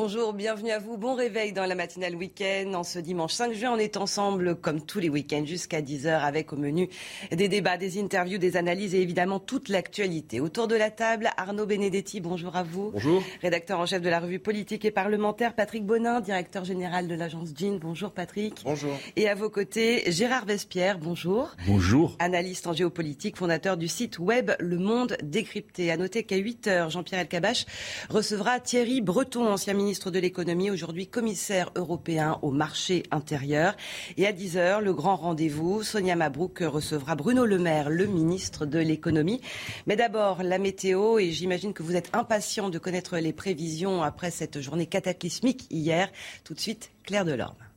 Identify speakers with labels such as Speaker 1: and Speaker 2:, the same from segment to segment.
Speaker 1: Bonjour, bienvenue à vous. Bon réveil dans la matinale week-end. En ce dimanche 5 juin, on est ensemble comme tous les week-ends jusqu'à 10h avec au menu des débats, des interviews, des analyses et évidemment toute l'actualité. Autour de la table, Arnaud Benedetti, bonjour à vous.
Speaker 2: Bonjour.
Speaker 1: Rédacteur en chef de la revue politique et parlementaire, Patrick Bonin, directeur général de l'agence Jean. Bonjour Patrick.
Speaker 2: Bonjour.
Speaker 1: Et à vos côtés, Gérard Vespierre, bonjour.
Speaker 2: Bonjour.
Speaker 1: Analyste en géopolitique, fondateur du site web Le Monde Décrypté. À noter qu'à 8h, Jean-Pierre Elkabach recevra Thierry Breton, ancien ministre ministre de l'économie, aujourd'hui commissaire européen au marché intérieur. Et à 10h, le grand rendez-vous, Sonia Mabrouk recevra Bruno Le Maire, le ministre de l'économie. Mais d'abord, la météo, et j'imagine que vous êtes impatient de connaître les prévisions après cette journée cataclysmique hier. Tout de suite, Claire Delorme.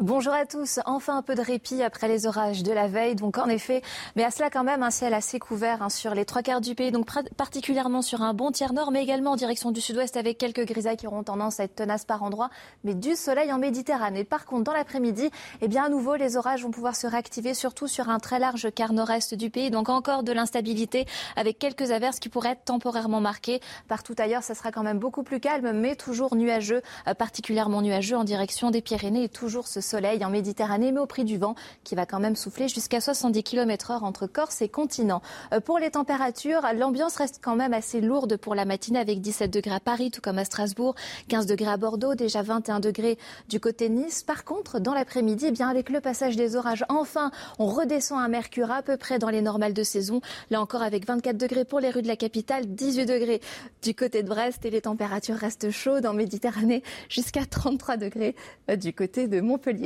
Speaker 3: Bonjour à tous. Enfin un peu de répit après les orages de la veille. Donc en effet, mais à cela quand même un ciel assez couvert hein, sur les trois quarts du pays, donc particulièrement sur un bon tiers nord, mais également en direction du sud-ouest avec quelques grisailles qui auront tendance à être tenaces par endroits, mais du soleil en Méditerranée. Par contre, dans l'après-midi, eh bien à nouveau les orages vont pouvoir se réactiver, surtout sur un très large quart nord-est du pays. Donc encore de l'instabilité avec quelques averses qui pourraient être temporairement marquées. Partout ailleurs, ça sera quand même beaucoup plus calme, mais toujours nuageux, euh, particulièrement nuageux en direction des Pyrénées et toujours ce soleil en Méditerranée, mais au prix du vent qui va quand même souffler jusqu'à 70 km heure entre Corse et continent. Euh, pour les températures, l'ambiance reste quand même assez lourde pour la matinée avec 17 degrés à Paris, tout comme à Strasbourg, 15 degrés à Bordeaux, déjà 21 degrés du côté Nice. Par contre, dans l'après-midi, eh bien avec le passage des orages, enfin, on redescend à mercure à peu près dans les normales de saison. Là encore, avec 24 degrés pour les rues de la capitale, 18 degrés du côté de Brest et les températures restent chaudes en Méditerranée jusqu'à 33 degrés euh, du côté de Montpellier.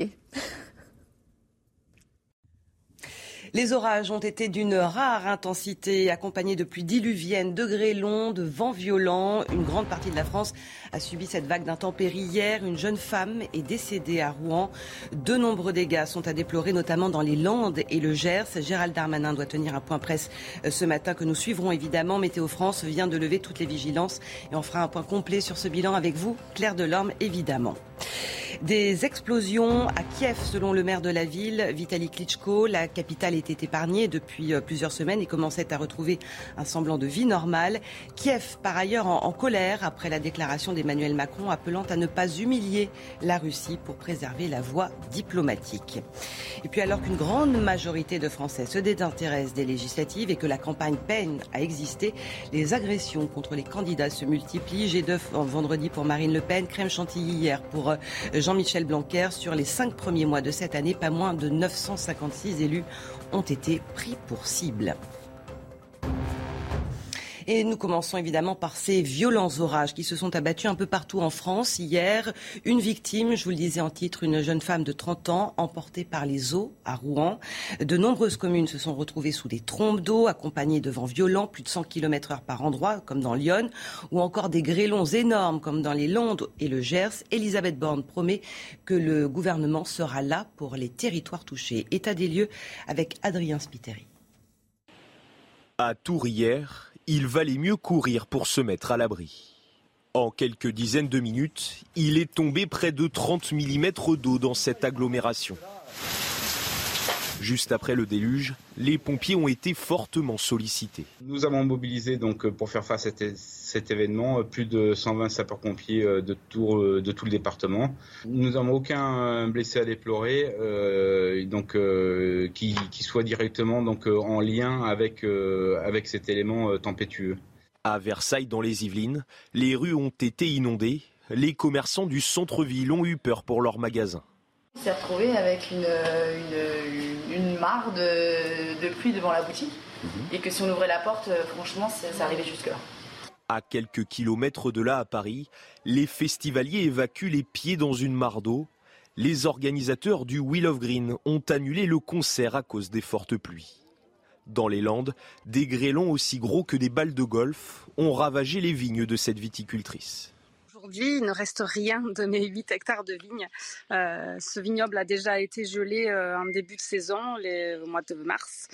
Speaker 1: Les orages ont été d'une rare intensité, accompagnés de pluies diluviennes, de grêlons, de vents violents. Une grande partie de la France a subi cette vague d'intempéries hier. Une jeune femme est décédée à Rouen. De nombreux dégâts sont à déplorer, notamment dans les Landes et le Gers. Gérald Darmanin doit tenir un point presse euh, ce matin que nous suivrons évidemment. Météo France vient de lever toutes les vigilances et on fera un point complet sur ce bilan avec vous, Claire Delorme, évidemment. Des explosions à Kiev, selon le maire de la ville, Vitaly Klitschko. La capitale était épargnée depuis euh, plusieurs semaines et commençait à retrouver un semblant de vie normale. Kiev, par ailleurs, en, colère après la déclaration d'Emmanuel Macron appelant à ne pas humilier la Russie pour préserver la voie diplomatique. Et puis alors qu'une grande majorité de Français se désintéressent des législatives et que la campagne peine à exister, les agressions contre les candidats se multiplient. G2 vendredi pour Marine Le Pen, crème chantilly hier pour euh, Jean-Michel Blanquer. Sur les cinq premiers mois de cette année, pas moins de 956 élus ont été pris pour cible. Et nous commençons évidemment par ces violents orages qui se sont abattus un peu partout en France. Hier, une victime, je vous le disais en titre, une jeune femme de 30 ans emportée par les eaux à Rouen. De nombreuses communes se sont retrouvées sous des trompes d'eau accompagnées de vents violents, plus de 100 km heure par endroit, comme dans Lyon, ou encore des grêlons énormes, comme dans les Landes et le Gers. Elisabeth Borne promet que le gouvernement sera là pour les territoires touchés. État des lieux avec Adrien Spiteri.
Speaker 4: À Tours hier, il valait mieux courir pour se mettre à l'abri. En quelques dizaines de minutes, il est tombé près de 30 mm d'eau dans cette agglomération. Juste après le déluge, les pompiers ont été fortement sollicités.
Speaker 5: Nous avons mobilisé donc pour faire face à cet événement plus de 120 sapeurs-pompiers euh, de tout, euh, de tout le département. Nous n'avons aucun blessé à déplorer, euh, donc qui, soit directement donc en lien avec avec cet élément tempétueux.
Speaker 4: À Versailles, dans les Yvelines, les rues ont été inondées. Les commerçants du centre-ville ont eu peur pour leurs magasins.
Speaker 6: On s'est retrouvé avec une, une, mare de, pluie devant la boutique mhm. et que si on ouvrait la porte, euh, franchement, ça, arrivait jusque-là.
Speaker 4: À quelques kilomètres de là, à Paris, les festivaliers évacuent les pieds dans une mare d'eau. Les organisateurs du Wheel of Green ont annulé le concert à cause des fortes pluies.
Speaker 7: Dans les Landes, des grêlons aussi gros que des balles de golf ont ravagé les vignes de cette viticultrice.
Speaker 8: Aujourd'hui, il ne reste rien de mes 8 hectares de vignes. Euh, ce vignoble a déjà été gelé euh, en début de saison, les, au mois de mars.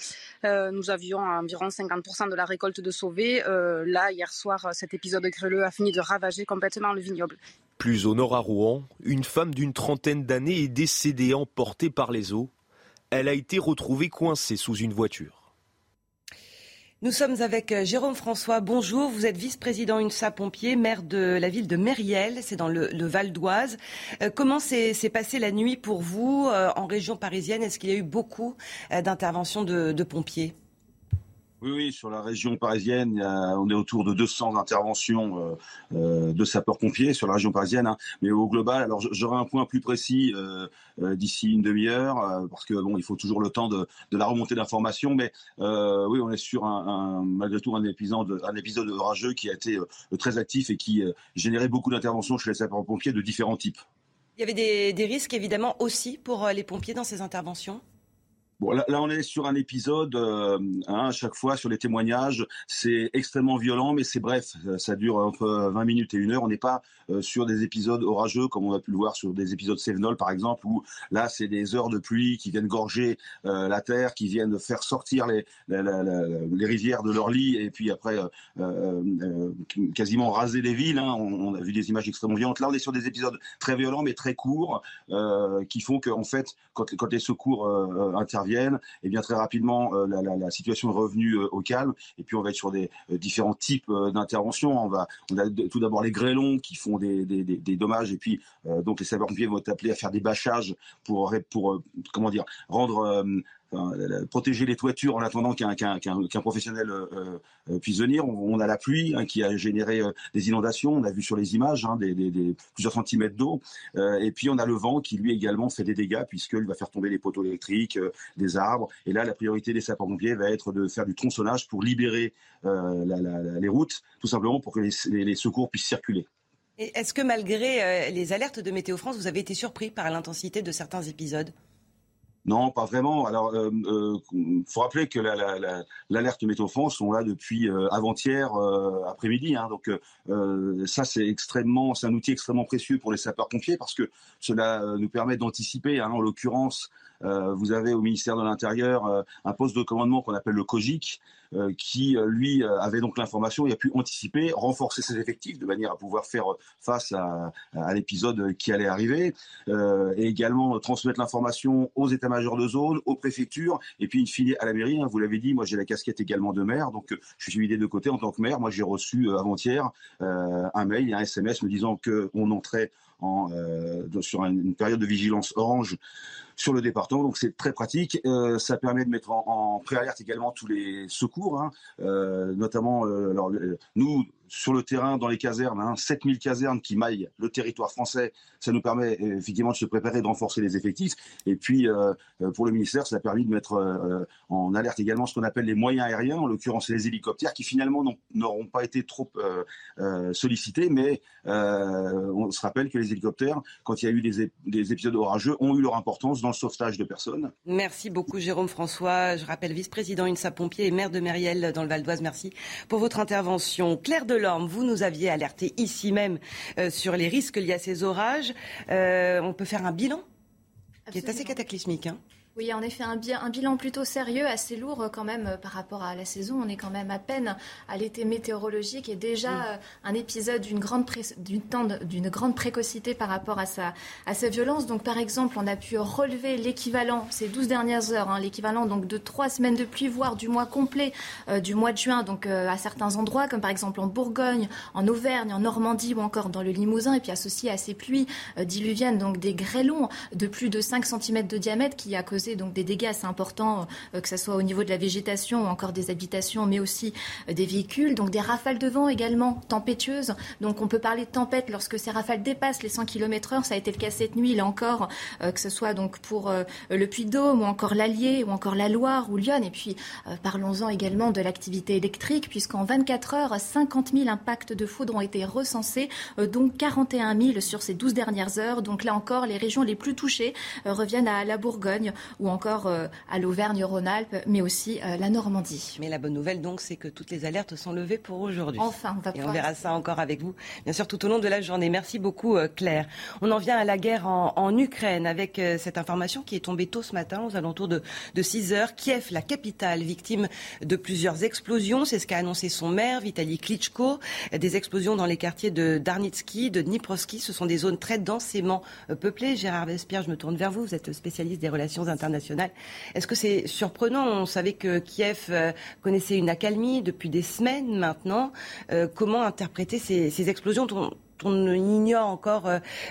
Speaker 8: Euh, nous avions environ 50% de la récolte de sauvée. là, hier soir, cet épisode grêleux a fini de ravager complètement le vignoble.
Speaker 7: Plus au nord à Rouen, une femme d'une trentaine d'années est décédée emportée par les eaux. Elle a été retrouvée coincée sous une voiture.
Speaker 1: Nous sommes avec euh, Jérôme François. Bonjour, vous êtes vice-président UNSA Pompier, maire de la ville de Mériel, c'est dans le, Val d'Oise. Euh, comment s'est passée la nuit pour vous euh, en région parisienne? Est-ce qu'il y a eu beaucoup d'interventions de pompiers?
Speaker 9: Oui, oui, sur la région parisienne, on est autour de 200 interventions euh, euh, de sapeurs-pompiers sur la région parisienne. Hein. Mais au global, alors j'aurai un point plus précis euh, d'ici une demi-heure, parce que bon, il faut toujours le temps de, la remontée d'informations. Mais oui, on est sur un, malgré tout un épisode, un épisode orageux qui a été très actif et qui générait beaucoup d'interventions chez les sapeurs-pompiers de différents types.
Speaker 1: Il y avait des risques évidemment aussi pour les pompiers dans ces interventions?
Speaker 9: Bon, là, on est sur un épisode, euh, hein, à chaque fois sur les témoignages, c'est extrêmement violent, mais c'est bref, ça dure entre 20 minutes et une heure. On n'est pas euh, sur des épisodes orageux comme on a pu le voir sur des épisodes Sévenol par exemple, où là c'est des heures de pluie qui viennent gorger euh, la terre, qui viennent faire sortir les, les rivières de leur lit et puis après quasiment raser les villes. Hein. On, a vu des images extrêmement violentes. Là, on est sur des épisodes très violents mais très courts qui font qu'en fait, quand, quand les secours interviennent et eh bien très rapidement euh, la, situation est revenue euh, au calme. Et puis on va être sur des euh, différents types d'interventions. On va, a tout d'abord les grêlons qui font des, dommages, et puis donc les sapeurs-pompiers vont être appelés à faire des bâchages pour, pour comment dire, rendre protéger les toitures en attendant qu'un professionnel euh, euh, puisse venir. On, a la pluie hein, qui a généré euh, des inondations, on a vu sur les images hein, des, plusieurs centimètres d'eau. et puis on a le vent qui lui également fait des dégâts puisqu'il va faire tomber les poteaux électriques, des arbres. Et là, la priorité des sapeurs-pompiers va être de faire du tronçonnage pour libérer les routes, tout simplement pour que les, secours puissent circuler.
Speaker 1: Est-ce que malgré les alertes de Météo France, vous avez été surpris par l'intensité de certains épisodes?
Speaker 9: Non, pas vraiment. Alors, il euh, euh, faut rappeler que l'alerte la, Météo France sont là depuis euh, avant-hier après-midi. Hein. donc, ça, c'est extrêmement, c'est un outil extrêmement précieux pour les sapeurs-pompiers parce que cela nous permet d'anticiper. Hein. en l'occurrence, vous avez au ministère de l'Intérieur un poste de commandement qu'on appelle le COGIC, euh, qui euh, lui euh, avait donc l'information et a pu anticiper, renforcer ses effectifs de manière à pouvoir faire face à, l'épisode qui allait arriver, et également transmettre l'information aux états-majors de zone, aux préfectures, et puis une fine à la mairie. Hein, vous l'avez dit, moi j'ai la casquette également de maire, donc je suis des deux côtés en tant que maire. Moi j'ai reçu avant-hier un mail et un SMS me disant qu'on entrait en, sur une période de vigilance orange sur le département. Donc c'est très pratique. Euh, ça permet de mettre en, en préalerte également tous les secours, hein. euh, notamment euh, alors, nous sur le terrain, dans les casernes, hein, 7000 casernes qui maillent le territoire français. Ça nous permet effectivement de se préparer, de renforcer les effectifs. Et puis, euh, pour le ministère, ça a permis de mettre euh, en alerte également ce qu'on appelle les moyens aériens, en l'occurrence les hélicoptères, qui finalement n'auront pas été trop euh, sollicités. Mais on se rappelle que les hélicoptères, quand il y a eu des, des, épisodes orageux, ont eu leur importance dans le sauvetage de personnes.
Speaker 1: Merci beaucoup, Jérôme François. Je rappelle vice-président UNSA Pompier et maire de Mériel dans le Val d'Oise. Merci pour votre intervention. Claire de vous nous aviez alerté ici même euh, sur les risques liés à ces orages. Euh, on peut faire un bilan qui est assez cataclysmique. Hein.
Speaker 3: Oui, en effet, un, bilan plutôt sérieux, assez lourd euh, quand même euh, par rapport à la saison. On est quand même à peine à l'été météorologique et déjà euh, un épisode d'une grande, précocité par rapport à sa, à sa violence. Donc, par exemple, on a pu relever l'équivalent ces 12 dernières heures, hein, l'équivalent donc de trois semaines de pluie, voire du mois complet du mois de juin, donc à certains endroits, comme par exemple en Bourgogne, en Auvergne, en Normandie ou encore dans le Limousin, et puis associé à ces pluies diluviennes, donc des grêlons de plus de 5 cm de diamètre qui a causé donc des dégâts assez importants, euh, que ce soit au niveau de la végétation ou encore des habitations, mais aussi euh, des véhicules. Donc des rafales de vent également tempétueuses. Donc on peut parler de tempête lorsque ces rafales dépassent les 100 km/h. Ça a été le cas cette nuit, là encore, euh, que ce soit donc pour le Puy-de-Dôme ou encore l'Allier ou encore la Loire ou Lyon. Et puis parlons-en également de l'activité électrique, puisqu'en 24 heures, 50 000 impacts de foudre ont été recensés, donc 41 000 sur ces 12 dernières heures. Donc là encore, les régions les plus touchées reviennent à la Bourgogne ou encore à l'Auvergne-Rhône-Alpes, mais aussi la Normandie.
Speaker 1: Mais la bonne nouvelle, donc, c'est que toutes les alertes sont levées pour aujourd'hui.
Speaker 3: Enfin, on va
Speaker 1: Et on verra ça encore avec vous, bien sûr, tout au long de la journée. Merci beaucoup, Claire. On en vient à la guerre en, Ukraine avec cette information qui est tombée tôt ce matin, aux alentours de, de 6 heures. Kiev, la capitale, victime de plusieurs explosions. C'est ce qu'a annoncé son maire, Vitaly Klitschko. Des explosions dans les quartiers de Darnitsky, de Dniprovski. Ce sont des zones très densément euh, peuplées. Gérard Vespierre, je me tourne vers vous. Vous êtes spécialiste des relations internationales. Est-ce que c'est surprenant On savait que Kiev euh, connaissait une accalmie depuis des semaines maintenant. Euh, comment interpréter ces, explosions dont on ignore encore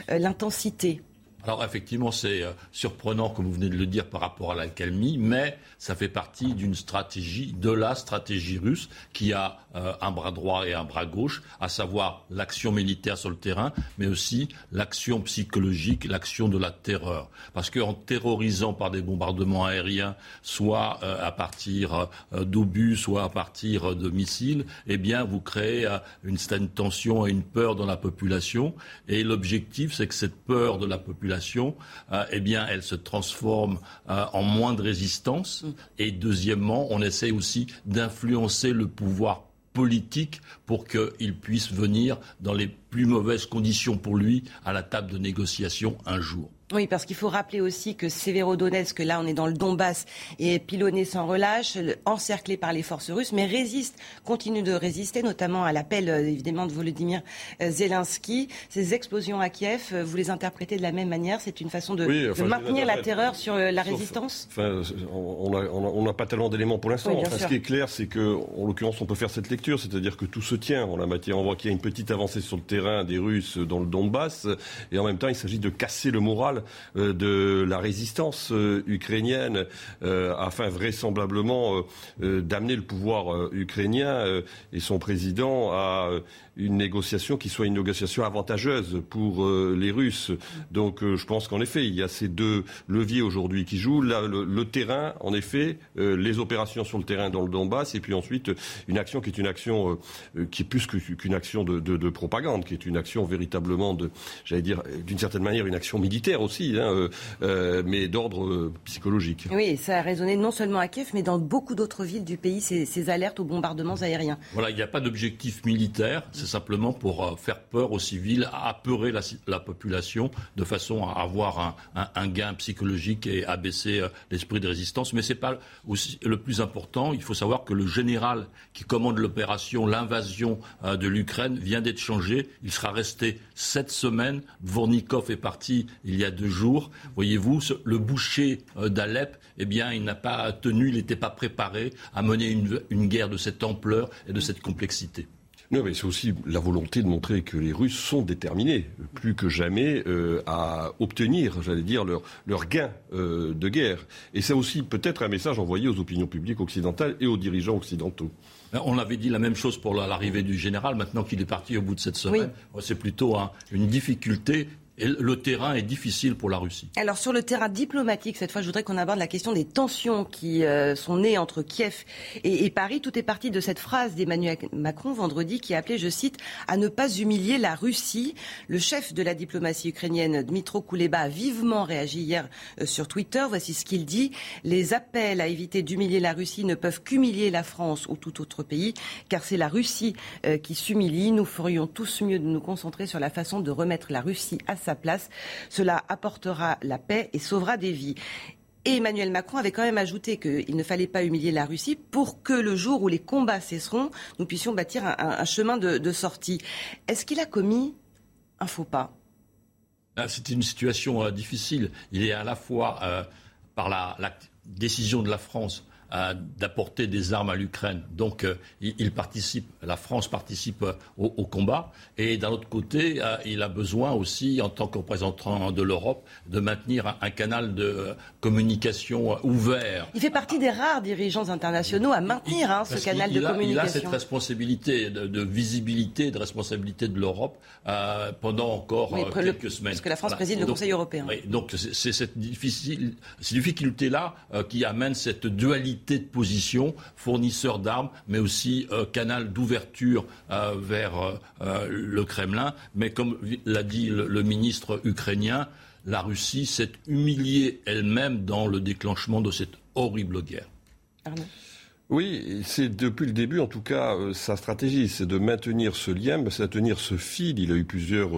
Speaker 1: l'intensité
Speaker 2: alors effectivement, c'est euh, surprenant, comme vous venez de le dire, par rapport à l'alcalmie, mais ça fait partie d'une stratégie, de la stratégie russe, qui a euh, un bras droit et un bras gauche, à savoir l'action militaire sur le terrain, mais aussi l'action psychologique, l'action de la terreur. Parce qu'en terrorisant par des bombardements aériens, soit euh, à partir d'obus, soit à partir de missiles, eh bien, vous créez une, une tension et une peur dans la population. Et l'objectif, c'est que cette peur de la population euh, eh bien, elle se transforme euh, en moins de résistance. Mm. Et deuxièmement, on essaie aussi d'influencer le pouvoir politique pour qu'il puisse venir dans les plus mauvaises conditions pour lui à la table de négociation un jour.
Speaker 1: Oui, parce qu'il faut rappeler aussi que Sévérodonetsk, là on est dans le Donbass, est pilonné sans relâche, encerclé par les forces russes, mais résiste, continue de résister, notamment à l'appel euh, évidemment de Volodymyr euh, Zelensky. Ces explosions à Kiev, euh, vous les interprétez de la même manière? C'est une façon de, maintenir la terreur sur la résistance?
Speaker 10: enfin, On n'a pas tellement d'éléments pour l'instant. ce qui est clair, c'est que, en l'occurrence, on peut faire cette lecture, c'est-à-dire que tout se tient en la matière. On voit qu'il y a une petite avancée sur le terrain des Russes dans le Donbass, et en même temps, il s'agit de casser le moral euh, de la résistance euh, ukrainienne euh, afin vraisemblablement d'amener le pouvoir ukrainien et son président à une négociation qui soit une négociation avantageuse pour les Russes. Donc je pense qu'en effet, il y a ces deux leviers aujourd'hui qui jouent. le, terrain, en effet, les opérations sur le terrain dans le Donbass, et puis ensuite une action qui est une action qui est plus qu'une action de, de, propagande, qui est une action véritablement de, j'allais dire, d'une certaine manière, une action militaire aussi, hein, euh, euh, mais d'ordre euh, psychologique.
Speaker 1: Oui, ça a résonné non seulement à Kiev, mais dans beaucoup d'autres villes du pays, ces, alertes aux bombardements aériens.
Speaker 2: Voilà, il n'y a pas d'objectif militaire, c'est simplement pour faire peur aux civils, apeurer la, population de façon à avoir un, gain psychologique et abaisser l'esprit de résistance. Mais ce n'est pas le plus important. Il faut savoir que le général qui commande l'opération, l'invasion de l'Ukraine, vient d'être changé. Il sera resté sept semaines. Vornikov est parti il y a deux jours. Voyez-vous, le boucher euh, d'Alep, eh bien, il n'a pas tenu, il n'était pas préparé à mener une, guerre de cette ampleur et de cette complexité.
Speaker 10: Non, mais c'est aussi la volonté de montrer que les Russes sont déterminés, plus que jamais, euh, à obtenir, j'allais dire, leur, leur gain euh, de guerre. Et c'est aussi peut-être un message envoyé aux opinions publiques occidentales et aux dirigeants occidentaux.
Speaker 2: On avait dit la même chose pour l'arrivée du général. Maintenant qu'il est parti au bout de cette semaine, c'est plutôt une difficulté le terrain est difficile pour la Russie.
Speaker 1: Alors sur le terrain diplomatique, cette fois, je voudrais qu'on aborde la question des tensions qui euh, sont nées entre Kiev et, Paris. Tout est parti de cette phrase d'Emmanuel Macron vendredi qui appelait, je cite, à ne pas humilier la Russie. Le chef de la diplomatie ukrainienne, Dmitro Kuleba, a vivement réagi hier euh, sur Twitter. Voici ce qu'il dit. Les appels à éviter d'humilier la Russie ne peuvent qu'humilier la France ou tout autre pays, car c'est la Russie euh, qui s'humilie. Nous ferions tous mieux de nous concentrer sur la façon de remettre la Russie à sa place. Cela apportera la paix et sauvera des vies. Et Emmanuel Macron avait quand même ajouté qu'il ne fallait pas humilier la Russie pour que le jour où les combats cesseront, nous puissions bâtir un, chemin de, sortie. Est-ce qu'il a commis un faux pas?
Speaker 2: Ah, C'est une situation euh, difficile. Il est à la fois euh, par la, décision de la France d'apporter des armes à l'Ukraine. Donc euh, il, participe, la France participe euh, au, combat. Et d'un autre côté, euh, il a besoin aussi, en tant que représentant de l'Europe, de maintenir un, canal de communication ouvert.
Speaker 1: Il fait partie des rares dirigeants internationaux à maintenir hein, ce canal de communication. Il
Speaker 2: a cette responsabilité de, visibilité, de responsabilité de l'Europe pendant encore quelques semaines.
Speaker 1: Parce que la France préside le Conseil européen.
Speaker 2: donc c'est cette difficulté-là qui amène cette dualité de position, fournisseur d'armes, mais aussi euh, canal d'ouverture euh, vers euh, le Kremlin. Mais comme l'a dit le, ministre ukrainien, la Russie s'est humiliée elle-même dans le déclenchement de cette horrible guerre.
Speaker 10: Oui, c'est depuis le début, en tout cas, euh, sa stratégie, c'est de maintenir ce lien, c'est de tenir ce fil. Il a eu plusieurs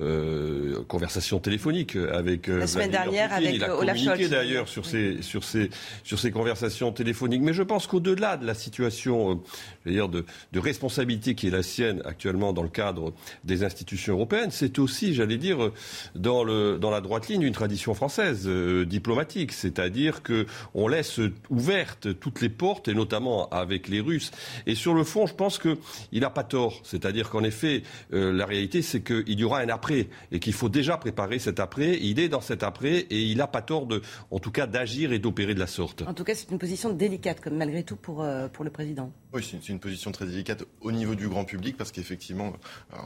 Speaker 10: euh, conversations téléphoniques avec
Speaker 1: euh, la semaine dernière avec
Speaker 10: Il a communiqué d'ailleurs sur ces sur ces sur ces conversations téléphoniques. Mais je pense qu'au-delà de la situation, dire de, de, responsabilité qui est la sienne actuellement dans le cadre des institutions européennes, c'est aussi, j'allais dire, dans le dans la droite ligne d'une tradition française diplomatique, c'est-à-dire que on laisse ouvertes toutes les portes et notamment notamment avec les Russes. Et sur le fond, je pense qu'il n'a pas tort. C'est-à-dire qu'en effet, euh, la réalité, c'est qu'il y aura un après et qu'il faut déjà préparer cet après. Il est dans cet après et il n'a pas tort, de, en tout cas, d'agir et d'opérer de la sorte.
Speaker 1: En tout cas, c'est une position délicate, comme malgré tout, pour, euh, pour le président.
Speaker 11: Oui, c'est une position très délicate au niveau du grand public parce qu'effectivement,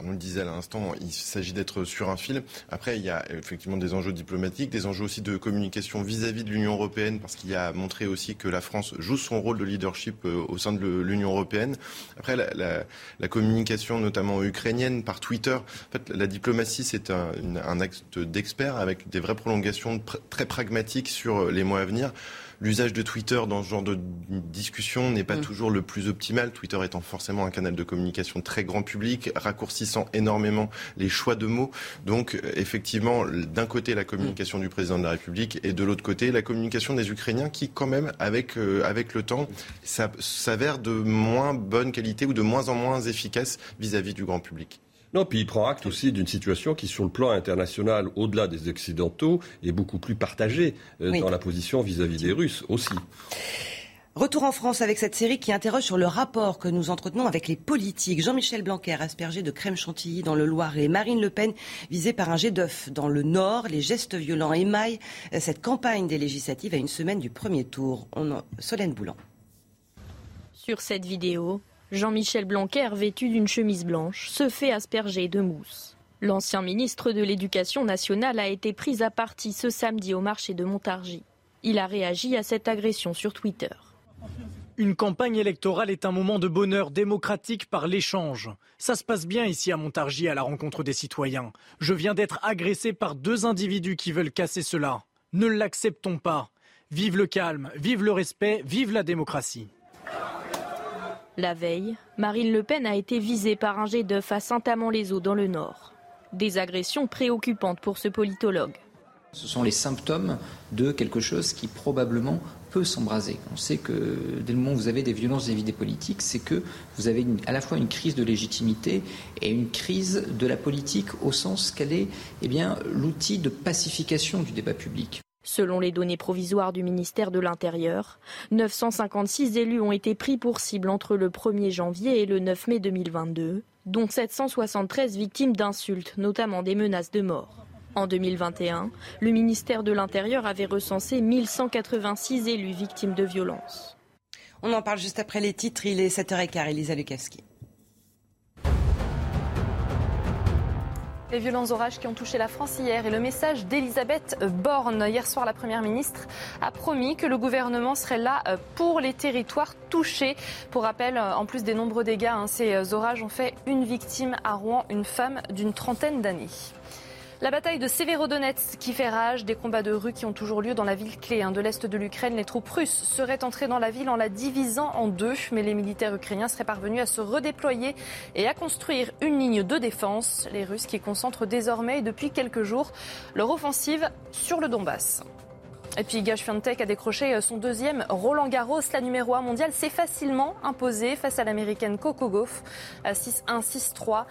Speaker 11: on le disait à l'instant, il s'agit d'être sur un fil. Après, il y a effectivement des enjeux diplomatiques, des enjeux aussi de communication vis-à-vis de l'Union européenne parce qu'il a montré aussi que la France joue son rôle de euh, au sein de l'Union européenne. Après, la, la, la, communication notamment ukrainienne par Twitter, en fait, la diplomatie, c'est un, un acte d'expert avec des vraies prolongations très pragmatiques sur les mois à venir l'usage de Twitter dans ce genre de discussion n'est pas mm. toujours le plus optimal. Twitter étant forcément un canal de communication très grand public, raccourcissant énormément les choix de mots. Donc, effectivement, d'un côté, la communication du président de la République et de l'autre côté, la communication des Ukrainiens qui, quand même, avec, euh, avec le temps, s'avère de moins bonne qualité ou de moins en moins efficace vis à -vis du grand public.
Speaker 10: Non, puis il prend acte aussi d'une situation qui, sur le plan international, au-delà des Occidentaux, est beaucoup plus partagée euh, dans la position vis-à-vis des Russes aussi.
Speaker 1: Retour en France avec cette série qui interroge sur le rapport que nous entretenons avec les politiques. Jean-Michel Blanquer, aspergé de crème chantilly dans le Loiret. Marine Le Pen, visée par un jet d'œuf dans le Nord. Les gestes violents émaillent cette campagne des législatives à une semaine du premier tour. On Solène Boulan.
Speaker 12: Sur cette vidéo, Jean-Michel Blanquer, vêtu d'une chemise blanche, se fait asperger de mousse. L'ancien ministre de l'Éducation nationale a été pris à partie ce samedi au marché de Montargis. Il a réagi à cette agression sur Twitter.
Speaker 13: Une campagne électorale est un moment de bonheur démocratique par l'échange. Ça se passe bien ici à Montargis à la rencontre des citoyens. Je viens d'être agressé par deux individus qui veulent casser cela. Ne l'acceptons pas. Vive le calme, vive le respect, vive la démocratie.
Speaker 12: La veille, Marine Le Pen a été visée par un jet d'œuf à Saint-Amand-les-Eaux dans le Nord. Des agressions préoccupantes pour ce politologue.
Speaker 14: Ce sont les symptômes de quelque chose qui probablement peut s'embraser. On sait que dès le moment où vous avez des violences vis des politiques, c'est que vous avez à la fois une crise de légitimité et une crise de la politique au sens qu'elle est eh l'outil de pacification du débat public.
Speaker 12: Selon les données provisoires du ministère de l'Intérieur, 956 élus ont été pris pour cible entre le 1er janvier et le 9 mai 2022, dont 773 victimes d'insultes, notamment des menaces de mort. En 2021, le ministère de l'Intérieur avait recensé 1186 élus victimes de violences.
Speaker 1: On en parle juste après les titres. Il est 7h15, Elisa Lukaski.
Speaker 15: Les violents orages qui ont touché la France hier et le message d'Elisabeth Borne. Hier soir, la Première ministre a promis que le gouvernement serait là euh, pour les territoires touchés. Pour rappel, euh, en plus des nombreux dégâts, hein, ces orages ont fait une victime à Rouen, une femme d'une trentaine d'années. La bataille de Severodonetsk qui fait rage, des combats de rue qui ont toujours lieu dans la ville clé hein, de l'Est de l'Ukraine. Les troupes russes seraient entrées dans la ville en la divisant en deux, mais les militaires ukrainiens seraient parvenus à se redéployer et à construire une ligne de défense. Les Russes qui concentrent désormais depuis quelques jours leur offensive sur le Donbass. Et puis Gash a décroché son deuxième Roland Garros. La numéro 1 mondiale s'est facilement imposée face à l'américaine Coco Gauff à 6-1, 6-3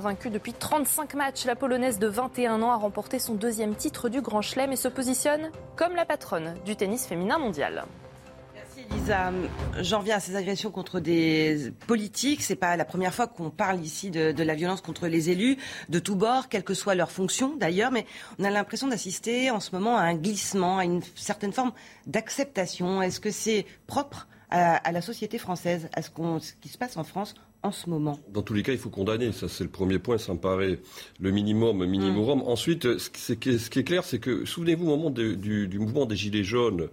Speaker 15: vaincu depuis 35 matchs, la Polonaise de 21 ans a remporté son deuxième titre du Grand Chelem et se positionne comme la patronne du tennis féminin mondial.
Speaker 1: Elisa. J'en viens à ces agressions contre des politiques. C'est pas la première fois qu'on parle ici de, la violence contre les élus de tous bords, quelle que soit leur fonction d'ailleurs. Mais on a l'impression d'assister en ce moment à un glissement, à une certaine forme d'acceptation. Est-ce que c'est propre à, à, la société française, à ce, ce qui se passe en France en ce moment
Speaker 10: Dans tous les cas, il faut condamner. Ça, c'est le premier point. Ça me paraît le minimum, minimum. Ensuite, ce qui, est, ce qui est clair, c'est que, souvenez-vous, au moment du, du, mouvement des Gilets jaunes,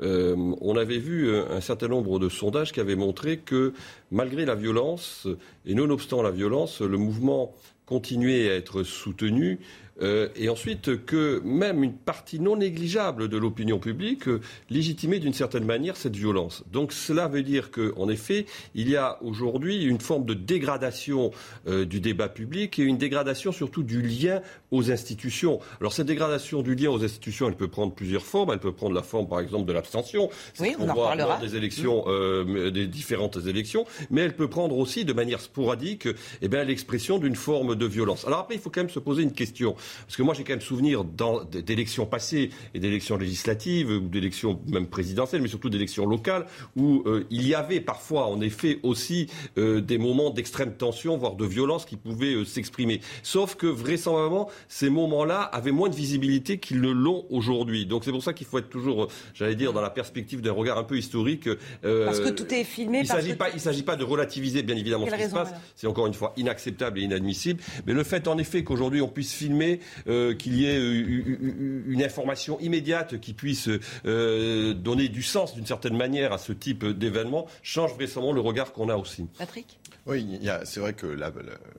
Speaker 10: on avait vu un certain nombre de sondages qui avaient montré que malgré la violence, et nonobstant la violence, le mouvement continuait à être soutenu euh, et ensuite que même une partie non négligeable de l'opinion publique euh, légitimait d'une certaine manière cette violence. Donc cela veut dire qu'en effet, il y a aujourd'hui une forme de dégradation euh, du débat public et une dégradation surtout du lien aux institutions. Alors cette dégradation du lien aux institutions, elle peut prendre plusieurs formes. Elle peut prendre la forme, par exemple, de l'abstention.
Speaker 1: Oui, on, en reparlera.
Speaker 10: des élections, mmh. des différentes élections, mais elle peut prendre aussi, de manière sporadique, eh l'expression d'une forme de violence. Alors après, il faut quand même se poser une question. Parce que moi, j'ai quand même souvenir d'élections passées et d'élections législatives, ou d'élections même présidentielles, mais surtout d'élections locales, où euh, il y avait parfois, en effet, aussi euh, des moments d'extrême tension, voire de violence qui pouvaient euh, s'exprimer. Sauf que, vraisemblablement, ces moments-là avaient moins de visibilité qu'ils ne l'ont aujourd'hui. Donc c'est pour ça qu'il faut être toujours, j'allais dire, dans la perspective d'un regard un peu historique.
Speaker 1: parce que tout est filmé.
Speaker 10: Il ne s'agit pas, de relativiser, bien évidemment, ce qui se passe. C'est encore une fois inacceptable et inadmissible. Mais le fait, en effet, qu'aujourd'hui on puisse filmer euh, qu'il y ait euh, une information immédiate qui puisse euh, donner du sens d'une certaine manière à ce type d'événement change vraisemblablement le regard qu'on a aussi.
Speaker 1: Patrick?
Speaker 11: Oui, c'est vrai que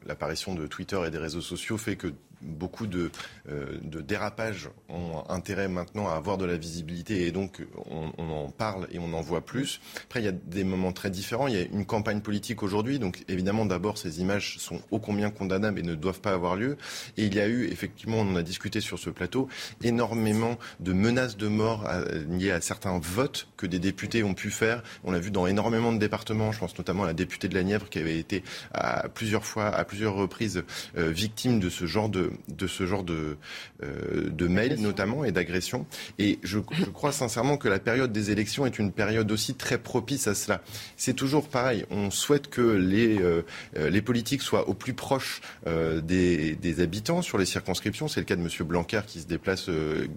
Speaker 11: l'apparition de Twitter et des réseaux sociaux fait que beaucoup de, euh, de, dérapages ont intérêt maintenant à avoir de la visibilité et donc on, en parle et on en voit plus. Après, il y a des moments très différents. Il y a une campagne politique aujourd'hui, donc évidemment d'abord ces images sont ô combien condamnables et ne doivent pas avoir lieu. Et il y a eu effectivement, on en a discuté sur ce plateau, énormément de menaces de mort liées à certains votes que des députés ont pu faire. On l'a vu dans énormément de départements. Je pense notamment à la députée de la Nièvre qui avait été à plusieurs fois, à plusieurs reprises euh, victime de ce genre de de, ce genre de, euh, de mails notamment et d'agressions. Et je, crois sincèrement que la période des élections est une période aussi très propice à cela. C'est toujours pareil. On souhaite que les, euh, les politiques soient au plus proche euh, des, des, habitants sur les circonscriptions. C'est le cas de M. Blanquer qui se déplace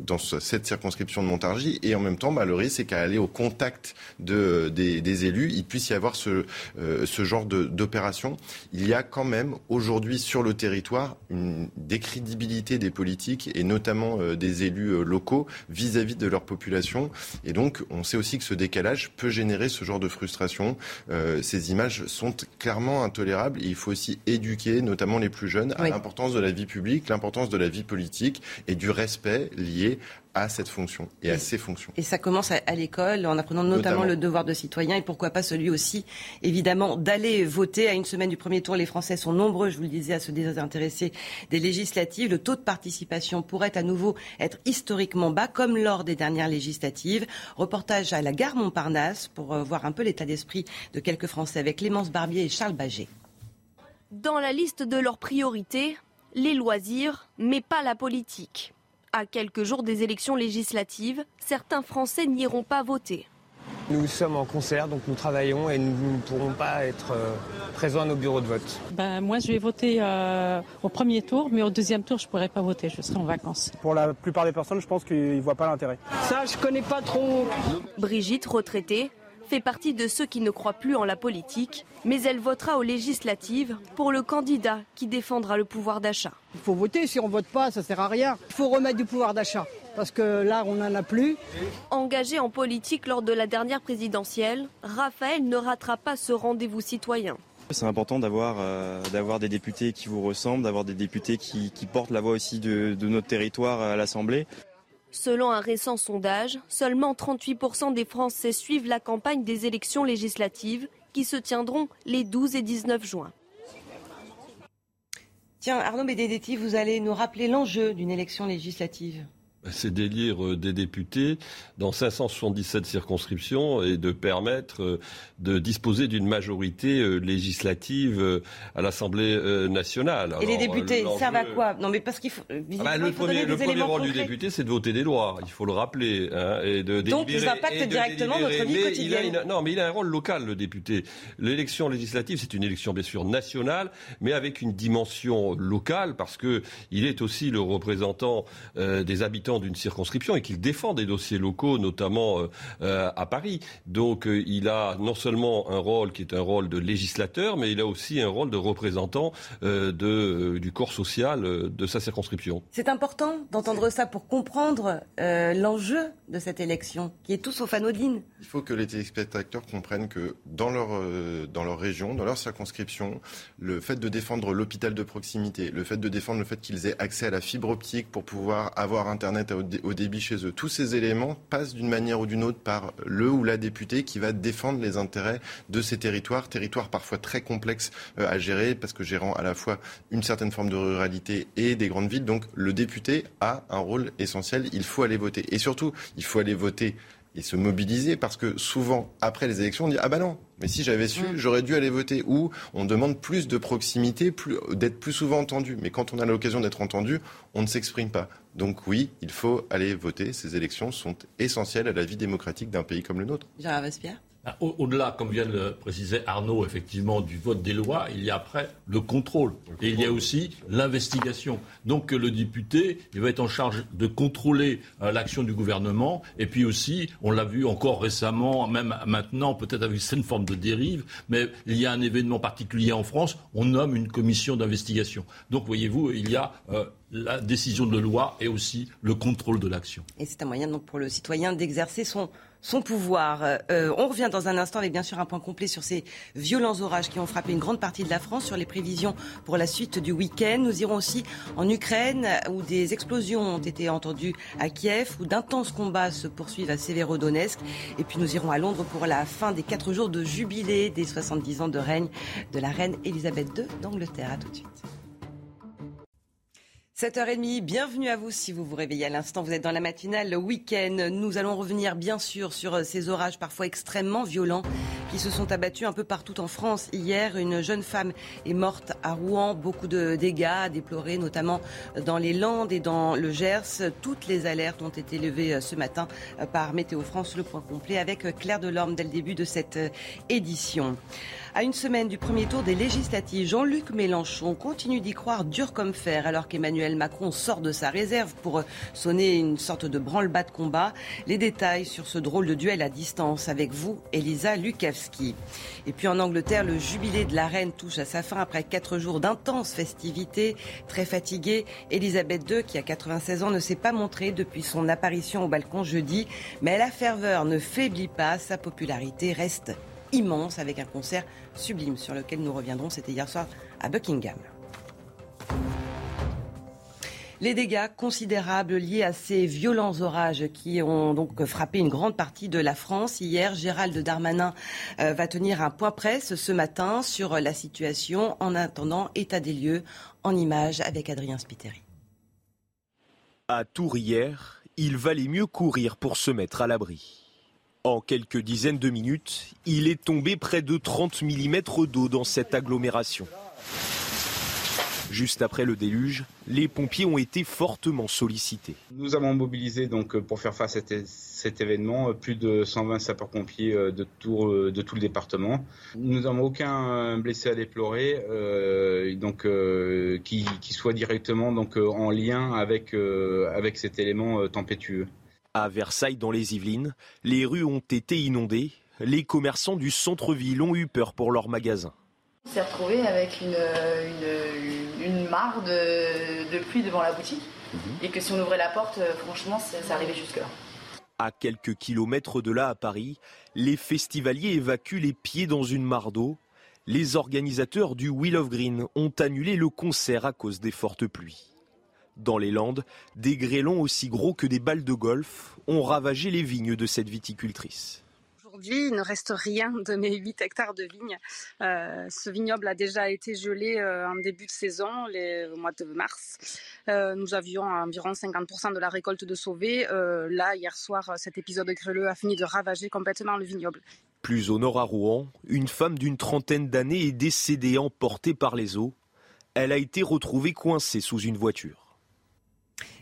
Speaker 11: dans cette circonscription de Montargis. Et en même temps, bah, le risque, c'est qu'à aller au contact de, des, des, élus, il puisse y avoir ce, ce genre d'opération. Il y a quand même aujourd'hui sur le territoire une décrédibilité des politiques et notamment euh, des élus euh, locaux vis-à-vis de leur population. Et donc, on sait aussi que ce décalage peut générer ce genre de frustration. Euh, ces images sont clairement intolérables. Et il faut aussi éduquer, notamment les plus jeunes, à l'importance de la vie publique, l'importance de la vie politique et du respect lié à cette fonction et, à ces fonctions.
Speaker 1: Et ça commence à, l'école en apprenant notamment, le devoir de citoyen et pourquoi pas celui aussi, évidemment, d'aller voter. À une semaine du premier tour, les Français sont nombreux, je vous le disais, à se désintéresser des législatives. Le taux de participation pourrait à nouveau être historiquement bas, comme lors des dernières législatives. Reportage à la gare Montparnasse pour euh, voir un peu l'état d'esprit de quelques Français avec Clémence Barbier et Charles Baget.
Speaker 16: Dans la liste de leurs priorités, les loisirs, mais pas la politique. À quelques jours des élections législatives, certains Français n'iront pas voter.
Speaker 17: Nous sommes en concert, donc nous travaillons et nous ne pourrons pas être euh, présents à nos bureaux de vote.
Speaker 18: Ben, moi, je vais voter euh, au premier tour, mais au deuxième tour, je ne pourrai pas voter, je serai en vacances.
Speaker 17: Pour la plupart des personnes, je pense qu'ils ne voient pas l'intérêt.
Speaker 18: Ça, je ne connais pas trop.
Speaker 16: Brigitte, retraitée, fait partie de ceux qui ne croient plus en la politique, mais elle votera aux législatives pour le candidat qui défendra le pouvoir d'achat.
Speaker 19: Il faut voter, si on ne vote pas, ça ne sert à rien. Il faut remettre du pouvoir d'achat, parce que là, on n'en a plus.
Speaker 16: Engagé en politique lors de la dernière présidentielle, Raphaël ne ratera pas ce rendez-vous citoyen.
Speaker 20: C'est important d'avoir euh, d'avoir des députés qui vous ressemblent, d'avoir des députés qui, portent la voix aussi de notre territoire à l'Assemblée.
Speaker 16: Selon un récent sondage, seulement 38% des Français suivent la campagne des élections législatives qui se tiendront les 12 et 19 juin.
Speaker 1: Tiens, Arnaud Benedetti, vous allez nous rappeler l'enjeu d'une élection législative
Speaker 10: c'est d'élire euh, des députés dans 577 circonscriptions et de permettre euh, de disposer d'une majorité euh, législative à l'Assemblée nationale.
Speaker 1: Et les députés servent à quoi? Non, mais parce qu'il faut.
Speaker 10: Ah bah, le premier, le premier rôle du député, c'est de voter des lois. Il faut le rappeler. Hein, et de
Speaker 1: Donc, ils impactent directement notre vie quotidienne.
Speaker 10: non, mais il a un rôle local, le député. L'élection législative, c'est une élection bien sûr nationale, mais avec une dimension locale, parce que il est aussi le représentant des habitants président d'une circonscription et qu'il défend des dossiers locaux, notamment à Paris. Donc il a non seulement un rôle qui est un rôle de législateur, mais il a aussi un rôle de représentant de, du corps social de sa circonscription.
Speaker 1: C'est important d'entendre ça pour comprendre l'enjeu de cette élection, qui est tout sauf anodine.
Speaker 11: Il faut que les téléspectateurs comprennent que dans leur, dans leur région, dans leur circonscription, le fait de défendre l'hôpital de proximité, le fait de défendre le fait qu'ils aient accès à la fibre optique pour pouvoir avoir Internet au, débit chez eux, tous ces éléments passent d'une manière ou d'une autre par le ou la députée qui va défendre les intérêts de ces territoires, territoires parfois très complexes euh, à gérer parce que gérant à la fois une certaine forme de ruralité et des grandes villes. Donc le député a un rôle essentiel, il faut aller voter. Et surtout, il faut aller voter et se mobiliser parce que souvent, après les élections, on dit Ah ben non, mais si j'avais su, mm. j'aurais dû aller voter. Ou on demande plus de proximité, plus, d'être plus souvent entendu. Mais quand on a l'occasion d'être entendu, on ne s'exprime pas. Donc oui, il faut aller voter. Ces élections sont essentielles à la vie démocratique d'un pays comme le nôtre.
Speaker 1: Gérard Vespierre
Speaker 2: au-delà, comme vient de le préciser Arnaud, effectivement, du vote des lois, il y a après le contrôle. Et il y a aussi l'investigation. Donc le député, il va être en charge de contrôler euh, l'action du gouvernement. Et puis aussi, on l'a vu encore récemment, même maintenant, peut-être avec une forme de dérive, mais il y a un événement particulier en France, on nomme une commission d'investigation. Donc voyez-vous, il y a euh, la décision de loi et aussi le contrôle de l'action.
Speaker 1: Et c'est un moyen donc pour le citoyen d'exercer son son pouvoir. Euh, on revient dans un instant avec bien sûr un point complet sur ces violents orages qui ont frappé une grande partie de la France, sur les prévisions pour la suite du week-end. Nous irons aussi en Ukraine où des explosions ont été entendues à Kiev, où d'intenses combats se poursuivent à Severodonetsk. Et puis nous irons à Londres pour la fin des quatre jours de jubilé des 70 ans de règne de la reine Elisabeth II d'Angleterre. À tout de suite. 7h30, bienvenue à vous si vous vous réveillez à l'instant. Vous êtes dans la matinale, le week-end. Nous allons revenir bien sûr sur euh, ces orages parfois extrêmement violents qui se sont abattus un peu partout en France. Hier, une jeune femme est morte à Rouen. Beaucoup de dégâts à déplorer, notamment dans les Landes et dans le Gers. Toutes les alertes ont été levées euh, ce matin euh, par Météo France. Le point complet avec Claire Delorme dès le début de cette édition. À une semaine du premier tour des législatives, Jean-Luc Mélenchon continue d'y croire dur comme fer alors qu'Emmanuel Macron sort de sa réserve pour sonner une sorte de branle-bas de combat. Les détails sur ce drôle de duel à distance avec vous, Elisa Lukavski. Et puis en Angleterre, le jubilé de la reine touche à sa fin après quatre jours d'intenses festivités. Très fatiguée, Elisabeth II, qui a 96 ans, ne s'est pas montrée depuis son apparition au balcon jeudi. Mais la ferveur ne faiblit pas, sa popularité reste immense avec un concert sublime sur lequel nous reviendrons. C'était hier soir à Buckingham. Les dégâts considérables liés à ces violents orages qui ont donc frappé une grande partie de la France. Hier, Gérald Darmanin euh, va tenir un point presse ce matin sur la situation. En attendant, état des lieux en images avec Adrien Spiteri.
Speaker 4: À Tours hier, il valait mieux courir pour se mettre à l'abri. En quelques dizaines de minutes, il est tombé près de 30 mm d'eau dans cette agglomération. Juste après le déluge, les pompiers ont été fortement sollicités.
Speaker 5: Nous avons mobilisé donc pour faire face à cet événement plus de 120 sapeurs-pompiers euh, de tout, euh, le département. Nous n'avons aucun blessé à déplorer, euh, donc qui, soit directement donc en lien avec avec cet élément tempétueux.
Speaker 4: À Versailles, dans les Yvelines, les rues ont été inondées. Les commerçants du centre-ville ont eu peur pour leurs magasins.
Speaker 6: On s'est retrouvé avec une, une, mare de, pluie devant la boutique. Mhm. Et que si on ouvrait la porte, euh, franchement, ça arrivait jusque-là.
Speaker 4: À quelques kilomètres de là, à Paris, les festivaliers évacuent les pieds dans une mare d'eau. Les organisateurs du Wheel of Green ont annulé le concert à cause des fortes pluies. Dans les Landes, des grêlons aussi gros que des balles de golf ont ravagé les vignes de cette viticultrice.
Speaker 21: Aujourd'hui, il ne reste rien de mes 8 hectares de vignes. Euh, ce vignoble a déjà été gelé euh, en début de saison, les, au mois de mars. Euh, nous avions environ 50% de la récolte de sauvée. là, hier soir, cet épisode grêleux a fini de ravager complètement le vignoble.
Speaker 4: Plus au nord à Rouen, une femme d'une trentaine d'années est décédée emportée par les eaux. Elle a été retrouvée coincée sous une voiture.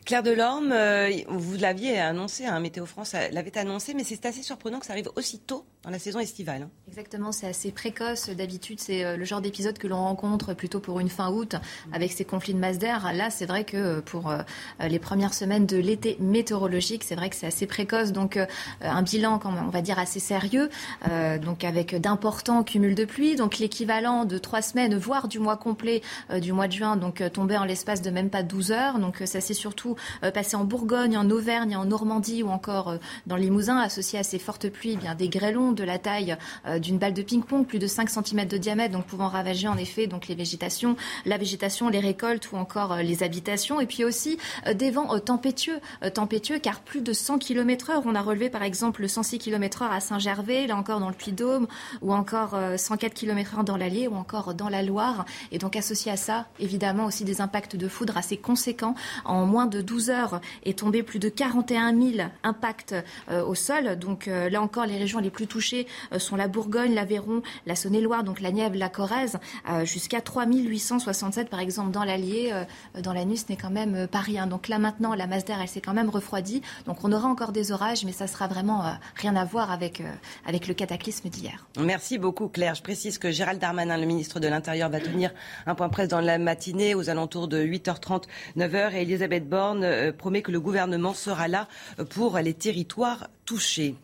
Speaker 1: Claire Delorme, euh, vous l'aviez annoncé, hein, Météo France l'avait annoncé, mais c'est assez surprenant que ça arrive aussitôt dans la saison estivale. Hein.
Speaker 3: Exactement, c'est assez précoce. D'habitude, c'est euh, le genre d'épisode que l'on rencontre plutôt pour une fin août avec ces conflits de masse d'air. Là, c'est vrai que pour euh, les premières semaines de l'été météorologique, c'est vrai que c'est assez précoce. Donc, un bilan, on va dire, assez sérieux, donc avec d'importants cumuls de pluie. Donc, l'équivalent de trois semaines, voire du mois complet du mois de juin, donc tombé en l'espace de même pas 12 heures. Donc, ça s'est surtout passé en Bourgogne, en Auvergne, en Normandie ou encore dans le Limousin, associé à ces fortes pluies, eh bien des grêlons de la taille euh, d'une balle de ping-pong, plus de 5 cm de diamètre, donc pouvant ravager en effet donc les végétations, la végétation, les récoltes ou encore euh, les habitations. Et puis aussi euh, des vents tempétueux, tempétueux car plus de 100 km heure. On a relevé par exemple 106 km heure à Saint-Gervais, là encore dans le Puy-Dôme, ou encore 104 km heure dans l'Allier, ou encore dans la Loire. Et donc associé à ça, évidemment aussi des impacts de foudre assez conséquents. En moins de 12 heures est tombé plus de 41 000 impacts au sol. Donc là encore, les régions les plus touchées euh, sont la Bourgogne, l'Aveyron, la Saône-et-Loire, donc la Nièvre, la Corrèze, euh, jusqu'à 3867 par exemple dans l'Allier, euh, dans la nuit, ce n'est quand même pas rien. Donc là maintenant, la masse d'air, elle s'est quand même refroidie. Donc on aura encore des orages, mais ça sera vraiment rien à voir avec, avec le cataclysme d'hier.
Speaker 1: Merci beaucoup Claire. Je précise que Gérald Darmanin, le ministre de l'Intérieur, va tenir un point presse dans la matinée aux alentours de 8h30, 9h et Elisabeth Borne promet que le gouvernement sera là pour les territoires touchés.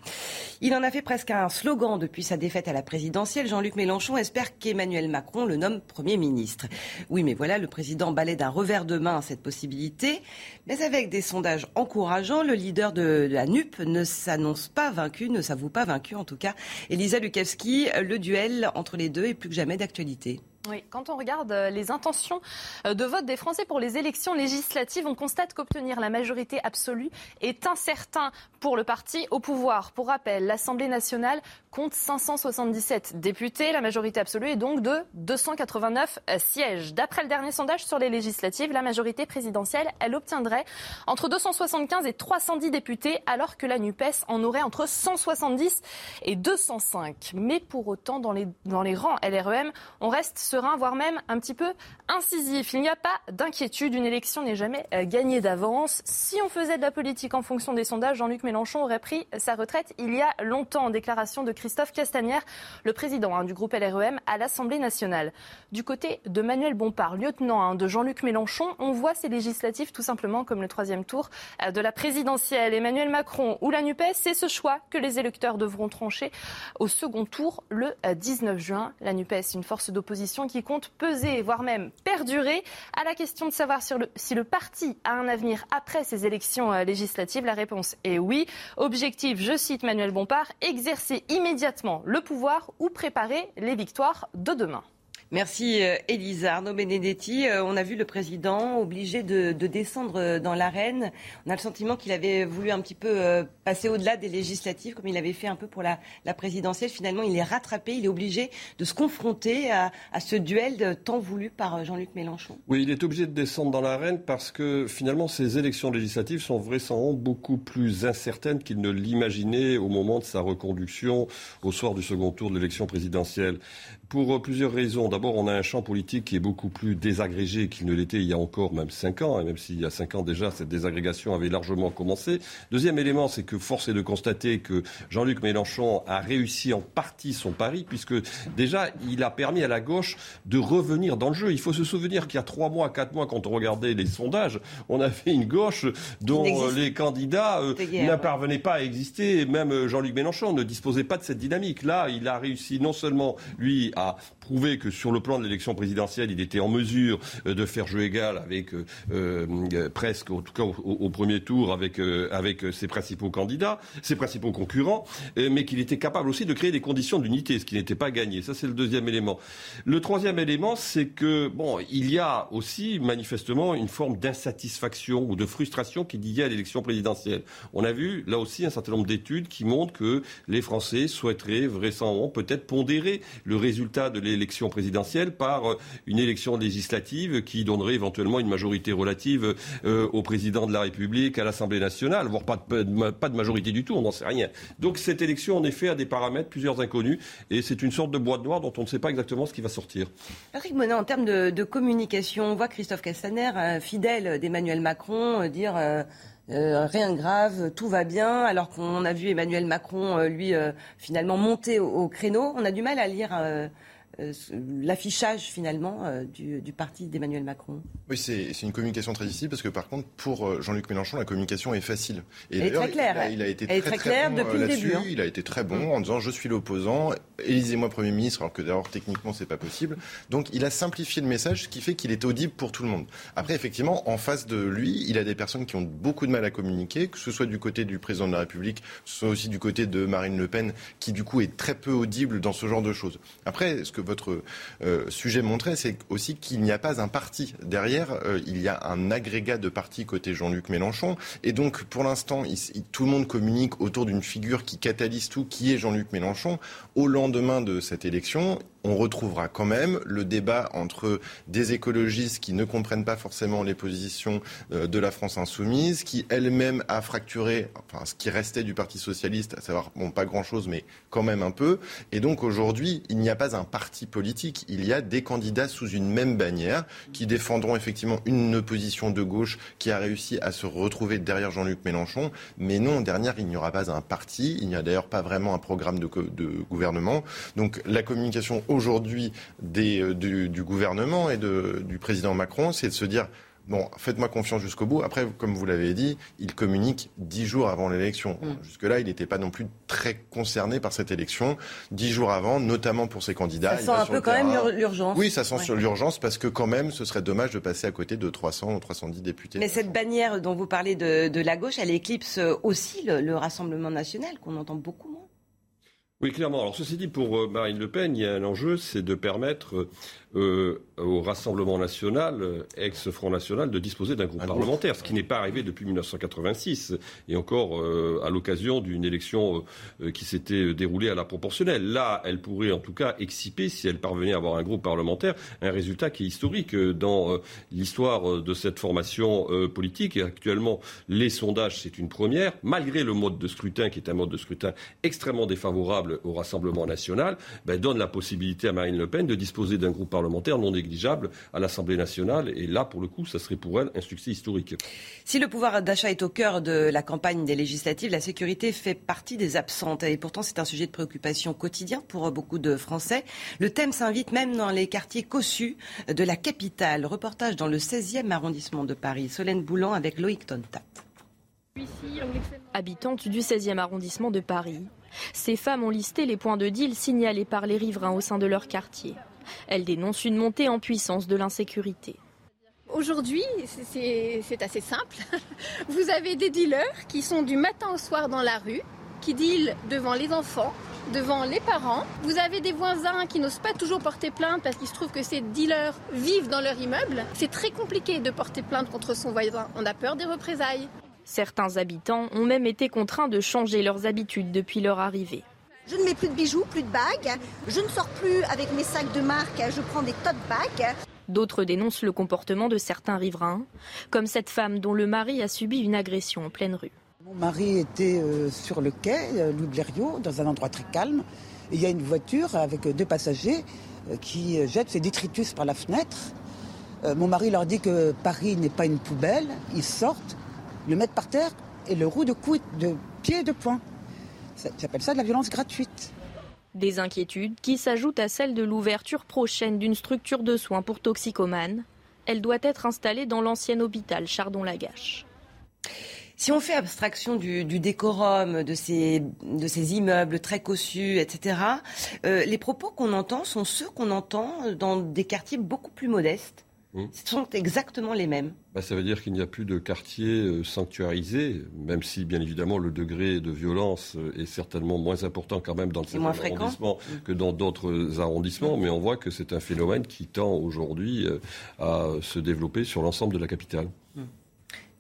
Speaker 1: Il en a fait presque un slogan depuis sa défaite à la présidentielle. Jean-Luc Mélenchon espère qu'Emmanuel Macron le nomme Premier ministre. Oui, mais voilà, le président balaie d'un revers de main cette possibilité. Mais avec des sondages encourageants, le leader de la NUP ne s'annonce pas vaincu, ne s'avoue pas vaincu en tout cas. Elisa Lukavski, le duel entre les deux est plus que jamais d'actualité.
Speaker 15: Oui, quand on regarde euh, les intentions euh, de vote des Français pour les élections législatives, on constate qu'obtenir la majorité absolue est incertain pour le parti au pouvoir. Pour rappel, l'Assemblée nationale compte 577 députés. La majorité absolue est donc de 289 euh, sièges. D'après le dernier sondage sur les législatives, la majorité présidentielle, elle obtiendrait entre 275 et 310 députés, alors que la NUPES en aurait entre 170 et 205. Mais pour autant, dans les, dans les rangs LREM, on reste serein, voire même un petit peu incisif. Il n'y a pas d'inquiétude, une élection n'est jamais euh, gagnée d'avance. Si on faisait de la politique en fonction des sondages, Jean-Luc Mélenchon aurait pris sa retraite il y a longtemps. En déclaration de Christophe Castagnère, le président hein, du groupe LREM à l'Assemblée nationale. Du côté de Manuel Bompard, lieutenant hein, de Jean-Luc Mélenchon, on voit ces législatives tout simplement comme le troisième tour euh, de la présidentielle. Emmanuel Macron ou la NUPES, c'est ce choix que les électeurs devront trancher au second tour le 19 euh, juin. La NUPES, une force d'opposition qui compte peser, voire même perdurer. À la question de savoir si le parti a un avenir après ces élections euh, législatives, la réponse est oui. Je cite Manuel Bompard, exercer immédiatement le pouvoir ou préparer les victoires de demain.
Speaker 1: Merci euh, Elisa. Arnaud Benedetti, euh, on a vu le président obligé de, descendre euh, dans l'arène. On a le sentiment qu'il avait voulu un petit peu passer au-delà des législatives, comme il avait fait un peu pour la, présidentielle. Finalement, il est rattrapé, il est obligé de se confronter à, ce duel tant voulu par Jean-Luc Mélenchon.
Speaker 10: Oui, il est obligé de descendre dans l'arène parce que finalement, ces élections législatives sont vraisemblablement beaucoup plus incertaines qu'il ne l'imaginait au moment de sa reconduction au soir du second tour de l'élection présidentielle. Pour euh, plusieurs raisons. D'abord, on a un champ politique qui est beaucoup plus désagrégé qu'il ne l'était il y a encore même cinq ans, et même s'il y a cinq ans déjà, cette désagrégation avait largement commencé. Deuxième élément, c'est que force est de constater que Jean-Luc Mélenchon a réussi en partie son pari, puisque déjà, il a permis à la gauche de revenir dans le jeu. Il faut se souvenir qu'il y a trois mois, quatre mois, quand on regardait les sondages, on avait une gauche dont euh, les candidats euh, n'intervenaient pas à exister, même Jean-Luc Mélenchon ne disposait pas de cette dynamique. Là, il a réussi non seulement, lui, a prouvé que sur le plan de l'élection présidentielle, il était en mesure euh, de faire jeu égal avec euh, euh, presque, en tout cas au, premier tour, avec, ses principaux candidats, ses principaux concurrents, mais qu'il était capable aussi de créer des conditions d'unité, ce qui n'était pas gagné. Ça, c'est le deuxième élément. Le troisième élément, c'est que, bon, il y a aussi manifestement une forme d'insatisfaction ou de frustration qui est liée à l'élection présidentielle. On a vu, là aussi, un certain nombre d'études qui montrent que les Français souhaiteraient vraisemblablement peut-être pondérer le résultat de l'élection présidentielle par euh, une élection législative qui donnerait éventuellement une majorité relative euh, au président de la République, à l'Assemblée nationale, voire pas de, pas de majorité du tout, on n'en sait rien. Donc cette élection, en effet, a des paramètres, plusieurs inconnus, et c'est une sorte de boîte noire dont on ne sait pas exactement ce qui va sortir.
Speaker 1: Patrick Monin, en termes de, communication, on voit Christophe Castaner, fidèle d'Emmanuel Macron, euh, dire rien de grave, tout va bien, alors qu'on a vu Emmanuel Macron, lui, finalement monter au, créneau. On a du mal à lire euh, l'affichage finalement euh, du, parti d'Emmanuel Macron
Speaker 11: Oui, c'est une communication très difficile parce que par contre, pour euh, Jean-Luc Mélenchon, la communication est facile.
Speaker 1: Et Elle est très claire.
Speaker 11: Il a, été très, très, bon depuis le début. Hein. Il a été très bon mm. en disant je suis l'opposant, élisez-moi Premier ministre, alors que d'ailleurs techniquement c'est pas possible. Donc il a simplifié le message, ce qui fait qu'il est audible pour tout le monde. Après, effectivement, en face de lui, il a des personnes qui ont beaucoup de mal à communiquer, que ce soit du côté du président de la République, que ce soit aussi du côté de Marine Le Pen, qui du coup est très peu audible dans ce genre de choses. Après, ce que votre euh, sujet montrait, c'est aussi qu'il n'y a pas un parti derrière. Euh, il y a un agrégat de partis côté Jean-Luc Mélenchon. Et donc, pour l'instant, tout le monde communique autour d'une figure qui catalyse tout, qui est Jean-Luc Mélenchon. Au lendemain de cette élection, on retrouvera quand même le débat entre des écologistes qui ne comprennent pas forcément les positions euh, de la France insoumise, qui elle-même a fracturé enfin, ce qui restait du Parti socialiste, à savoir, pas grand-chose, mais quand même un peu. Et donc aujourd'hui, il n'y a pas un parti politique, il y a des candidats sous une même bannière qui défendront effectivement une opposition de gauche qui a réussi à se retrouver derrière Jean-Luc Mélenchon. Mais non, derrière, il n'y aura pas un parti, il n'y a d'ailleurs pas vraiment un programme de, de gouvernement. Donc la communication aujourd'hui euh, du, du, gouvernement et de, du président Macron, c'est de se dire Bon, faites-moi confiance jusqu'au bout. Après, comme vous l'avez dit, il communique dix jours avant l'élection. Mm. Jusque-là, il n'était pas non plus très concerné par cette élection. Dix jours avant, notamment pour ses candidats.
Speaker 1: Ça sent un peu quand même l'urgence.
Speaker 11: Oui, ça sent sur l'urgence parce que quand même, ce serait dommage de passer à côté de 300 ou 310 députés.
Speaker 1: Mais cette bannière dont vous parlez de, la gauche, elle éclipse aussi le Rassemblement national qu'on entend beaucoup moins.
Speaker 10: Oui, clairement. Alors, ceci dit, pour euh, Marine Le Pen, il y a un enjeu, c'est de permettre euh, au Rassemblement national, euh, ex-Front national, de disposer d'un groupe parlementaire, ce qui n'est pas arrivé depuis 1986, et encore à l'occasion d'une élection qui s'était déroulée à la proportionnelle. Là, elle pourrait en tout cas exciper, si elle parvenait à avoir un groupe parlementaire, un résultat qui est historique dans l'histoire de cette formation politique. Et actuellement, les sondages, c'est une première, malgré le mode de scrutin, qui est un mode de scrutin extrêmement défavorable au Rassemblement national, ben, donne la possibilité à Marine Le Pen de disposer d'un groupe parlementaire non négligeable à l'Assemblée nationale. Et là, pour le coup, ça serait pour elle un succès historique.
Speaker 1: Si le pouvoir d'achat est au cœur de la campagne des législatives, la sécurité fait partie des absentes. Et pourtant, c'est un sujet de préoccupation quotidien pour beaucoup de Français. Le thème s'invite même dans les quartiers cossus de la capitale. Reportage dans le 16e arrondissement de Paris. Solène Boulan avec Loïc Tontat.
Speaker 16: Habitante du 16e arrondissement de Paris, ces femmes ont listé les points de deal signalés par les riverains au sein de leur quartier. Elles dénoncent une montée en puissance de l'insécurité.
Speaker 22: Aujourd'hui, c'est assez simple. Vous avez des dealers qui sont du matin au soir dans la rue, qui dealent devant les enfants, devant les parents. Vous avez des voisins qui n'osent pas toujours porter plainte parce qu'il se trouve que ces dealers vivent dans leur immeuble. C'est très compliqué de porter plainte contre son voisin. On a peur des représailles.
Speaker 16: Certains habitants ont même été contraints de changer leurs habitudes depuis leur arrivée.
Speaker 23: Je ne mets plus de bijoux, plus de bagues. Je ne sors plus avec mes sacs de marque, je prends des tote bags.
Speaker 16: D'autres dénoncent le comportement de certains riverains, comme cette femme dont le mari a subi une agression en pleine rue.
Speaker 24: Mon mari était euh, sur le quai, euh, Louis Blériot, dans un endroit très calme. il y a une voiture avec deux passagers euh, qui jettent ses détritus par la fenêtre. Mon mari leur dit que Paris n'est pas une poubelle. Ils sortent le mettre par terre et le roue de coups de pied et de poing. J'appelle ça de la violence gratuite.
Speaker 16: Des inquiétudes qui s'ajoutent à celles de l'ouverture prochaine d'une structure de soins pour toxicomanes. Elle doit être installée dans l'ancien hôpital Chardon-Lagache.
Speaker 1: Si on fait abstraction du, décorum, de ces, de ces immeubles très cossus, etc., euh, les propos qu'on entend sont ceux qu'on entend dans des quartiers beaucoup plus modestes Ce sont exactement les mêmes.
Speaker 10: Bah, ça veut dire qu'il n'y a plus de quartiers euh, sanctuarisés, même si bien évidemment le degré de violence euh, est certainement moins important quand même dans le arrondissement hmm. que dans d'autres arrondissements, mais on voit que c'est un phénomène qui tend aujourd'hui euh, à se développer sur l'ensemble de la capitale.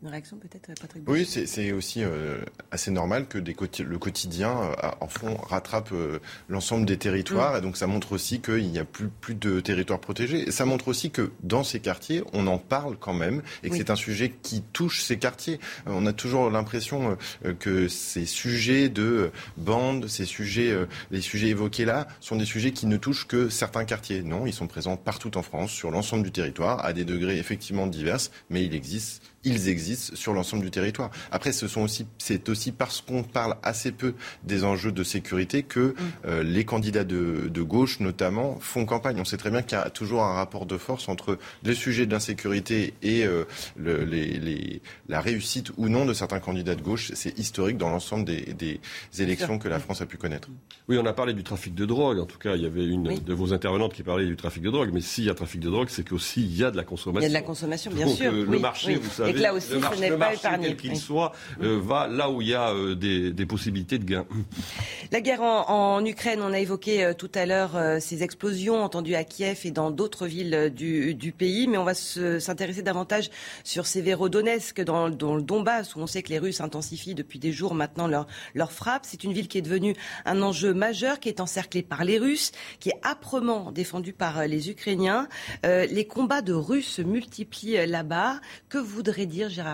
Speaker 1: Une réaction peut-être, Patrick
Speaker 11: Oui, c'est aussi euh, assez normal que des le quotidien, euh, en fond, rattrape euh, l'ensemble des territoires. Mm. Et donc, ça montre aussi qu'il n'y a plus, plus de territoires protégés. Et ça montre aussi que dans ces quartiers, on en parle quand même et que c'est un sujet qui touche ces quartiers. on a toujours l'impression que ces sujets de bandes, ces sujets, les sujets évoqués là, sont des sujets qui ne touchent que certains quartiers. Non, ils sont présents partout en France, sur l'ensemble du territoire, à des degrés effectivement divers, mais il existe, ils existent existe sur l'ensemble du territoire. Après, ce sont aussi, c'est aussi parce qu'on parle assez peu des enjeux de sécurité que mm. les candidats de, de, gauche, notamment, font campagne. On sait très bien qu'il y a toujours un rapport de force entre les sujets d'insécurité et le, les, les, la réussite ou non de certains candidats de gauche. C'est historique dans l'ensemble des, des élections que la France a pu connaître.
Speaker 10: Oui, on a parlé du trafic de drogue. En tout cas, il y avait une de vos intervenantes qui parlait du trafic de drogue. Mais s'il y a trafic de drogue, c'est qu'aussi il y a de la consommation.
Speaker 1: Il y a de la consommation, bien sûr.
Speaker 10: Euh, le marché, vous savez,
Speaker 1: Et que là aussi,
Speaker 10: le marché,
Speaker 1: ce n'est pas
Speaker 10: marché,
Speaker 1: épargné.
Speaker 10: quel qu'il soit, euh, va là où il y a euh, des, des, possibilités de gains.
Speaker 1: La guerre en, en Ukraine, on a évoqué euh, tout à l'heure ces explosions entendues à Kiev et dans d'autres villes du, du, pays, mais on va s'intéresser davantage sur Severodonetsk, dans, dans le Donbass, où on sait que les Russes intensifient depuis des jours maintenant leur, leur frappe. C'est une ville qui est devenue un enjeu majeur, qui est encerclée par les Russes, qui est âprement défendue par les Ukrainiens. Les combats de Russes se multiplient là-bas. Que voudrait dire, Gérard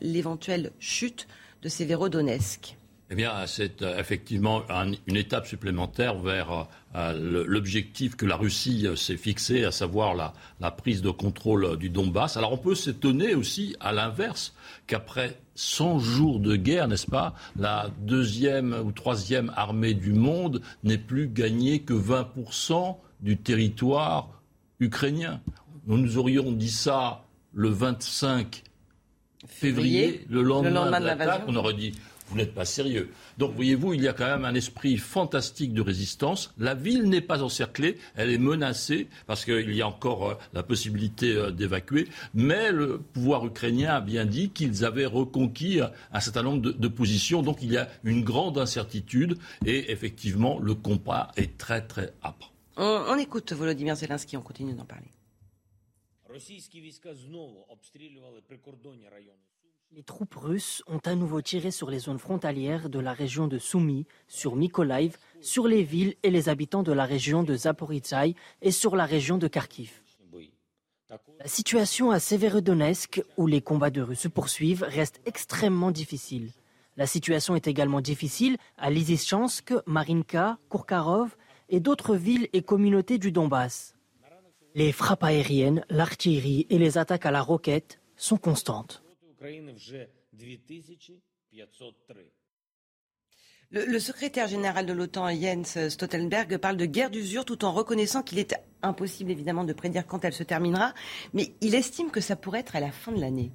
Speaker 1: L'éventuelle chute de Severodonetsk
Speaker 2: eh bien, c'est euh, effectivement un, une étape supplémentaire vers euh, l'objectif que la Russie euh, s'est fixé, à savoir la, la, prise de contrôle du Donbass. Alors, on peut s'étonner aussi, à l'inverse, qu'après 100 jours de guerre, n'est-ce pas, la deuxième ou troisième armée du monde n'ait plus gagné que 20% du territoire ukrainien. Nous nous aurions dit ça le 25 février, le lendemain,
Speaker 1: le lendemain
Speaker 2: de l'attaque, on aurait dit vous n'êtes pas sérieux. Donc, voyez-vous, il y a quand même un esprit fantastique de résistance. La ville n'est pas encerclée, elle est menacée parce qu'il y a encore euh, la possibilité euh, d'évacuer. Mais le pouvoir ukrainien a bien dit qu'ils avaient reconquis un certain nombre de, de, positions. Donc, il y a une grande incertitude et effectivement, le combat est très, très âpre.
Speaker 1: On, on écoute Volodymyr Zelensky, on continue d'en parler.
Speaker 25: Les troupes russes ont à nouveau tiré sur les zones frontalières de la région de Soumy, sur Mykolaiv, sur les villes et les habitants de la région de Zaporizhzhia et sur la région de Kharkiv. La situation à Severodonetsk, où les combats de Russes se poursuivent, reste extrêmement difficile. La situation est également difficile à Lysychansk, Marinka, Kourkarov et d'autres villes et communautés du Donbass. Les frappes aériennes, l'artillerie et les attaques à la roquette sont constantes.
Speaker 1: Le, secrétaire général de l'OTAN, Jens Stoltenberg, parle de guerre d'usure tout en reconnaissant qu'il est impossible évidemment de prédire quand elle se terminera, mais il estime que ça pourrait être à la fin de l'année.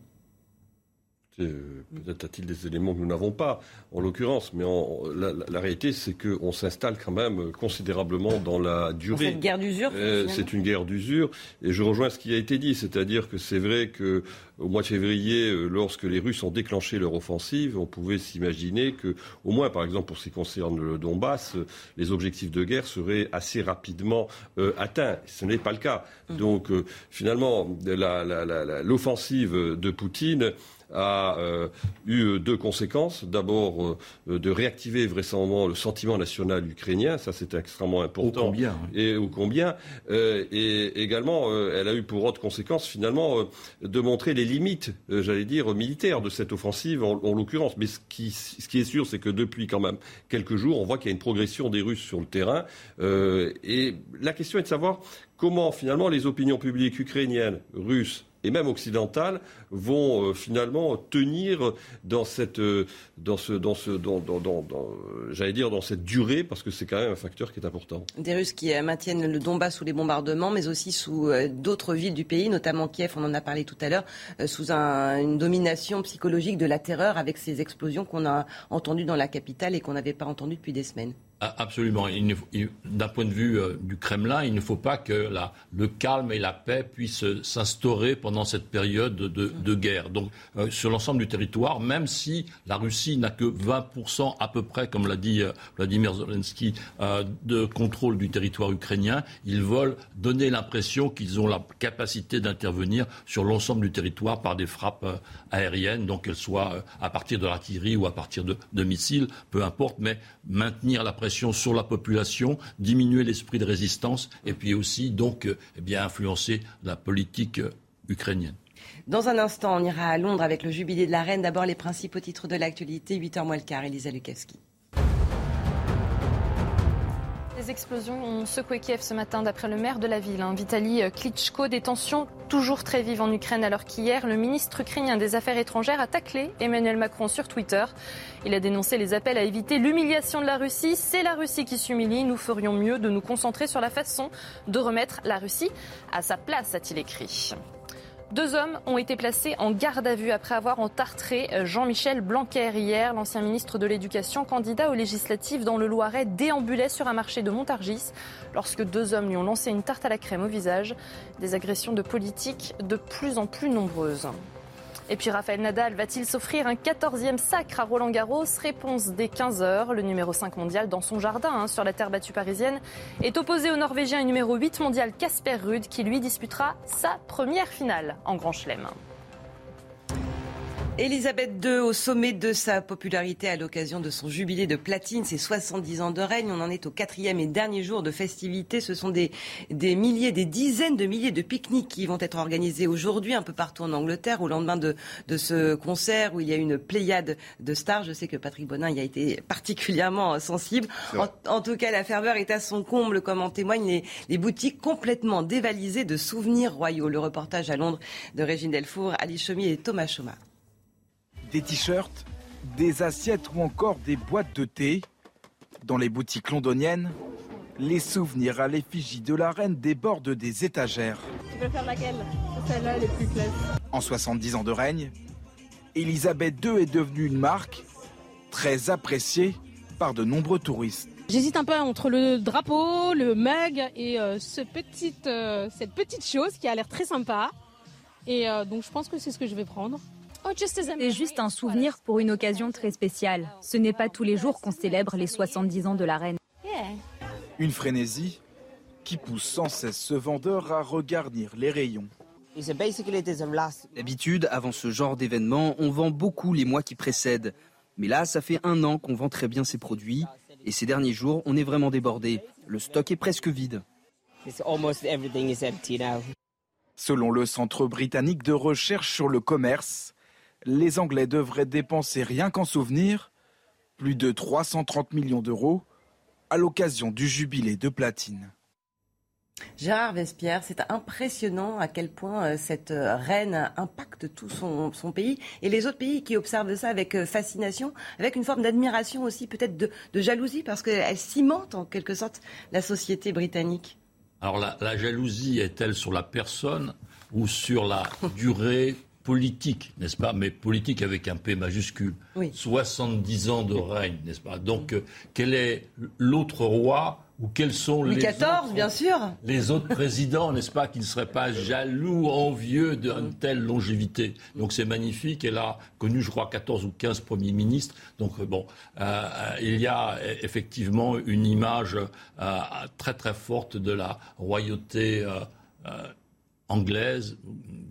Speaker 10: Peut-être a-t-il des éléments que nous n'avons pas, en l'occurrence, mais en, la, la, la, réalité, c'est qu'on s'installe quand même considérablement dans la durée.
Speaker 1: Cette guerre d'usure
Speaker 10: euh, C'est une guerre d'usure, et je rejoins ce qui a été dit, c'est-à-dire que c'est vrai que au mois de février, lorsque les Russes ont déclenché leur offensive, on pouvait s'imaginer que, au moins, par exemple, pour ce qui concerne le Donbass, les objectifs de guerre seraient assez rapidement euh, atteints. Ce n'est pas le cas. Mmh. Donc, euh, finalement, l'offensive de Poutine a euh, eu deux conséquences. D'abord, euh, de réactiver vraisemblablement le sentiment national ukrainien, ça c'est extrêmement important.
Speaker 2: Au combien
Speaker 10: oui. Et au combien. Euh, et également, elle a eu pour autre conséquence, finalement, de montrer les limites, j'allais dire, militaires de cette offensive, en, en l'occurrence. Mais ce qui, ce qui, est sûr, c'est que depuis quand même quelques jours, on voit qu'il y a une progression des Russes sur le terrain. et la question est de savoir comment, finalement, les opinions publiques ukrainiennes, russes, et même occidentales vont euh, finalement tenir dans cette, euh, dans ce, dans ce, dans, dans, dans, j'allais dire dans cette durée parce que c'est quand même un facteur qui est important.
Speaker 1: Des Russes qui euh, maintiennent le Donbass sous les bombardements, mais aussi sous d'autres villes du pays, notamment Kiev, on en a parlé tout à l'heure, sous un, une domination psychologique de la terreur avec ces explosions qu'on a entendues dans la capitale et qu'on n'avait pas entendues depuis des semaines.
Speaker 2: Absolument. D'un point de vue euh, du Kremlin, il ne faut pas que le calme et la paix puissent s'instaurer pendant cette période de, guerre. Donc, euh, sur l'ensemble du territoire, même si la Russie n'a que 20% à peu près, comme l'a dit euh, Vladimir Zelensky, euh, de contrôle du territoire ukrainien, ils veulent donner l'impression qu'ils ont la capacité d'intervenir sur l'ensemble du territoire par des frappes euh, aériennes, donc qu'elles soient à partir de l'artillerie ou à partir de, de missiles, peu importe, mais maintenir la pression sur la population, diminuer l'esprit de résistance et puis aussi donc eh bien, influencer la politique ukrainienne.
Speaker 1: Dans un instant, on ira à Londres avec le jubilé de la reine. D'abord, les principaux titres de l'actualité. 8h moins le quart, Elisa Lukavski.
Speaker 15: Des explosions ont secoué Kiev ce matin, d'après le maire de la ville, hein, Vitaly Klitschko. Des tensions toujours très vives en Ukraine, alors qu'hier, le ministre ukrainien des Affaires étrangères a taclé Emmanuel Macron sur Twitter. Il a dénoncé les appels à éviter l'humiliation de la Russie. C'est la Russie qui s'humilie. Nous ferions mieux de nous concentrer sur la façon de remettre la Russie à sa place, a-t-il écrit. Deux hommes ont été placés en garde à vue après avoir entartré Jean-Michel Blanquer hier. L'ancien ministre de l'Éducation, candidat aux législatives dans le Loiret, déambulait sur un marché de Montargis lorsque deux hommes lui ont lancé une tarte à la crème au visage. Des agressions de politiques de plus en plus nombreuses. Et puis Raphaël Nadal va-t-il s'offrir un 14e sacre à Roland Garros Réponse dès 15h. Le numéro 5 mondial dans son jardin hein, sur la terre battue parisienne est opposé au Norvégien et numéro 8 mondial Casper Ruud qui lui disputera sa première finale en Grand Chelem.
Speaker 1: Elisabeth II au sommet de sa popularité à l'occasion de son jubilé de platine, ses 70 ans de règne. On en est au quatrième et dernier jour de festivités. Ce sont des, des milliers, des dizaines de milliers de pique-niques qui vont être organisés aujourd'hui un peu partout en Angleterre au lendemain de, de ce concert où il y a une pléiade de stars. Je sais que Patrick Bonin y a été particulièrement sensible. En, en, tout cas, la ferveur est à son comble, comme en témoignent les, les boutiques complètement dévalisées de souvenirs royaux. Le reportage à Londres de Régine Delfour, Ali Chomi et Thomas Choma.
Speaker 26: Des t-shirts, des assiettes ou encore des boîtes de thé. Dans les boutiques londoniennes, les souvenirs à l'effigie de la reine débordent des étagères.
Speaker 27: Tu préfères laquelle? Celle-là, elle est plus classe.
Speaker 26: En 70 ans de règne, Elisabeth II est devenue une marque très appréciée par de nombreux touristes.
Speaker 27: J'hésite un peu entre le drapeau, le mug et euh, ce euh, cette petite chose qui a l'air très sympa. Et euh, donc je pense que c'est ce que je vais prendre.
Speaker 28: C'est juste un souvenir pour une occasion très spéciale. Ce n'est pas tous les jours qu'on célèbre les 70 ans de la reine.
Speaker 26: Une frénésie qui pousse sans cesse ce vendeur à regarnir les rayons.
Speaker 29: D'habitude, avant ce genre d'événement, on vend beaucoup les mois qui précèdent. Mais là, ça fait un an qu'on vend très bien ces produits. Et ces derniers jours, on est vraiment débordé. Le stock est presque vide.
Speaker 26: Selon le Centre britannique de recherche sur le commerce, les Anglais devraient dépenser rien qu'en souvenirs plus de 330 millions d'euros à l'occasion du jubilé de platine.
Speaker 1: Gérard Vespierre, c'est impressionnant à quel point euh, cette euh, reine impacte tout son, son, pays et les autres pays qui observent ça avec euh, fascination, avec une forme d'admiration aussi, peut-être de, de, jalousie, parce qu'elle cimente en quelque sorte la société britannique.
Speaker 2: Alors la, la jalousie est-elle sur la personne ou sur la durée politique, n'est-ce pas Mais politique avec un P majuscule.
Speaker 1: Oui.
Speaker 2: 70 ans de règne, n'est-ce pas Donc, euh, quel est l'autre roi ou quels sont
Speaker 1: Louis
Speaker 2: les autres,
Speaker 1: bien sûr.
Speaker 2: les autres présidents, n'est-ce pas, qui ne seraient pas jaloux, envieux d'une telle longévité. Donc c'est magnifique. Elle a connu, je crois, 14 ou 15 premiers ministres. Donc bon, euh, il y a effectivement une image euh, très très forte de la royauté. Euh, anglaise,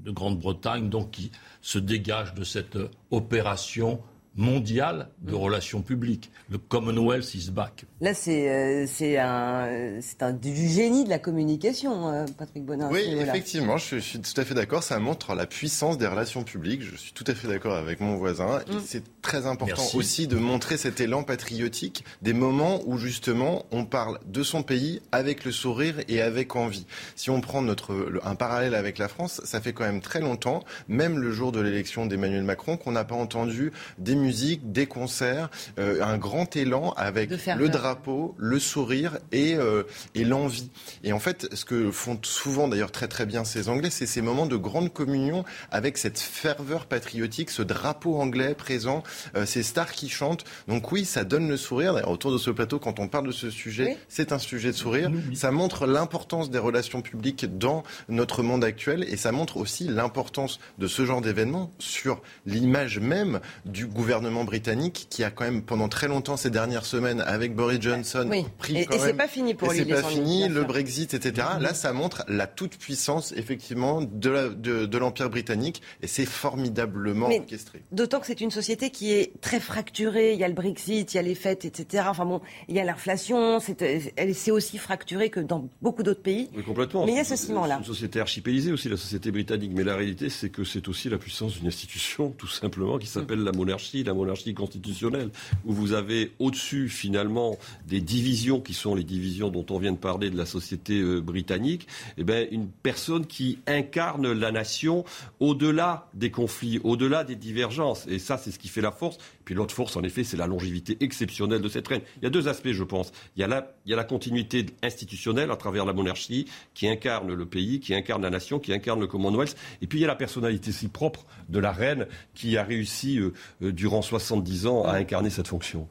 Speaker 2: de Grande-Bretagne, donc qui se dégage de cette opération mondiale de relations publiques. Le Commonwealth is back.
Speaker 1: Là, c'est euh, c'est un, un, du génie de la communication, euh, Patrick Bonin.
Speaker 11: Oui, effectivement, je, je, suis tout à fait d'accord. Ça montre la puissance des relations publiques. Je suis tout à fait d'accord avec mon voisin. Mm. Et c'est très important
Speaker 2: Merci.
Speaker 11: aussi de montrer cet élan patriotique, des moments où justement on parle de son pays avec le sourire et avec envie. Si on prend notre, le, un parallèle avec la France, ça fait quand même très longtemps, même le jour de l'élection d'Emmanuel Macron, qu'on n'a pas entendu des musiques, des concerts, euh, un grand élan avec le drapeau, le sourire et, euh, et l'envie. Et en fait, ce que font souvent d'ailleurs très très bien ces Anglais, c'est ces moments de grande communion avec cette ferveur patriotique, ce drapeau anglais présent, ces stars qui chantent. Donc oui, ça donne le sourire. D'ailleurs, autour de ce plateau, quand on parle de ce sujet, oui. c'est un sujet de sourire. Oui. Ça montre l'importance des relations publiques dans notre monde actuel et ça montre aussi l'importance de ce genre d'événement sur l'image même du gouvernement britannique qui a quand même pendant très longtemps ces dernières semaines avec Boris Johnson
Speaker 1: oui.
Speaker 11: pris
Speaker 1: et, et c'est pas fini pour
Speaker 11: et
Speaker 1: lui.
Speaker 11: C'est pas fini, le Brexit, etc. Là, ça montre la toute puissance effectivement de, la, de, de l'empire britannique et c'est formidablement
Speaker 1: Mais
Speaker 11: orchestré.
Speaker 1: D'autant que c'est une société qui est très fracturée. Il y a le Brexit, il y a les fêtes, etc. Enfin bon, il y a l'inflation. C'est, elle c'est aussi fracturée que dans beaucoup d'autres pays.
Speaker 10: Oui, complètement.
Speaker 1: Mais il y a ce ciment-là.
Speaker 10: Une société archipélisée aussi, la société britannique. Mais la réalité, c'est que c'est aussi la puissance d'une institution, tout simplement, qui s'appelle la monarchie monarchie, la monarchie constitutionnelle, où vous avez au-dessus finalement des divisions qui sont les divisions dont on vient de parler de la société euh, britannique, eh bien, une personne qui incarne la nation au-delà des conflits, au-delà des divergences. Et ça, c'est ce qui fait la force. Puis l'autre force, en effet, c'est la longévité exceptionnelle de cette reine. Il y a deux aspects, je pense. Il y a la, il y a la continuité institutionnelle à travers la monarchie qui incarne le pays, qui incarne la nation, qui incarne le Commonwealth. Et puis il y a la personnalité si propre de la reine qui a réussi, euh, euh, durant 70 ans, à incarner cette fonction.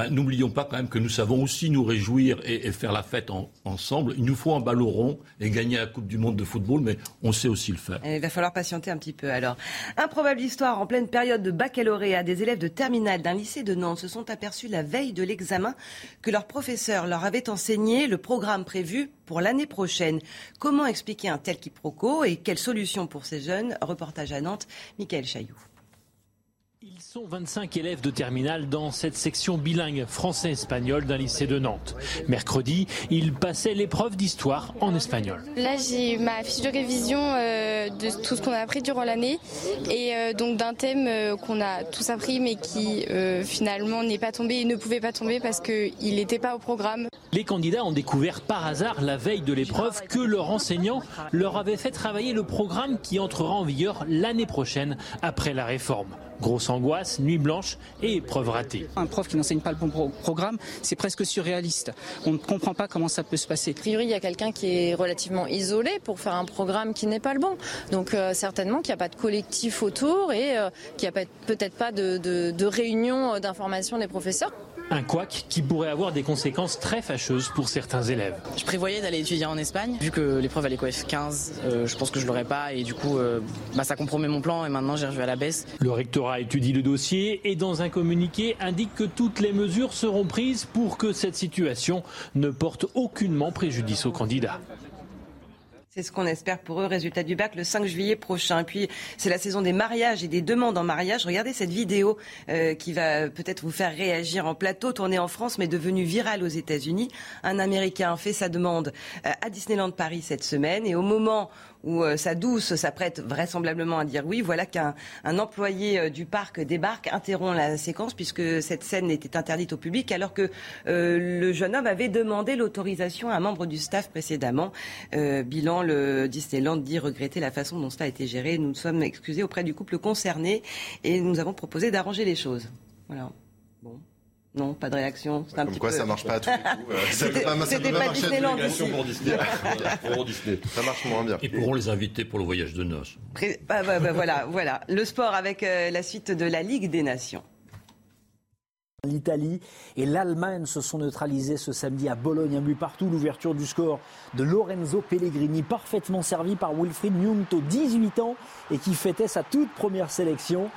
Speaker 2: Ben, n'oublions pas quand même que nous savons aussi nous réjouir et, faire la fête ensemble. Il nous faut un ballon rond et gagner la Coupe du Monde de football, mais on sait aussi le faire.
Speaker 1: il va falloir patienter un petit peu alors. Improbable histoire, en pleine période de baccalauréat, des élèves de terminale d'un lycée de Nantes se sont aperçus la veille de l'examen que leur professeur leur avait enseigné le programme prévu pour l'année prochaine. Comment expliquer un tel quiproquo et quelle solution pour ces jeunes? Reportage à Nantes, Michael Chailloux.
Speaker 30: Ils sont 25 élèves de terminale dans cette section bilingue français-espagnol d'un lycée de Nantes. Mercredi, ils passaient l'épreuve d'histoire en espagnol.
Speaker 31: Là, j'ai ma fiche de révision euh, de tout ce qu'on a appris durant l'année et euh, donc d'un thème euh, qu'on a tous appris mais qui finalement n'est pas tombé et ne pouvait pas tomber parce qu'il n'était pas au programme.
Speaker 30: Les candidats ont découvert par hasard la veille de l'épreuve que leur enseignant leur avait fait travailler le programme qui entrera en vigueur l'année prochaine après la réforme. Grosse angoisse, nuit blanche et épreuve ratée.
Speaker 32: Un prof qui n'enseigne pas le bon programme, c'est presque surréaliste. On ne comprend pas comment ça peut se passer.
Speaker 33: A priori, il y a quelqu'un qui est relativement isolé pour faire un programme qui n'est pas le bon. Donc euh, certainement qu'il n'y a pas de collectif autour et euh, qu'il n'y a peut-être pas de, de réunion d'information des professeurs.
Speaker 30: Un couac qui pourrait avoir des conséquences très fâcheuses pour certains élèves.
Speaker 34: Je prévoyais d'aller étudier en Espagne. Vu que l'épreuve est quoi 15 euh, je pense que je l'aurais pas et du coup euh, bah, ça compromet mon plan et maintenant j'ai revu à la baisse.
Speaker 30: Le rectorat étudie le dossier et dans un communiqué indique que toutes les mesures seront prises pour que cette situation ne porte aucunement préjudice aux candidats.
Speaker 1: C'est ce qu'on espère pour eux. Résultat du bac le 5 juillet prochain. Puis c'est la saison des mariages et des demandes en mariage. Regardez cette vidéo euh, qui va peut-être vous faire réagir en plateau, tournée en France mais devenue virale aux États-Unis. Un Américain fait sa demande euh, à Disneyland Paris cette semaine et au moment où euh, sa douce s'apprête vraisemblablement à dire oui, voilà qu'un employé euh, du parc débarque, interrompt la séquence puisque cette scène était interdite au public alors que euh, le jeune homme avait demandé l'autorisation à un membre du staff précédemment. bilan, le Disneyland dit regretter la façon dont cela a été géré. Nous nous sommes excusés auprès du couple concerné et nous avons proposé d'arranger les choses. Voilà. Bon. Non, pas de réaction.
Speaker 11: C'est un Comme quoi, ça marche pas à tous les coups. Euh, ça peut pas, ça peut pas marcher à pour Disney. pour Disney. Ça marche moins bien.
Speaker 2: Ils pourront les inviter pour le voyage de noces.
Speaker 1: Bah, bah, bah, voilà, voilà. Le sport avec euh, la suite de la Ligue des Nations.
Speaker 35: L'Italie et l'Allemagne se sont neutralisés ce samedi à Bologne, un but partout. L'ouverture du score de Lorenzo Pellegrini, parfaitement servi par Wilfried Nyunto, 18 ans, et qui fêtait sa toute première sélection.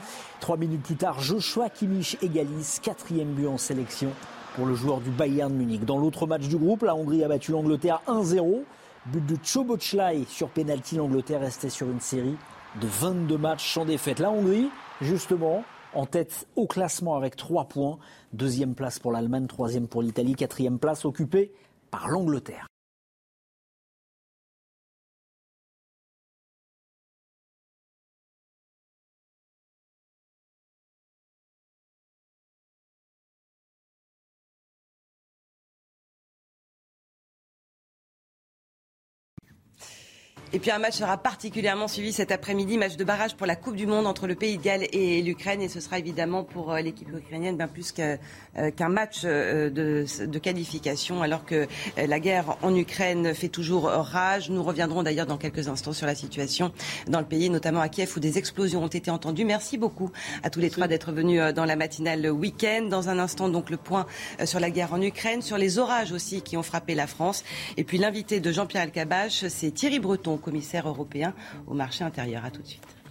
Speaker 35: Trois minutes plus tard, Joshua Kimmich égalise, quatrième but en sélection pour le joueur du Bayern Munich. Dans l'autre match du groupe, la Hongrie a battu l'Angleterre 1-0. But de Chobochlai sur pénalty, l'Angleterre restait sur une série de 22 matchs sans défaite. La Hongrie, justement, en tête au classement avec 3 points. Deuxième place pour l'Allemagne, troisième pour l'Italie, quatrième place occupée par l'Angleterre.
Speaker 1: Et puis un match sera particulièrement suivi cet après-midi, match de barrage pour la Coupe du Monde entre le Pays de Galles et l'Ukraine. Et ce sera évidemment pour euh, l'équipe ukrainienne bien plus euh, qu'un match euh, de, de, qualification, alors que la guerre en Ukraine fait toujours rage. Nous reviendrons d'ailleurs dans quelques instants sur la situation dans le pays, notamment à Kiev où des explosions ont été entendues. Merci beaucoup à tous les trois d'être venus dans la matinale week-end. Dans un instant, donc le point sur la guerre en Ukraine, sur les orages aussi qui ont frappé la France. Et puis l'invité de Jean-Pierre Alcabache, c'est Thierry Breton commissaire européen au marché intérieur. À tout de suite.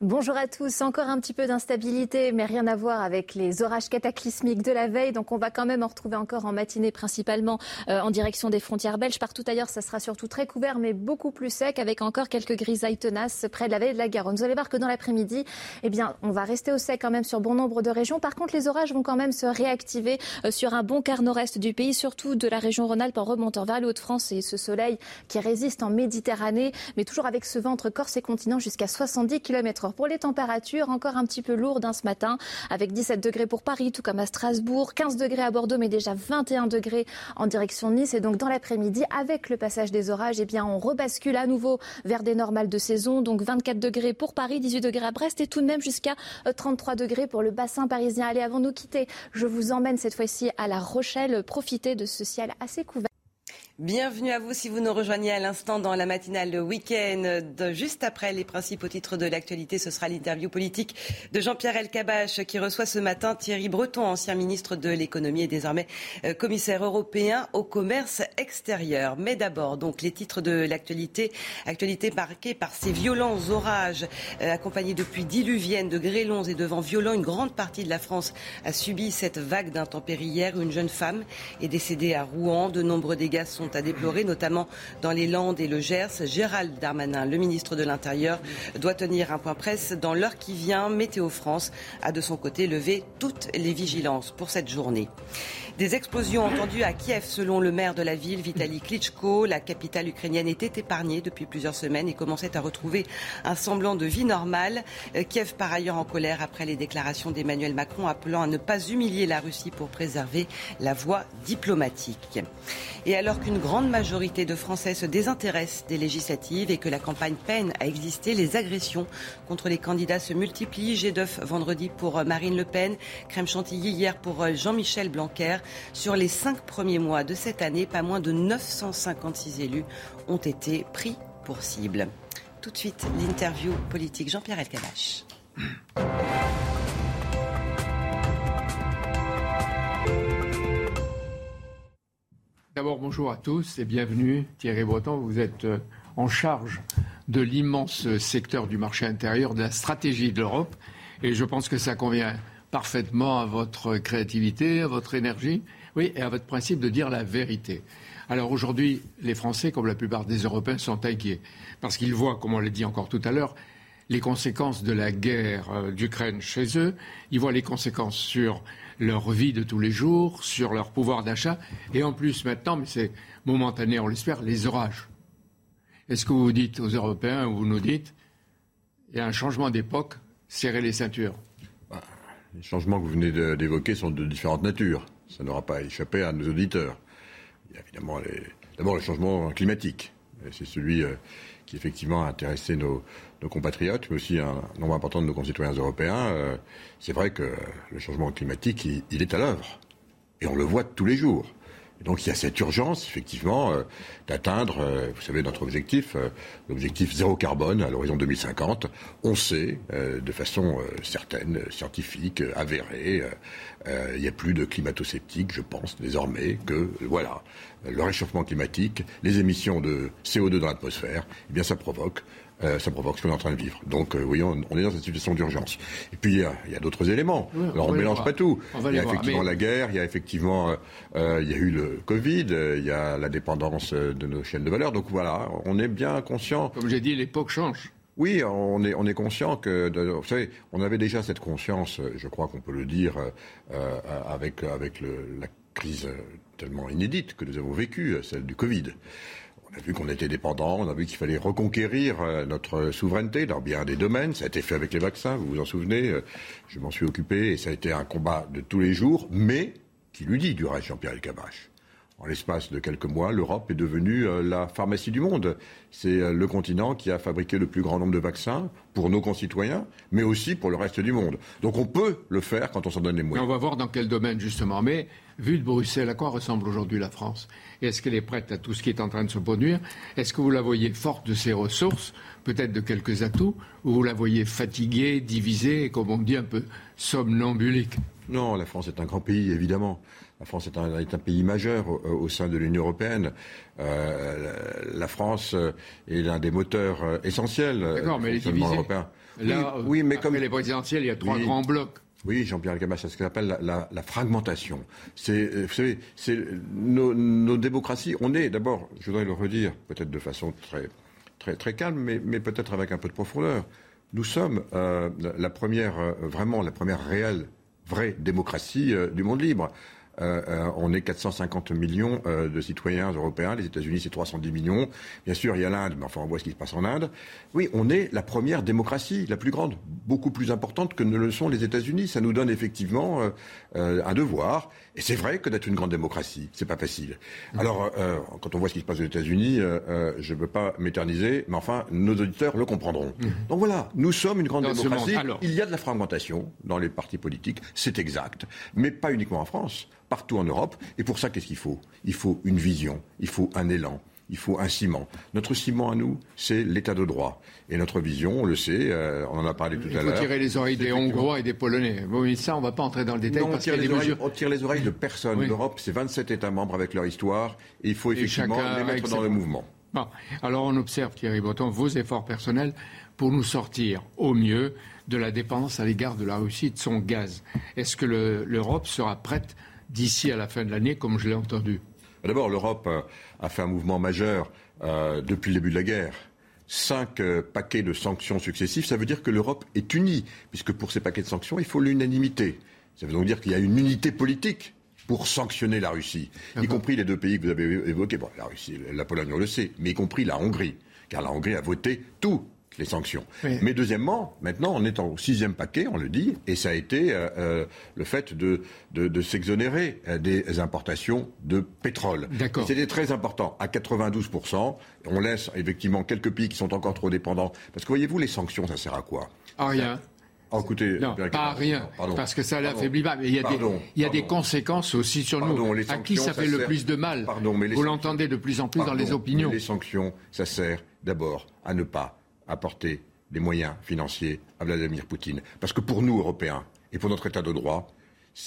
Speaker 3: Bonjour à tous. Encore un petit peu d'instabilité, mais rien à voir avec les orages cataclysmiques de la veille. Donc, on va quand même en retrouver encore en matinée, principalement euh, en direction des frontières belges. Partout ailleurs, ça sera surtout très couvert, mais beaucoup plus sec, avec encore quelques grisailles tenaces près de la veille de la Garonne. Vous allez voir que dans l'après-midi, eh bien, on va rester au sec quand même sur bon nombre de régions. Par contre, les orages vont quand même se réactiver euh, sur un bon quart nord-est du pays, surtout de la région Rhône-Alpes en remontant vers le Haut-de-France et ce soleil qui résiste en Méditerranée, mais toujours avec ce vent entre Corse et continent jusqu'à 70 km Pour les températures, encore un petit peu lourdes hein, ce matin, avec 17 degrés pour Paris, tout comme à Strasbourg, 15 degrés à Bordeaux, mais déjà 21 degrés en direction de Nice. Et donc dans l'après-midi, avec le passage des orages, eh bien on rebascule à nouveau vers des normales de saison. Donc 24 degrés pour Paris, 18 degrés à Brest et tout de même jusqu'à 33 euh, degrés pour le bassin parisien. Allez, avant de nous quitter, je vous emmène cette fois-ci à La Rochelle. Profitez de ce ciel assez couvert.
Speaker 1: Bienvenue à vous si vous nous rejoignez à l'instant dans la matinale week-end. Juste après les principaux titres de l'actualité, ce sera l'interview politique de Jean-Pierre Elkabach qui reçoit ce matin Thierry Breton, ancien ministre de l'économie et désormais euh, commissaire européen au commerce extérieur. Mais d'abord, donc les titres de l'actualité, actualité marquée par ces violents orages euh, accompagnés depuis diluviennes de grêlons et de vents violents. Une grande partie de la France a subi cette vague d'intempéries hier. Une jeune femme est décédée à Rouen. De nombreux dégâts sont à déplorer, notamment dans les Landes et le Gers. Gérald Darmanin, le ministre de l'Intérieur, doit tenir un point presse dans l'heure qui vient. Météo France a de son côté levé toutes les vigilances pour cette journée. Des explosions entendues à Kiev, selon le maire de la ville, Vitaly Klitschko. La capitale ukrainienne était épargnée depuis plusieurs semaines et commençait à retrouver un semblant de vie normale. Euh, Kiev, par ailleurs, en colère après les déclarations d'Emmanuel Macron appelant à ne pas humilier la Russie pour préserver la voie diplomatique. Et alors qu'une grande majorité de Français se désintéressent des législatives et que la campagne peine à exister, les agressions contre les candidats se multiplient. J'ai d'œuf vendredi pour Marine Le Pen, crème chantilly hier pour Jean-Michel Blanquer. Sur les cinq premiers mois de cette année, pas moins de 956 élus ont été pris pour cible. Tout de suite, l'interview politique Jean-Pierre Elkabach.
Speaker 36: D'abord, bonjour à tous et bienvenue. Thierry Breton, vous êtes euh, en charge de l'immense secteur du marché intérieur, de la stratégie de l'Europe. Et je pense que ça convient parfaitement à votre créativité, à votre énergie, oui, et à votre principe de dire la vérité. Alors aujourd'hui, les Français, comme la plupart des Européens, sont inquiets parce qu'ils voient, comme on l'a dit encore tout à l'heure, les conséquences de la guerre euh, d'Ukraine chez eux. Ils voient les conséquences sur leur vie de tous les jours, sur leur pouvoir d'achat, et en plus maintenant, mais c'est momentané, on l'espère, les orages. Est-ce que vous dites aux Européens, ou vous nous dites, il y a un changement d'époque, serrez les ceintures
Speaker 37: les changements que vous venez d'évoquer sont de différentes natures. Ça n'aura pas échappé à nos auditeurs. Il y a évidemment d'abord le changement climatique. C'est celui euh, qui effectivement a intéressé nos, compatriotes, mais aussi un nombre important de nos concitoyens européens. Euh, c'est vrai que le changement climatique, il est à l'œuvre. Et on le voit tous les jours donc il y a cette urgence, effectivement, euh, d'atteindre, euh, vous savez, notre objectif, euh, l'objectif zéro carbone à l'horizon 2050. On sait, de façon certaine, scientifique, avérée, il n'y a plus de climato-sceptiques, je pense, désormais, que, voilà, le réchauffement climatique, les émissions de CO2 dans l'atmosphère, eh bien ça provoque euh, ça provoque ce qu'on est en train de vivre. Donc, euh, oui, on, est dans une situation d'urgence. Et puis, il y a, d'autres éléments. Alors, on ne mélange pas tout. Il y a effectivement la guerre, il y a effectivement, euh, il y a eu le Covid, il y a la dépendance de nos chaînes de valeur. Donc, voilà, on est bien conscient.
Speaker 36: Comme j'ai dit, l'époque change.
Speaker 37: Oui, on est, on est conscient que, vous savez, on avait déjà cette conscience, je crois qu'on peut le dire, avec, avec la crise tellement inédite que nous avons vécue, celle du Covid. On a vu qu'on était dépendant, on a vu qu'il fallait reconquérir euh, notre souveraineté dans bien des domaines. Ça a été fait avec les vaccins, vous vous en souvenez. Euh, je m'en suis occupé et ça a été un combat de tous les jours, mais qui lui dit du reste Jean-Pierre Elkabbach. En l'espace de quelques mois, l'Europe est devenue euh, la pharmacie du monde. C'est le continent qui a fabriqué le plus grand nombre de vaccins pour nos concitoyens, mais aussi pour le reste du monde. Donc on peut le faire quand on s'en donne les moyens.
Speaker 36: on va voir dans quel domaine justement. Mais vu de Bruxelles, à quoi ressemble aujourd'hui la France? Est-ce qu'elle est prête à tout ce qui est en train de se produire? Est-ce que vous la voyez forte de ses ressources, peut-être de quelques atouts, ou vous la voyez fatiguée, divisée, comme on dit, un peu somnambulique?
Speaker 37: Non, la France est un grand pays, évidemment. La France est un, pays majeur au, sein de l'Union européenne. Euh, la France est l'un des moteurs euh, essentiels
Speaker 36: D'accord, mais elle est divisée. Européen. Là, oui, mais comme les présidentielles, il y a trois grands blocs.
Speaker 37: Oui, Jean-Pierre Gamache, c'est ce qu'on appelle la, fragmentation. C'est, euh, vous savez, c'est nos, démocraties. On est d'abord, je voudrais le redire, peut-être de façon très, très, très calme, mais, mais peut-être avec un peu de profondeur. Nous sommes euh, la première, euh, vraiment la première réelle, vraie démocratie du monde libre. On est 450 millions de citoyens européens. Les États-Unis, c'est 310 millions. Bien sûr, il y a l'Inde, mais enfin, on voit ce qui se passe en Inde. Oui, on est la première démocratie, la plus grande, beaucoup plus importante que ne le sont les États-Unis. Ça nous donne effectivement un devoir. Et c'est vrai que d'être une grande démocratie, c'est pas facile. Alors, quand on voit ce qui se passe aux États-Unis, je ne veux pas m'éterniser, mais enfin, nos auditeurs le comprendront. Mmh. Donc voilà, nous sommes une grande démocratie. Il y a de la fragmentation dans les partis politiques, c'est exact, mais pas uniquement en France, partout en Europe. Et pour ça, qu'est-ce qu'il faut? Il faut une vision, il faut un élan. Il faut un ciment. Notre ciment à nous, c'est l'état de droit. Et notre vision, on le sait, euh, on en a parlé tout à l'heure.
Speaker 36: Il faut tirer les oreilles des Hongrois et des Polonais. Bon, ça, on ne va pas entrer dans le détail.
Speaker 37: Non,
Speaker 36: on, tire
Speaker 37: les oreilles, on tire les oreilles de personne. L'Europe, c'est 27 États membres avec leur histoire. Et il faut effectivement les mettre dans le mouvement.
Speaker 36: Bon. Alors on observe, Thierry Breton, vos efforts personnels pour nous sortir au mieux de la dépendance à l'égard de la Russie et de son gaz. Est-ce que l'Europe sera prête d'ici à la fin de l'année, comme je l'ai entendu
Speaker 37: D'abord, l'Europe euh, a fait un mouvement majeur euh, depuis le début de la guerre. Cinq euh, paquets de sanctions successifs, ça veut dire que l'Europe est unie, puisque pour ces paquets de sanctions, il faut l'unanimité. Ça veut donc dire qu'il y a une unité politique pour sanctionner la Russie, y compris les deux pays que vous avez évoqués. Bon, la Russie, la Pologne, on le sait, mais y compris la Hongrie, car la Hongrie a voté tout les sanctions. Mais deuxièmement, maintenant, on est au sixième paquet, on le dit, et ça a été euh, euh, le fait de, de, s'exonérer euh, des importations de pétrole. C'était très important. À 92%, on laisse effectivement quelques pays qui sont encore trop dépendants. Parce que voyez-vous, les sanctions, ça sert à quoi?
Speaker 36: À rien.
Speaker 37: Oh, écoutez,
Speaker 36: non, pas à rien, parce que ça l'affaiblit pas. Mais il y a, des, il y a des conséquences aussi sur nous. à qui ça fait le plus de mal? Vous l'entendez de plus en plus dans les opinions.
Speaker 37: Les sanctions, ça sert d'abord à ne pas apporter des moyens financiers à Vladimir Poutine. Parce que pour nous, Européens, et pour notre État de droit,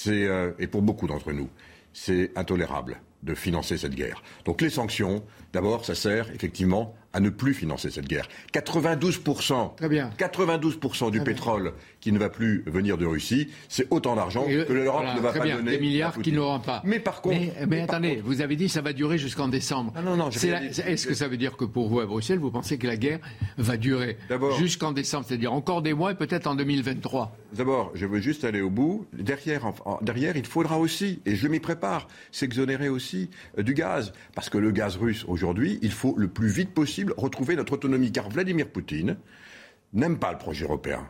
Speaker 37: euh, et pour beaucoup d'entre nous, c'est intolérable de financer cette guerre. Donc les sanctions, d'abord, ça sert effectivement à ne plus financer cette guerre. 92%, Très bien. 92% du pétrole qui ne va plus venir de Russie, c'est autant d'argent que l'Europe ne va pas donner.
Speaker 36: Des milliards qui n'auront pas.
Speaker 37: Mais par contre.
Speaker 36: Mais, attendez, vous avez dit que ça va durer jusqu'en décembre.
Speaker 37: non, non,
Speaker 36: Est-ce que ça veut dire que pour vous à Bruxelles, vous pensez que la guerre va durer jusqu'en décembre, c'est-à-dire encore des mois et peut-être en 2023
Speaker 37: D'abord, je veux juste aller au bout. Derrière, derrière il faudra aussi, et je m'y prépare, s'exonérer aussi euh, du gaz. Parce que le gaz russe, aujourd'hui, il faut le plus vite possible retrouver notre autonomie. Car Vladimir Poutine n'aime pas le projet européen.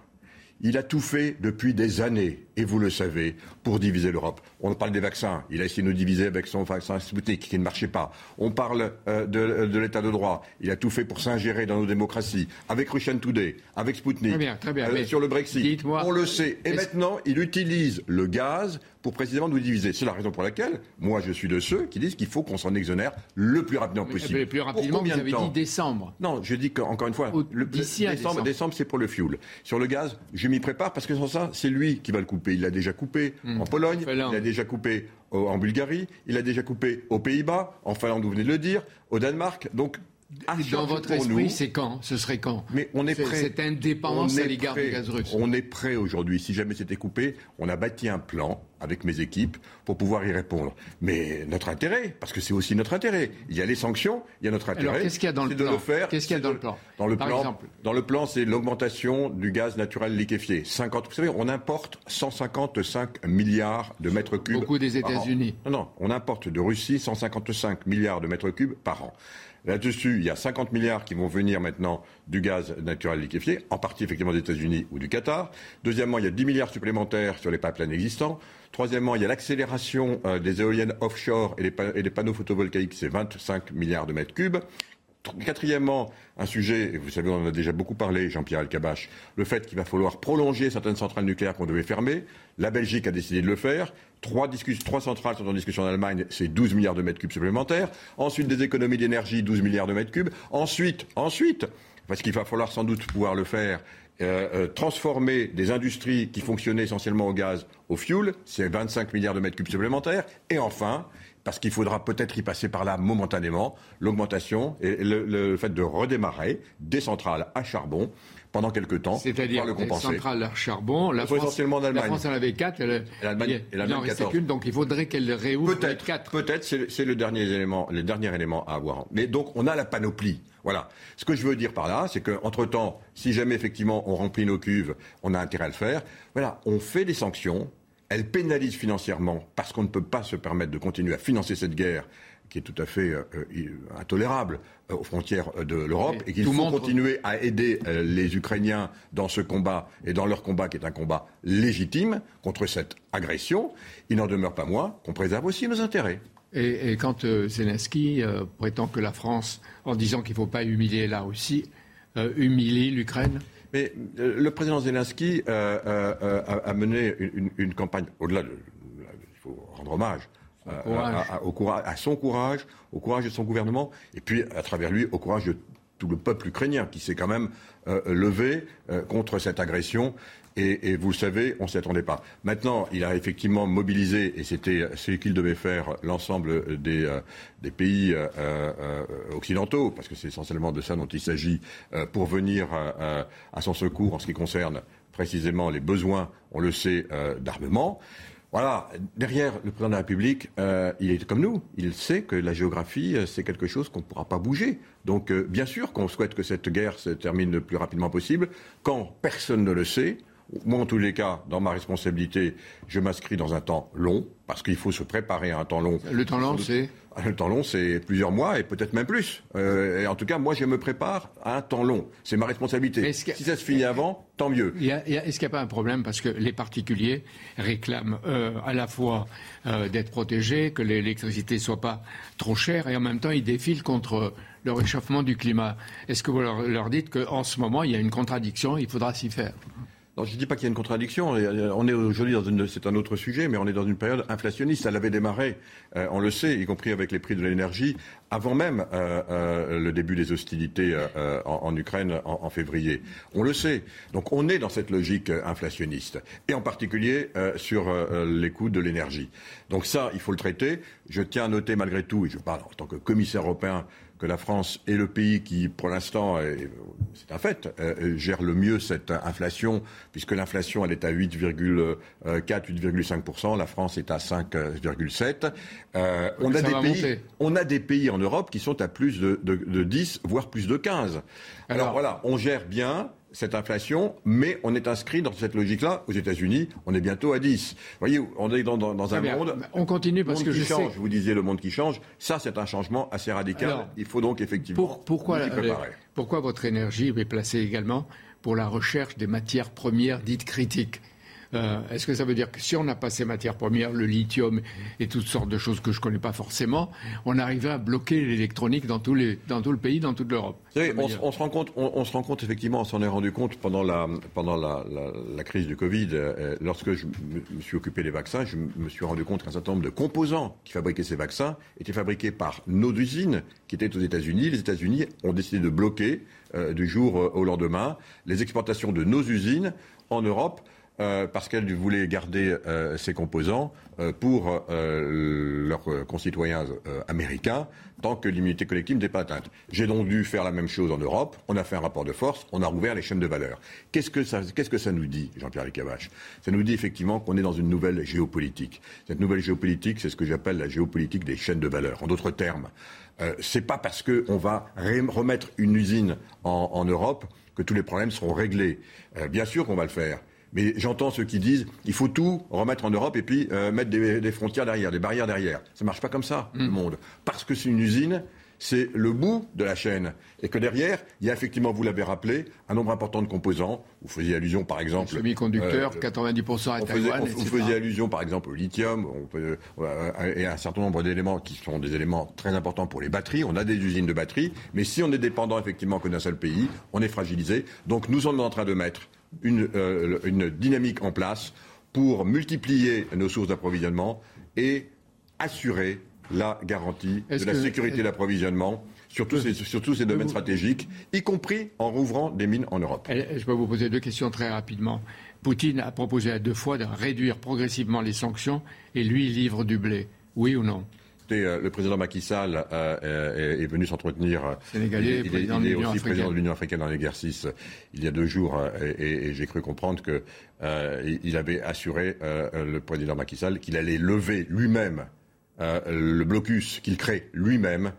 Speaker 37: Il a tout fait depuis des années, et vous le savez, pour diviser l'Europe. On parle des vaccins. Il a essayé de nous diviser avec son vaccin Sputnik qui ne marchait pas. On parle euh, de, l'état de droit. Il a tout fait pour s'ingérer dans nos démocraties. Avec Russian Today, avec Sputnik,
Speaker 36: très bien,
Speaker 37: euh, sur le Brexit. On le sait. Et maintenant, il utilise le gaz pour précisément nous diviser. C'est la raison pour laquelle, moi, je suis de ceux qui disent qu'il faut qu'on s'en exonère le plus rapidement possible.
Speaker 36: Mais plus rapidement, vous avez dit décembre.
Speaker 37: Non, je dis qu'encore une fois, le, décembre, décembre, c'est pour le fuel. Sur le gaz, je m'y prépare parce que sans ça, c'est lui qui va le couper. Il l'a déjà coupé hmm. en Pologne, il l'a déjà coupé en Bulgarie, il l'a déjà coupé aux Pays-Bas, en Finlande, vous venez de le dire, au Danemark. Donc,
Speaker 36: dans votre esprit, c'est quand? Ce serait quand?
Speaker 37: Mais on est prêt.
Speaker 36: Cette indépendance à l'égard du gaz russe.
Speaker 37: On est prêt aujourd'hui. Si jamais c'était coupé, on a bâti un plan avec mes équipes pour pouvoir y répondre. Mais notre intérêt, parce que c'est aussi notre intérêt. Il y a les sanctions, il y a notre intérêt.
Speaker 36: Qu'est-ce qu'il y a dans le plan? Qu'est-ce qu'il y a dans le plan?
Speaker 37: Dans le plan, dans le plan, c'est l'augmentation du gaz naturel liquéfié. 50, vous savez, on importe 155 milliards de mètres cubes.
Speaker 36: Beaucoup des États-Unis.
Speaker 37: Non, non, on importe de Russie 155 milliards de mètres cubes par an. Là-dessus, il y a 50 milliards qui vont venir maintenant du gaz naturel liquéfié, en partie effectivement des États-Unis ou du Qatar. Deuxièmement, il y a 10 milliards supplémentaires sur les pipelines existants. Troisièmement, il y a l'accélération euh, des éoliennes offshore et des panneaux photovoltaïques, c'est 25 milliards de mètres cubes. Quatrièmement, un sujet, et vous savez, on en a déjà beaucoup parlé, Jean-Pierre Alcabache, le fait qu'il va falloir prolonger certaines centrales nucléaires qu'on devait fermer. La Belgique a décidé de le faire. Trois, centrales sont en discussion en Allemagne, c'est 12 milliards de mètres cubes supplémentaires. Ensuite, des économies d'énergie, 12 milliards de mètres cubes. Ensuite, ensuite, parce qu'il va falloir sans doute pouvoir le faire, euh, euh, transformer des industries qui fonctionnaient essentiellement au gaz au fuel, c'est 25 milliards de mètres cubes supplémentaires. Et enfin, parce qu'il faudra peut-être y passer par là momentanément, l'augmentation et le, fait de redémarrer des centrales à charbon pendant quelques temps.
Speaker 36: C'est-à-dire les centrales à charbon, la France, en Allemagne. La France en avait quatre, elle, l'Allemagne en restait qu'une, donc il faudrait qu'elle réouvre
Speaker 37: peut-être,
Speaker 36: quatre.
Speaker 37: Peut-être, c'est le dernier élément, le dernier élément à avoir. Mais donc on a la panoplie. Voilà. Ce que je veux dire par là, c'est qu'entre temps, si jamais effectivement on remplit nos cuves, on a intérêt à le faire. Voilà, on fait des sanctions elle pénalise financièrement parce qu'on ne peut pas se permettre de continuer à financer cette guerre qui est tout à fait euh, euh, intolérable euh, aux frontières de l'Europe et qu'il faut continuer à aider les Ukrainiens dans ce combat et dans leur combat qui est un combat légitime contre cette agression, il n'en demeure pas moins qu'on préserve aussi nos intérêts.
Speaker 36: Et, quand Zelensky prétend que la France, en disant qu'il ne faut pas humilier là aussi, humilie l'Ukraine?
Speaker 37: Mais le président Zelensky a, mené une, campagne, au-delà de. Il faut rendre hommage à, au courage, à son courage, au courage de son gouvernement, et puis à travers lui au courage de tout le peuple ukrainien qui s'est quand même euh, levé euh, contre cette agression. Et, vous le savez, on ne s'y attendait pas. Maintenant, il a effectivement mobilisé, et c'était ce qu'il devait faire, l'ensemble des, euh, des, pays occidentaux, parce que c'est essentiellement de ça dont il s'agit, pour venir à son secours en ce qui concerne précisément les besoins, on le sait, d'armement. Voilà, derrière le président de la République, euh, il est comme nous. Il sait que la géographie, euh, c'est quelque chose qu'on ne pourra pas bouger. Donc, euh, bien sûr qu'on souhaite que cette guerre se termine le plus rapidement possible. Quand personne ne le sait, moi, en tous les cas, dans ma responsabilité, je m'inscris dans un temps long, parce qu'il faut se préparer à un temps long.
Speaker 36: Le temps long, c'est
Speaker 37: Le temps long, c'est plusieurs mois et peut-être même plus. Euh, et en tout cas, moi, je me prépare à un temps long. C'est ma responsabilité. si ça se finit avant, tant mieux.
Speaker 36: Est-ce qu'il n'y a pas un problème Parce que les particuliers réclament euh, à la fois euh, d'être protégés, que l'électricité ne soit pas trop chère, et en même temps, ils défilent contre le réchauffement du climat. Est-ce que vous leur, leur dites qu'en ce moment, il y a une contradiction, il faudra s'y faire?
Speaker 37: Je ne dis pas qu'il y a une contradiction. On est aujourd'hui dans une, c'est un autre sujet, mais on est dans une période inflationniste. Ça l'avait démarré, euh, on le sait, y compris avec les prix de l'énergie, avant même euh, euh, le début des hostilités en, Ukraine en, février. On le sait. Donc on est dans cette logique inflationniste, et en particulier sur les coûts de l'énergie. Donc ça, il faut le traiter. Je tiens à noter malgré tout, et je parle en tant que commissaire européen que la France est le pays qui, pour l'instant, c'est un fait, euh, gère le mieux cette inflation, puisque l'inflation, elle est à 8,4, 8,5%, la France est à 5,7%. Euh, on, a des pays, on a des pays en Europe qui sont à plus de, de 10, voire plus de 15. Alors voilà, on gère bien, cette inflation, mais on est inscrit dans cette logique-là. Aux États-Unis, on est bientôt à 10. Vous voyez, on est dans, un monde.
Speaker 36: On continue parce que
Speaker 37: je
Speaker 36: change.
Speaker 37: Vous disiez le monde qui change. Ça, c'est un changement assez radical. Il faut donc effectivement
Speaker 36: pourquoi, pourquoi votre énergie est placée également pour la recherche des matières premières dites critiques? Euh, est-ce que ça veut dire que si on n'a pas ces matières premières, le lithium et toutes sortes de choses que je ne connais pas forcément, on arriverait à bloquer l'électronique dans, tout le pays, dans toute l'Europe?
Speaker 37: On, on, se rend compte, on, se rend compte effectivement, on s'en est rendu compte pendant la, pendant la, crise du Covid. Euh, lorsque je me suis occupé des vaccins, je me suis rendu compte qu'un certain nombre de composants qui fabriquaient ces vaccins étaient fabriqués par nos usines qui étaient aux États-Unis. Les États-Unis ont décidé de bloquer euh, du jour au lendemain les exportations de nos usines en Europe euh, parce qu'elle voulait garder euh, ses composants euh, pour leurs concitoyens américains tant que l'immunité collective n'était pas atteinte. J'ai donc dû faire la même chose en Europe. On a fait un rapport de force, on a rouvert les chaînes de valeur. Qu'est-ce que ça, que ça nous dit, Jean-Pierre Licavache Ça nous dit effectivement qu'on est dans une nouvelle géopolitique. Cette nouvelle géopolitique, c'est ce que j'appelle la géopolitique des chaînes de valeur. En d'autres termes, euh, c'est pas parce qu'on va remettre une usine en, Europe que tous les problèmes seront réglés. bien sûr qu'on va le faire. Mais j'entends ceux qui disent il faut tout remettre en Europe et puis euh, mettre des, frontières derrière, des barrières derrière. Ça ne marche pas comme ça, le mm. monde. Parce que c'est une usine, c'est le bout de la chaîne. Et que derrière, il y a effectivement, vous l'avez rappelé, un nombre important de composants. Vous faisiez allusion, par exemple.
Speaker 36: Semi-conducteurs, 90% euh, à Taïwan.
Speaker 37: Vous faisiez allusion, par exemple, au lithium on peut, euh, et à un certain nombre d'éléments qui sont des éléments très importants pour les batteries. On a des usines de batteries. Mais si on est dépendant, effectivement, que d'un seul pays, on est fragilisé. Donc nous sommes en train de mettre euh, une, dynamique en place pour multiplier nos sources d'approvisionnement et assurer la garantie de la sécurité d'approvisionnement sur tous, ces, sur tous ces domaines stratégiques, y compris en rouvrant des mines en Europe.
Speaker 36: Je peux vous poser deux questions très rapidement. Poutine a proposé à deux fois de réduire progressivement les sanctions et lui livre du blé. Oui ou non?
Speaker 37: Euh, le président Macky Sall euh, euh, est, venu s'entretenir.
Speaker 36: Sénégalais,
Speaker 37: il, est, aussi président de l'Union africaine dans l'exercice il y a deux jours, et, j'ai cru comprendre que il avait assuré le président Macky Sall qu'il allait lever lui-même le blocus qu'il crée lui-même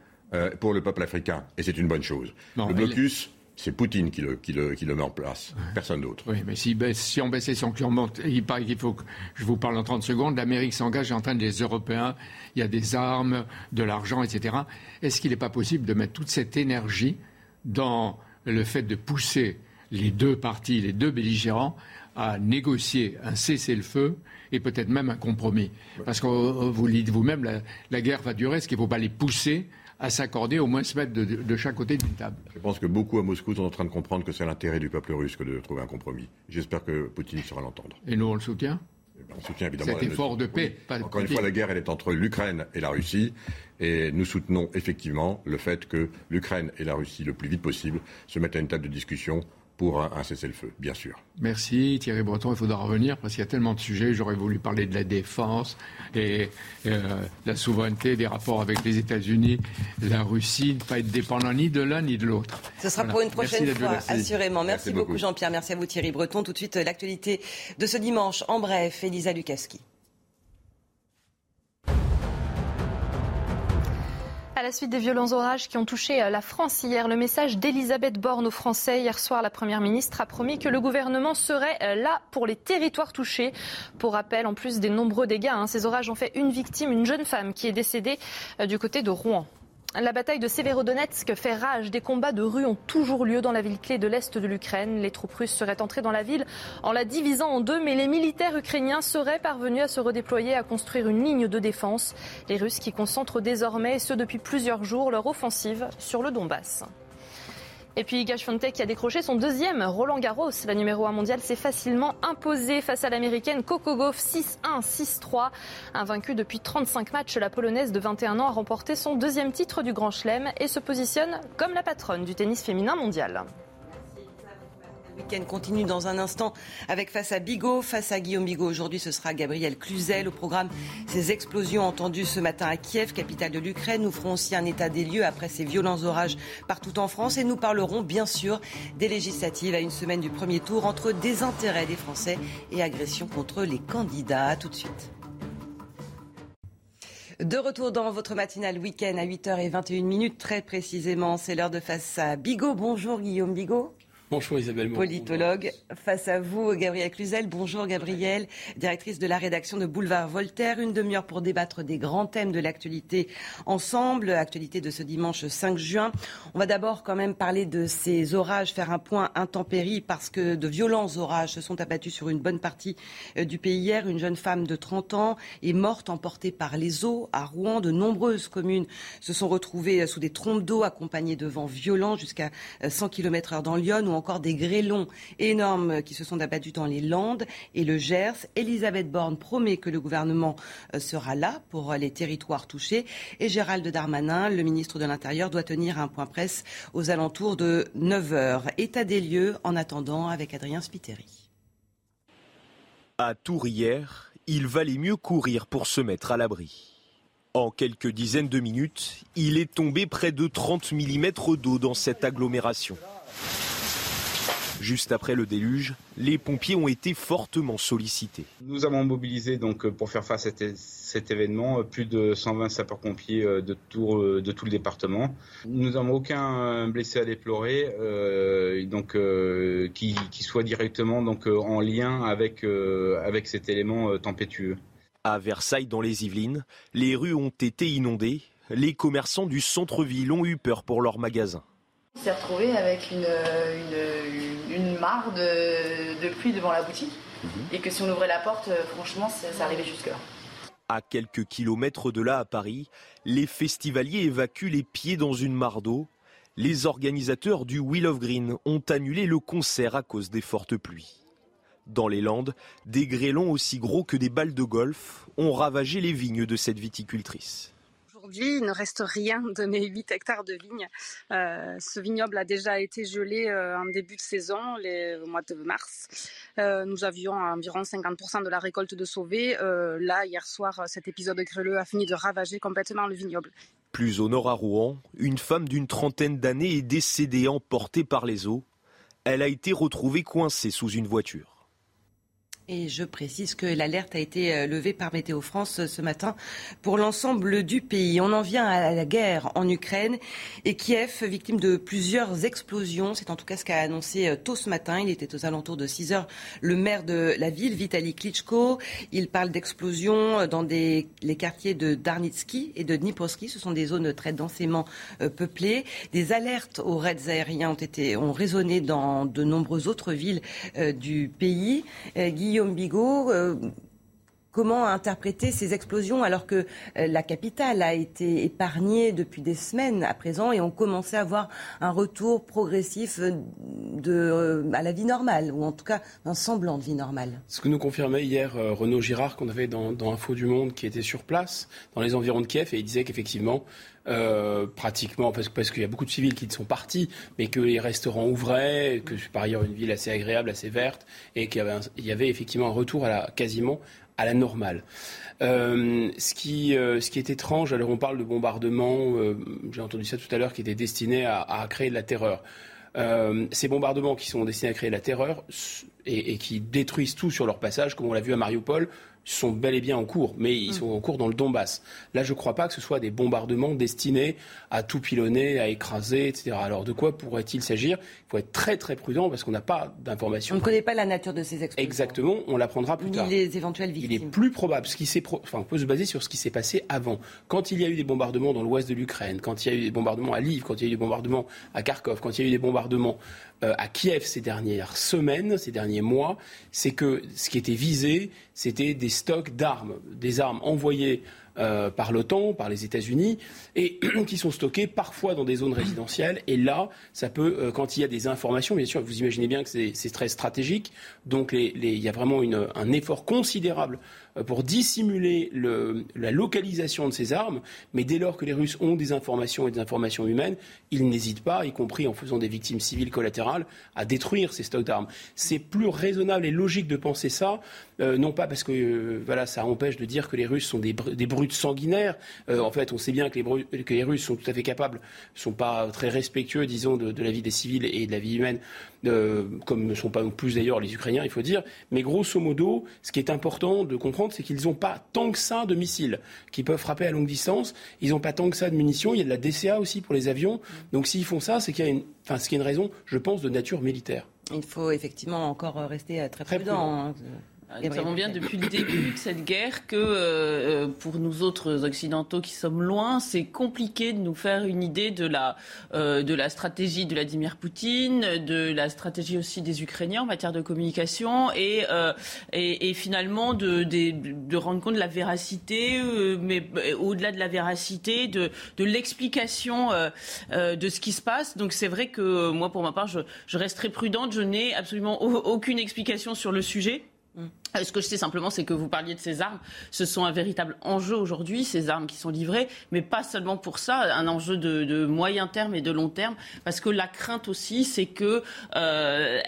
Speaker 37: pour le peuple africain, et c'est une bonne chose. le blocus C'est Poutine qui le, qui, le, qui le, met en place, personne d'autre.
Speaker 36: Oui, mais si, si on baisse les sanctions, il paraît qu'il faut que je vous parle en 30 secondes, l'Amérique s'engage en train des Européens, il y a des armes, de l'argent, etc. Est-ce qu'il n'est pas possible de mettre toute cette énergie dans le fait de pousser les deux parties, les deux belligérants, à négocier un cessez-le-feu et peut-être même un compromis? Parce que vous le dites vous-même, la, la, guerre va durer, est-ce qu'il ne faut pas les pousser à s'accorder, au moins se mettre de, chaque côté d'une table.
Speaker 37: Je pense que beaucoup à Moscou sont en train de comprendre que c'est l'intérêt du peuple russe que de trouver un compromis. J'espère que Poutine saura l'entendre.
Speaker 36: Et nous, on le soutient
Speaker 37: eh ben, on soutient évidemment
Speaker 36: cet effort de paix.
Speaker 37: Encore une fois, la guerre, elle est entre l'Ukraine et la Russie. Et nous soutenons effectivement le fait que l'Ukraine et la Russie, le plus vite possible, se mettent à une table de discussion pour un, cessez-le-feu, bien sûr.
Speaker 36: Merci Thierry Breton. Il faudra revenir parce qu'il y a tellement de sujets. J'aurais voulu parler de la défense et euh, la souveraineté, des rapports avec les États-Unis, la Russie, ne pas être dépendant ni de l'un ni de l'autre.
Speaker 1: Ce sera pour une prochaine fois, assurément. Merci, beaucoup, Jean-Pierre. Merci à vous Thierry Breton. Tout de suite, l'actualité de ce dimanche. En bref, Elisa Lukaski.
Speaker 15: À la suite des violents orages qui ont touché euh, la France hier, le message d'Elisabeth Borne aux Français. Hier soir, la Première ministre a promis que le gouvernement serait euh, là pour les territoires touchés. Pour rappel, en plus des nombreux dégâts, hein, ces orages ont fait une victime, une jeune femme qui est décédée euh, du côté de Rouen. La bataille de Severodonetsk fait rage. Des combats de rue ont toujours lieu dans la ville clé de l'Est de l'Ukraine. Les troupes russes seraient entrées dans la ville en la divisant en deux, mais les militaires ukrainiens seraient parvenus à se redéployer, à construire une ligne de défense. Les Russes qui concentrent désormais, et ce depuis plusieurs jours, leur offensive sur le Donbass. Et puis Iga Swiatek qui a décroché son deuxième Roland Garros. La numéro 1 mondiale s'est facilement imposée face à l'américaine Coco Gauff 6-1, 6-3. Invaincue depuis 35 matchs, la polonaise de 21 ans a remporté son deuxième titre du Grand Chelem et se positionne comme la patronne du tennis féminin mondial.
Speaker 1: Le week-end continue dans un instant avec face à Bigot, face à Guillaume Bigot. Aujourd'hui, ce sera Gabriel Cluzel. Au programme, ces explosions entendues ce matin à Kiev, capitale de l'Ukraine. Nous ferons aussi un état des lieux après ces violents orages partout en France. Et nous parlerons bien sûr des législatives à une semaine du premier tour entre désintérêt des Français et agression contre les candidats. tout de suite. De retour dans votre matinale week-end à 8h21 minutes, très précisément. C'est l'heure de face à Bigot. Bonjour Guillaume Bigot.
Speaker 38: Bonjour Isabelle.
Speaker 1: Politologue. Face à vous, Gabrielle Cluzel. Bonjour Gabrielle, directrice de la rédaction de Boulevard Voltaire. Une demi-heure pour débattre des grands thèmes de l'actualité ensemble. Actualité de ce dimanche 5 juin. On va d'abord quand même parler de ces orages, faire un point intempérie parce que de violents orages se sont abattus sur une bonne partie euh, du pays hier. Une jeune femme de 30 ans est morte emportée par les eaux à Rouen. De nombreuses communes se sont retrouvées euh, sous des trompes d'eau accompagnées de vents violents jusqu'à 100 km heure dans Lyon ou encore des grêlons énormes qui se sont abattus dans les Landes et le Gers. Elisabeth Borne promet que le gouvernement euh, sera là pour les territoires touchés. Et Gérald Darmanin, le ministre de l'Intérieur, doit tenir un point presse aux alentours de 9 heures. État des lieux en attendant avec Adrien Spiteri.
Speaker 4: À Tours il valait mieux courir pour se mettre à l'abri. En quelques dizaines de minutes, il est tombé près de 30 mm d'eau dans cette agglomération. Juste après le déluge, les pompiers ont été fortement sollicités.
Speaker 5: Nous avons mobilisé donc pour faire face à cet événement plus de 120 sapeurs-pompiers euh, de tout, euh, de tout le département. Nous n'avons aucun blessé à déplorer, euh, donc qui, soit directement donc en lien avec avec cet élément tempétueux.
Speaker 4: À Versailles, dans les Yvelines, les rues ont été inondées. Les commerçants du centre-ville ont eu peur pour leurs magasins.
Speaker 6: On s'est retrouvé avec une, une, mare de, pluie devant la boutique mhm. et que si on ouvrait la porte, euh, franchement, ça, arrivait jusque-là.
Speaker 4: À quelques kilomètres de là, à Paris, les festivaliers évacuent les pieds dans une mare d'eau. Les organisateurs du Wheel of Green ont annulé le concert à cause des fortes pluies. Dans les Landes, des grêlons aussi gros que des balles de golf ont ravagé les vignes de cette viticultrice
Speaker 21: aujourd'hui, il ne reste rien de mes 8 hectares de vignes. Euh, ce vignoble a déjà été gelé euh, en début de saison, les, au mois de mars. Euh, nous avions environ 50% de la récolte de sauvée. là, hier soir, cet épisode grêleux a fini de ravager complètement le vignoble.
Speaker 4: Plus au nord à Rouen, une femme d'une trentaine d'années est décédée emportée par les eaux. Elle a été retrouvée coincée sous une voiture.
Speaker 1: Et je précise que l'alerte a été euh, levée par Météo France euh, ce matin pour l'ensemble du pays. On en vient à la guerre en Ukraine et Kiev, victime de plusieurs explosions. C'est en tout cas ce qu'a annoncé euh, tôt ce matin. Il était aux alentours de 6 heures le maire de la ville, Vitaly Klitschko. Il parle d'explosions dans les quartiers de Darnitsky et de Dniprovsky. Ce sont des zones très densément peuplées. Des alertes aux raids aériens ont, été, ont résonné dans de nombreuses autres villes du pays. Guillaume Bigot, euh, comment interpréter ces explosions alors que euh, la capitale a été épargnée depuis des semaines à présent et on commençait à voir un retour progressif euh, de, à la vie normale, ou en tout cas un semblant de vie normale?
Speaker 39: Ce que nous confirmait hier Renaud Girard qu'on avait dans, dans Info du Monde qui était sur place dans les environs de Kiev et il disait qu'effectivement pratiquement, parce, qu'il y a beaucoup de civils qui sont partis, mais que les restaurants ouvraient, que c'est par ailleurs une ville assez agréable, assez verte, et qu'il y avait, effectivement un retour à la, quasiment à la normale. Euh, ce, qui, euh, ce qui est étrange, alors on parle de bombardements, euh, j'ai entendu ça tout à l'heure, qui étaient destinés à, à créer de la terreur. ces bombardements qui sont destinés à créer de la terreur et, et, qui détruisent tout sur leur passage, comme on l'a vu à Mariupol, sont bel et bien en cours, mais ils mm. sont en cours dans le Donbass. Là, je ne crois pas que ce soit des bombardements destinés à tout pilonner, à écraser, etc. Alors, de quoi pourrait-il s'agir? Il faut être très très prudent parce qu'on n'a pas d'informations.
Speaker 1: On ne connaît pas la nature de ces explosions.
Speaker 39: Exactement, on l'apprendra plus
Speaker 1: Ni
Speaker 39: tard.
Speaker 1: les éventuelles victimes.
Speaker 39: Il est plus probable, ce qui s'est enfin, on peut se baser sur ce qui s'est passé avant. Quand il y a eu des bombardements dans l'ouest de l'Ukraine, quand il y a eu des bombardements à Lviv, quand il y a eu des bombardements à Kharkov, quand il y a eu des bombardements à Kiev ces dernières semaines, ces derniers mois, c'est que ce qui était visé, c'était des stocks d'armes, des armes envoyées euh, par l'OTAN, par les États-Unis, et qui sont stockées parfois dans des zones résidentielles. Et là, ça peut, euh, quand il y a des informations, bien sûr, vous imaginez bien que c'est très stratégique, donc les, les, il y a vraiment un effort considérable euh, pour dissimuler le, la localisation de ces armes. Mais dès lors que les Russes ont des informations et des informations humaines, ils n'hésitent pas, y compris en faisant des victimes civiles collatérales, à détruire ces stocks d'armes. C'est plus raisonnable et logique de penser ça, euh, non pas parce que euh, voilà, ça empêche de dire que les Russes sont des, des brutes sanguinaires. Euh, en fait, on sait bien que les, que les, Russes sont tout à fait capables, sont pas très respectueux, disons, de, de la vie des civils et de la vie humaine, comme ne sont pas non plus d'ailleurs les Ukrainiens, il faut dire. Mais grosso modo, ce qui est important de comprendre, c'est qu'ils n'ont pas tant que ça de missiles qui peuvent frapper à longue distance. Ils n'ont pas tant que ça de munitions. Il y a de la DCA aussi pour les avions. Donc s'ils font ça, c'est qu'il y a une, enfin, ce qui est une raison, je pense, de nature militaire.
Speaker 1: Il faut effectivement encore rester très, très prudent. Hein.
Speaker 38: Nous savons bien depuis le début de cette guerre que euh, pour nous autres occidentaux qui sommes loin, c'est compliqué de nous faire une idée de la, euh, de la stratégie de Vladimir Poutine, de la stratégie aussi des Ukrainiens en matière de communication et, euh, et, et, finalement de, de, de, rendre compte de la véracité, euh, mais euh, au-delà de la véracité, de, de l'explication euh, de ce qui se passe. Donc c'est vrai que moi, pour ma part, je, je reste très prudente. Je n'ai absolument aucune explication sur le sujet. Mm. Ce que je sais simplement, c'est que vous parliez de ces armes. Ce sont un véritable enjeu aujourd'hui, ces armes qui sont livrées, mais pas seulement pour ça, un enjeu de, moyen terme et de long terme, parce que la crainte aussi, c'est que euh,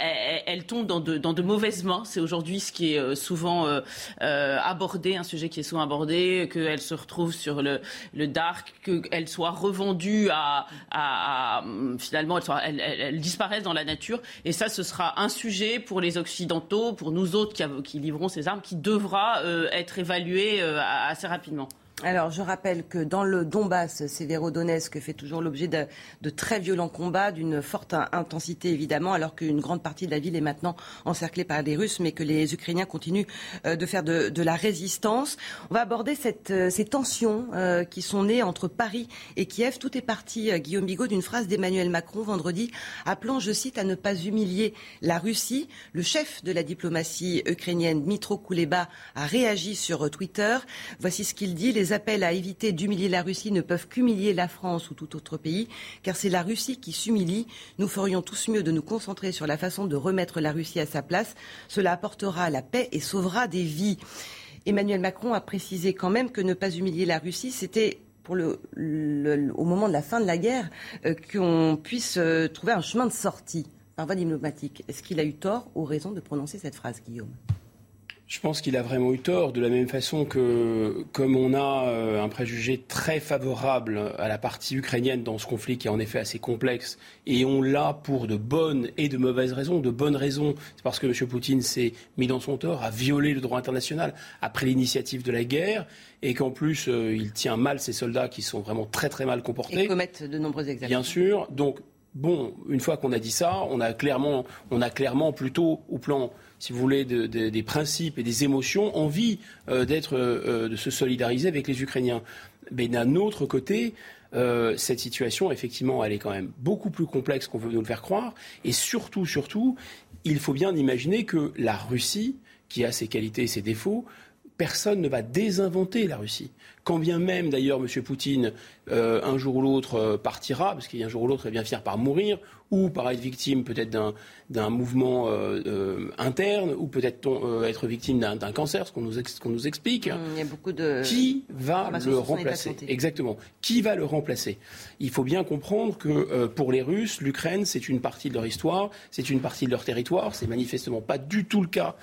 Speaker 38: dans de, mauvaises mains. C'est aujourd'hui ce qui est euh, souvent euh, euh, abordé, un sujet qui est souvent abordé, qu'elle se retrouve sur le, dark, qu'elle soit revendue à, finalement, elle, soit, dans la nature. Et ça, ce sera un sujet pour les occidentaux, pour nous autres qui, qui ces armes qui devra euh, être évaluées euh, assez rapidement.
Speaker 1: Alors, je rappelle que dans le Donbass, Sévérodonetsk fait toujours l'objet de, très violents combats, d'une forte intensité évidemment, alors qu'une grande partie de la ville est maintenant encerclée par les Russes, mais que les Ukrainiens continuent euh, de faire de, la résistance. On va aborder euh, ces tensions euh, qui sont nées entre Paris et Kiev. Tout est parti, Guillaume Bigot, d'une phrase d'Emmanuel Macron vendredi, appelant, je cite, à ne pas humilier la Russie. Le chef de la diplomatie ukrainienne, Dmitro Kuleba, a réagi sur Twitter. Voici ce qu'il dit. Appels à éviter d'humilier la Russie ne peuvent qu'humilier la France ou tout autre pays, car c'est la Russie qui s'humilie. Nous ferions tous mieux de nous concentrer sur la façon de remettre la Russie à sa place. Cela apportera la paix et sauvera des vies. Emmanuel Macron a précisé quand même que ne pas humilier la Russie, c'était pour le, au moment de la fin de la guerre, euh, qu'on puisse euh, trouver un chemin de sortie par voie diplomatique. Est-ce qu'il a eu tort ou raison de prononcer cette phrase, Guillaume?
Speaker 39: Je pense qu'il a vraiment eu tort, de la même façon que, comme on a euh, un préjugé très favorable à la partie ukrainienne dans ce conflit qui est en effet assez complexe, et on l'a pour de bonnes et de mauvaises raisons. De bonnes raisons, c'est parce que M. Poutine s'est mis dans son tort, a violé le droit international après l'initiative de la guerre, et qu'en plus, euh, il tient mal ses soldats qui sont vraiment très très mal comportés.
Speaker 1: Et commettent de nombreux exactions.
Speaker 39: Bien sûr. Donc, bon, une fois qu'on a dit ça, on a clairement, on a clairement plutôt au plan si vous voulez, des principes et des émotions, envie euh, d'être, euh, de se solidariser avec les Ukrainiens. Mais d'un autre côté, euh, cette situation, effectivement, elle est quand même beaucoup plus complexe qu'on veut nous le faire croire. Et surtout, surtout, il faut bien imaginer que la Russie, qui a ses qualités et ses défauts, personne ne va désinventer la Russie. Quand bien même, d'ailleurs, M. Poutine, un jour ou l'autre, partira, parce qu'un jour ou l'autre, il va bien finir par mourir, ou par être victime peut-être d'un mouvement euh, euh, interne, ou peut-être euh, être victime d'un cancer, ce qu'on nous, nous, explique.
Speaker 1: Mmh, il y a beaucoup de...
Speaker 39: Qui va le remplacer Exactement. Qui va le remplacer? Il faut bien comprendre que pour les Russes, l'Ukraine, c'est une partie de leur histoire, c'est une partie de leur territoire. C'est manifestement pas du tout le cas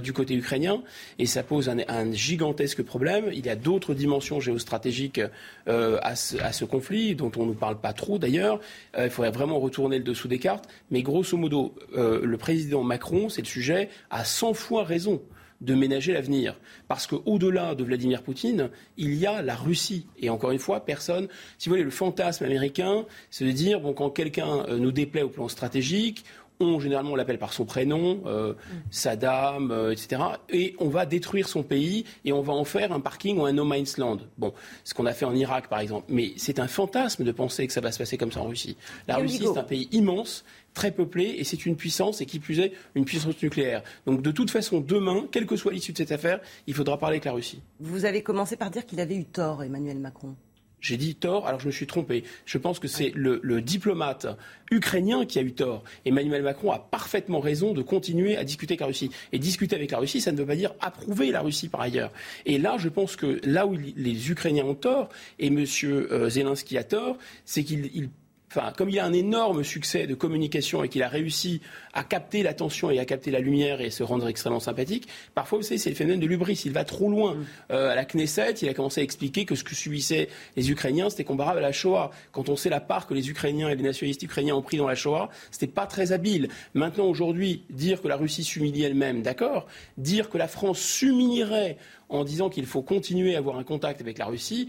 Speaker 39: du côté ukrainien, et ça pose un, un gigantesque problème. Il y a d'autres dimensions géostratégiques à ce, à, ce, conflit, dont on ne parle pas trop d'ailleurs. il faudrait vraiment retourner le dessous des cartes. Mais grosso modo, euh, le président Macron, c'est le sujet, a 100 fois raison de ménager l'avenir. Parce qu'au-delà de Vladimir Poutine, il y a la Russie. Et encore une fois, personne, si vous voulez, le fantasme américain, c'est de dire, bon, quand quelqu'un euh, nous déplaît au plan stratégique, on, généralement, on l'appelle par son prénom, euh, Saddam, euh, etc. Et on va détruire son pays et on va en faire un parking ou un no man's land. Bon, ce qu'on a fait en Irak, par exemple. Mais c'est un fantasme de penser que ça va se passer comme ça en Russie. La Russie, c'est un pays immense, très peuplé, et c'est une puissance, et qui plus est, une puissance nucléaire. Donc, de toute façon, demain, quelle que soit l'issue de cette affaire, il faudra parler avec la Russie.
Speaker 1: Vous avez commencé par dire qu'il avait eu tort, Emmanuel Macron.
Speaker 39: J'ai dit tort, alors je me suis trompé. Je pense que c'est le, diplomate ukrainien qui a eu tort. Emmanuel Macron a parfaitement raison de continuer à discuter avec la Russie. Et discuter avec la Russie, ça ne veut pas dire approuver la Russie par ailleurs. Et là, je pense que là où les Ukrainiens ont tort, et M. Euh, Zelensky a tort, c'est qu'il Enfin, comme il a un énorme succès de communication et qu'il a réussi à capter l'attention et à capter la lumière et se rendre extrêmement sympathique, parfois, vous savez, c'est le phénomène de l'ubris. Il va trop loin. Mm. Euh, à la Knesset, il a commencé à expliquer que ce que subissaient les Ukrainiens, c'était comparable à la Shoah. Quand on sait la part que les Ukrainiens et les nationalistes ukrainiens ont pris dans la Shoah, c'était pas très habile. Maintenant, aujourd'hui, dire que la Russie s'humilie elle-même, d'accord. Dire que la France s'humilierait en disant qu'il faut continuer à avoir un contact avec la Russie,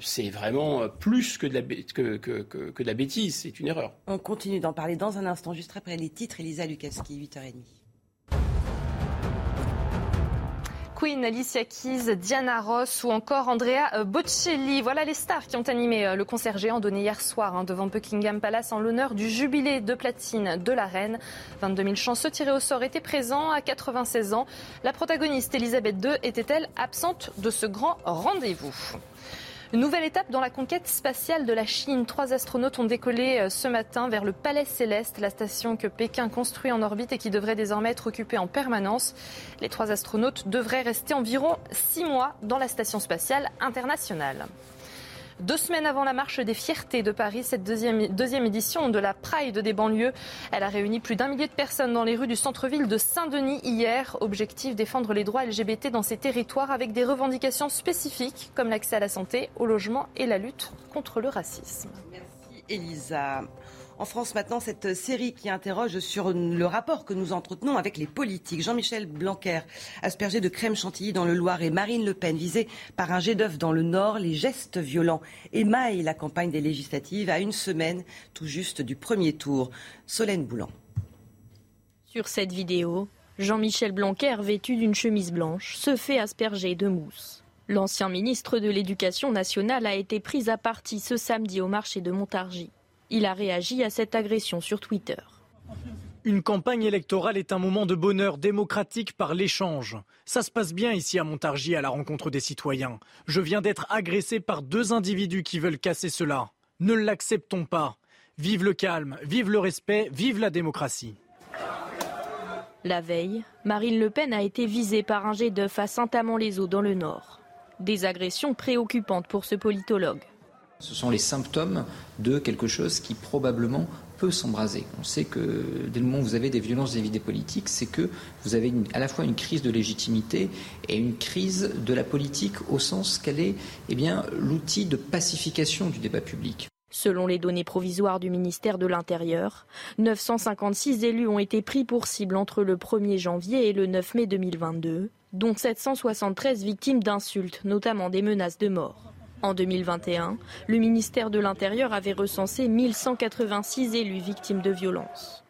Speaker 39: c'est vraiment plus que de, la, que, que, de la bêtise, c'est une erreur.
Speaker 1: On continue d'en parler dans un instant, juste après les titres. Elisa Lukaski, 8h30.
Speaker 15: Queen, Alicia Keys, Diana Ross ou encore Andrea Bocelli. Voilà les stars qui ont animé euh, le concert géant donné hier soir hein, devant Buckingham Palace en l'honneur du jubilé de platine de la reine. 22 000 chanceux tirés au sort étaient présents à 96 ans. La protagoniste Elisabeth II était-elle absente de ce grand rendez-vous? Une nouvelle étape dans la conquête spatiale de la Chine. Trois astronautes ont décollé euh, ce matin vers le Palais Céleste, la station que Pékin construit en orbite et qui devrait désormais être occupée en permanence. Les trois astronautes devraient rester environ six mois dans la station spatiale internationale. Deux semaines avant la marche des fiertés de Paris, cette deuxième, deuxième édition de la Pride des banlieues, elle a réuni plus d'un millier de personnes dans les rues du centre-ville de Saint-Denis hier. Objectif défendre les droits LGBT dans ces territoires avec des revendications spécifiques comme l'accès à la santé, au logement et la lutte contre le racisme.
Speaker 1: Merci Elisa. En France maintenant, cette série qui interroge sur le rapport que nous entretenons avec les politiques. Jean-Michel Blanquer, aspergé de crème chantilly dans le Loir et Marine Le Pen, visée par un jet d'œuf dans le Nord, les gestes violents émaillent la campagne des législatives à une semaine tout juste du premier tour. Solène Boulan.
Speaker 12: Sur cette vidéo, Jean-Michel Blanquer, vêtu d'une chemise blanche, se fait asperger de mousse. L'ancien ministre de l'Éducation nationale a été pris à partie ce samedi au marché de Montargis. Il a réagi à cette agression sur Twitter.
Speaker 13: Une campagne électorale est un moment de bonheur démocratique par l'échange. Ça se passe bien ici à Montargis à la rencontre des citoyens. Je viens d'être agressé par deux individus qui veulent casser cela. Ne l'acceptons pas. Vive le calme, vive le respect, vive la démocratie.
Speaker 12: La veille, Marine Le Pen a été visée par un jet d'œuf à Saint-Amand-les-Eaux dans le Nord. Des agressions préoccupantes pour ce politologue.
Speaker 40: Ce sont les symptômes de quelque chose qui probablement
Speaker 14: peut s'embraser. On sait que dès le moment où vous avez des violences vis-à-vis des politiques, c'est que vous avez à la fois une crise de légitimité et une crise de la politique au sens qu'elle est eh bien, l'outil de pacification du débat public.
Speaker 12: Selon les données provisoires du ministère de l'Intérieur, 956 élus ont été pris pour cible entre le 1er janvier et le 9 mai 2022, dont 773 victimes d'insultes, notamment des menaces de mort. En 2021, le ministère de l'Intérieur avait recensé 1186 élus victimes de violences.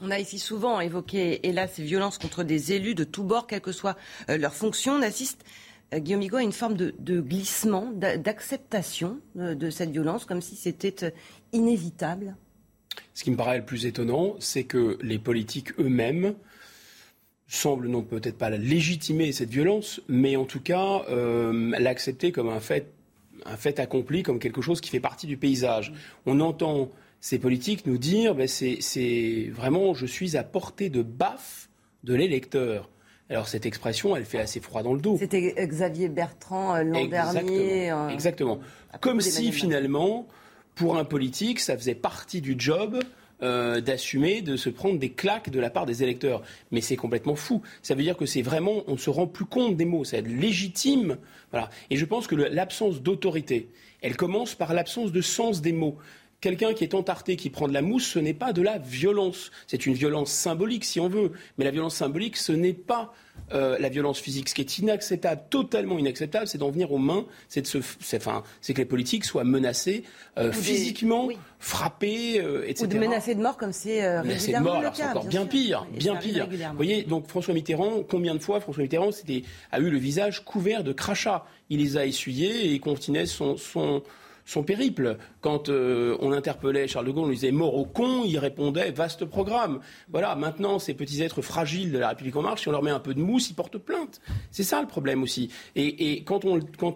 Speaker 1: On a ici souvent évoqué, hélas, ces violences contre des élus de tous bords, quelle que soit euh, leur fonction. On assiste euh, Guillaume Higo a une forme de, glissement, d'acceptation euh, de cette violence, comme si c'était inévitable
Speaker 39: Ce qui me paraît le plus étonnant, c'est que les politiques eux-mêmes semblent non peut-être pas légitimer cette violence, mais en tout cas l'accepter comme un fait, un fait accompli, comme quelque chose qui fait partie du paysage. On entend ces politiques nous dire, ben c'est vraiment, je suis à portée de baffe de l'électeur. Alors cette expression, elle fait assez froid dans le dos.
Speaker 1: C'était Xavier Bertrand euh, l'an dernier.
Speaker 39: Euh, exactement. Comme si finalement, pour un politique, ça faisait partie du job euh, d'assumer, de se prendre des claques de la part des électeurs. Mais c'est complètement fou. Ça veut dire que c'est vraiment, on ne se rend plus compte des mots. C'est légitime. Voilà. Et je pense que l'absence d'autorité, elle commence par l'absence de sens des mots. Quelqu'un qui est entarté, qui prend de la mousse, ce n'est pas de la violence. C'est une violence symbolique, si on veut. Mais la violence symbolique, ce n'est pas euh, la violence physique. Ce qui est inacceptable, totalement inacceptable, c'est d'en venir aux mains. C'est que les politiques soient menacés euh, physiquement, frappés, euh, etc.
Speaker 1: Ou de menacer de mort, comme c'est régulièrement de mort,
Speaker 39: alors c'est encore bien, pire, bien pire. Vous voyez, donc François Mitterrand, combien de fois François Mitterrand a eu le visage couvert de crachats Il les a essuyés et continuait son, son son périple. Quand euh, on interpellait Charles de Gaulle, on lui disait mort au con, il répondait vaste programme. Voilà, maintenant, ces petits êtres fragiles de la République en marche, si on leur met un peu de mousse, ils portent plainte. C'est ça le problème aussi. Et, quand,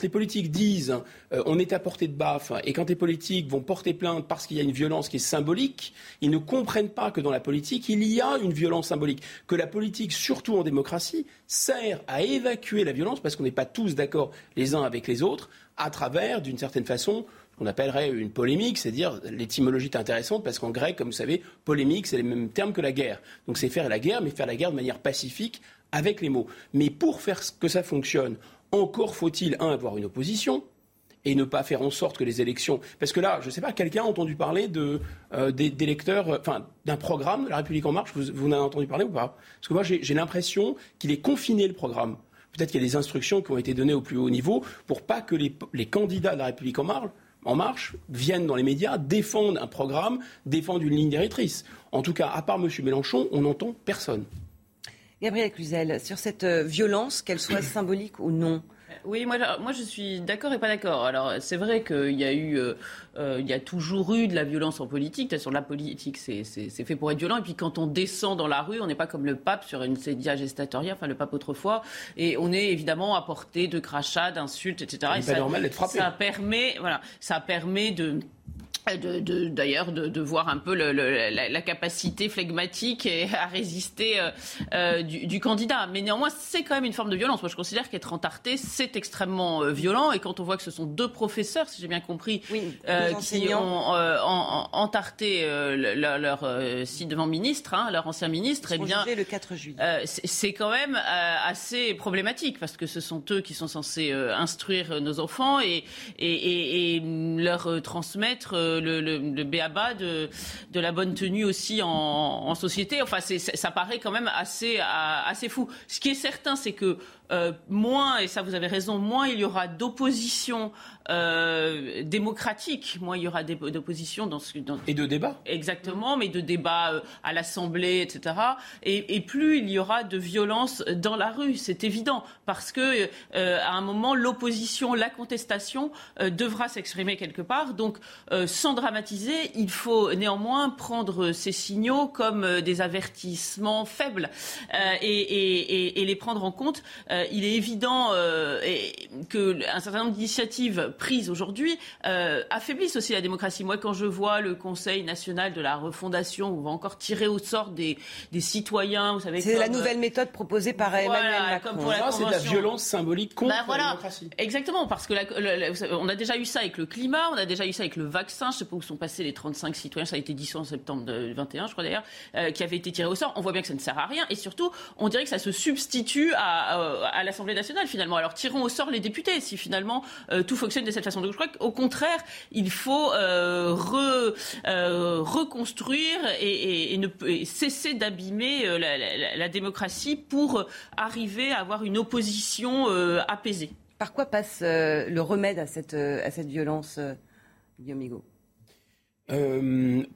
Speaker 39: les politiques disent euh, on est à portée de baffe, et quand les politiques vont porter plainte parce qu'il y a une violence qui est symbolique, ils ne comprennent pas que dans la politique, il y a une violence symbolique. Que la politique, surtout en démocratie, sert à évacuer la violence parce qu'on n'est pas tous d'accord les uns avec les autres à travers, d'une certaine façon, qu'on appellerait une polémique, c'est-à-dire l'étymologie est intéressante parce qu'en grec, comme vous savez, polémique, c'est les mêmes termes que la guerre. Donc c'est faire la guerre, mais faire la guerre de manière pacifique avec les mots. Mais pour faire que ça fonctionne, encore faut-il, un, avoir une opposition, et ne pas faire en sorte que les élections. Parce que là, je ne sais pas, quelqu'un a entendu parler de, euh, d'électeurs, euh, enfin, d'un programme de la République en marche. Vous, en avez entendu parler ou pas? Parce que moi, j'ai, l'impression qu'il est confiné le programme. Peut-être qu'il y a des instructions qui ont été données au plus haut niveau pour pas que les, les candidats de la République en marche en marche viennent dans les médias, défendent un programme, défendent une ligne directrice. En tout cas, à part M. Mélenchon, on n'entend personne.
Speaker 1: Gabriel Cluzel, sur cette euh, violence, qu'elle soit symbolique ou non,
Speaker 38: oui, moi, moi je suis d'accord et pas d'accord. Alors c'est vrai qu'il y a eu, euh, euh, il y a toujours eu de la violence en politique. Sur la politique, c'est fait pour être violent. Et puis quand on descend dans la rue, on n'est pas comme le pape sur une sédia gestatoria, enfin le pape autrefois, et on est évidemment à portée de crachats, d'insultes, etc.
Speaker 39: C'est normal d'être frappé.
Speaker 38: Ça permet, voilà, ça permet de d'ailleurs de, de, voir un peu le, la, capacité flegmatique et à résister euh, euh, du, du, candidat. Mais néanmoins, c'est quand même une forme de violence. Moi, je considère qu'être entarté, c'est extrêmement euh, violent. Et quand on voit que ce sont deux professeurs, si j'ai bien compris, qui ont entarté leur, leur si devant ministre, hein, leur ancien ministre,
Speaker 1: eh bien, le 4 juillet.
Speaker 38: c'est quand même assez problématique parce que ce sont eux qui sont censés instruire nos enfants et, et, et, et leur transmettre le, le, le béaba de, de la bonne tenue aussi en, en société. Enfin, ça paraît quand même assez, assez fou. Ce qui est certain, c'est que euh, moins, et ça vous avez raison, moins il y aura d'opposition euh, démocratique, moins il y aura d'opposition dans ce... Dans...
Speaker 39: Et de débat.
Speaker 38: Exactement, mais de débat euh, à l'Assemblée, etc. Et, et, plus il y aura de violence dans la rue, c'est évident, parce que euh, à un moment, l'opposition, la contestation devra s'exprimer quelque part. Donc, sans dramatiser, il faut néanmoins prendre ces signaux comme des avertissements faibles et, et, et, les prendre en compte euh, il est évident euh, qu'un certain nombre d'initiatives prises aujourd'hui euh, affaiblissent aussi la démocratie. Moi, quand je vois le Conseil national de la refondation, où on va encore tirer au sort des, citoyens, vous savez.
Speaker 1: C'est la nouvelle méthode proposée par Emmanuel Macron.
Speaker 39: c'est de la violence symbolique contre
Speaker 38: ben
Speaker 39: la démocratie.
Speaker 38: Exactement, parce que on a déjà eu ça avec le climat, on a déjà eu ça avec le vaccin. je ne sais pas où sont passés les 35 citoyens, ça a été dit en septembre 2021, je crois d'ailleurs, qui avaient été tirés au sort. On voit bien que ça ne sert à rien et surtout, on dirait que ça se substitue à, à l'Assemblée nationale finalement. Alors tirons au sort les députés si finalement tout fonctionne de cette façon. Donc je crois qu'au contraire, il faut re, reconstruire et, ne, cesser d'abîmer la, la, démocratie pour arriver à avoir une opposition apaisée.
Speaker 1: Par quoi passe euh, le remède à cette, euh, à cette violence, euh, Guillaume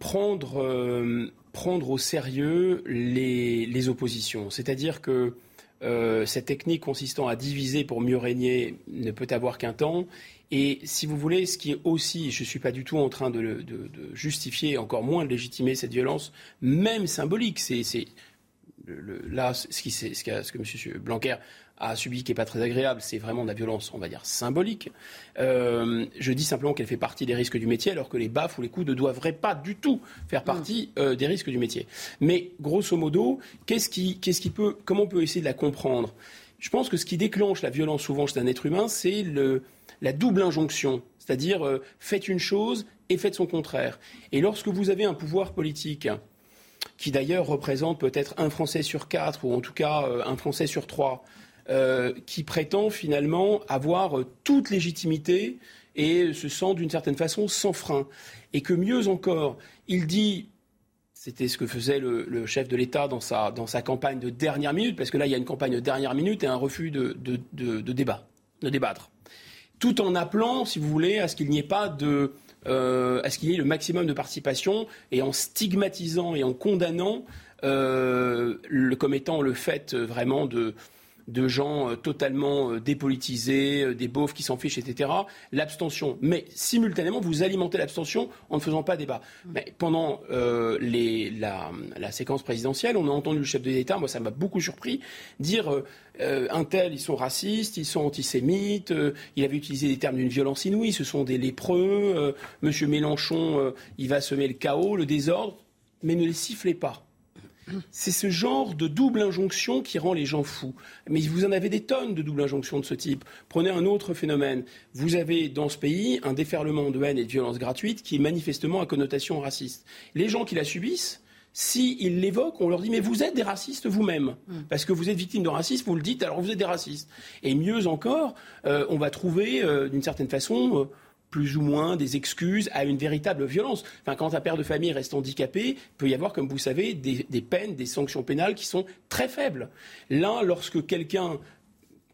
Speaker 39: prendre, prendre au sérieux les, les oppositions. C'est-à-dire que cette technique consistant à diviser pour mieux régner ne peut avoir qu'un temps. Et si vous voulez, ce qui est aussi, je ne suis pas du tout en train de, justifier, encore moins de légitimer cette violence, même symbolique. C'est là ce, ce que M. Blanquer a subi qui n'est pas très agréable, c'est vraiment de la violence, on va dire, symbolique. Euh, je dis simplement qu'elle fait partie des risques du métier, alors que les baffes ou les coups ne devraient pas du tout faire partie euh, des risques du métier. Mais grosso modo, qu'est-ce qui, qu'est-ce qui peut, comment on peut essayer de la comprendre? Je pense que ce qui déclenche la violence souvent chez un être humain, c'est le, la double injonction, c'est-à-dire euh, faites une chose et faites son contraire. Et lorsque vous avez un pouvoir politique qui d'ailleurs représente peut-être un Français sur quatre, ou en tout cas un Français sur trois, euh, qui prétend finalement avoir euh, toute légitimité et se sent d'une certaine façon sans frein. Et que mieux encore, il dit c'était ce que faisait le, chef de l'État dans sa, dans sa, campagne de dernière minute, parce que là, il y a une campagne de dernière minute et un refus de, de, débat, de débattre. Tout en appelant, si vous voulez, à ce qu'il n'y ait pas de. Euh, à ce qu'il y ait le maximum de participation et en stigmatisant et en condamnant le, comme étant le fait vraiment de, de gens euh, totalement euh, dépolitisés, euh, des beaufs qui s'en fichent, etc. L'abstention. Mais simultanément, vous alimentez l'abstention en ne faisant pas débat. Mais pendant la, séquence présidentielle, on a entendu le chef de l'État, moi ça m'a beaucoup surpris, dire un tel, ils sont racistes, ils sont antisémites, il avait utilisé des termes d'une violence inouïe, ce sont des lépreux, Monsieur Mélenchon, il va semer le chaos, le désordre, mais ne les sifflez pas. C'est ce genre de double injonction qui rend les gens fous. Mais vous en avez des tonnes de double injonctions de ce type. Prenez un autre phénomène. Vous avez dans ce pays un déferlement de haine et de violence gratuite qui est manifestement à connotation raciste. Les gens qui la subissent, s'ils l'évoquent, on leur dit mais vous êtes des racistes vous-même. Mm. Parce que vous êtes victime de racisme, vous le dites, alors vous êtes des racistes. Et mieux encore, euh, on va trouver euh, d'une certaine façon... Euh, plus ou moins des excuses à une véritable violence. Enfin, quand un père de famille reste handicapé, il peut y avoir, comme vous savez, des, peines, des sanctions pénales qui sont très faibles. Là, lorsque quelqu'un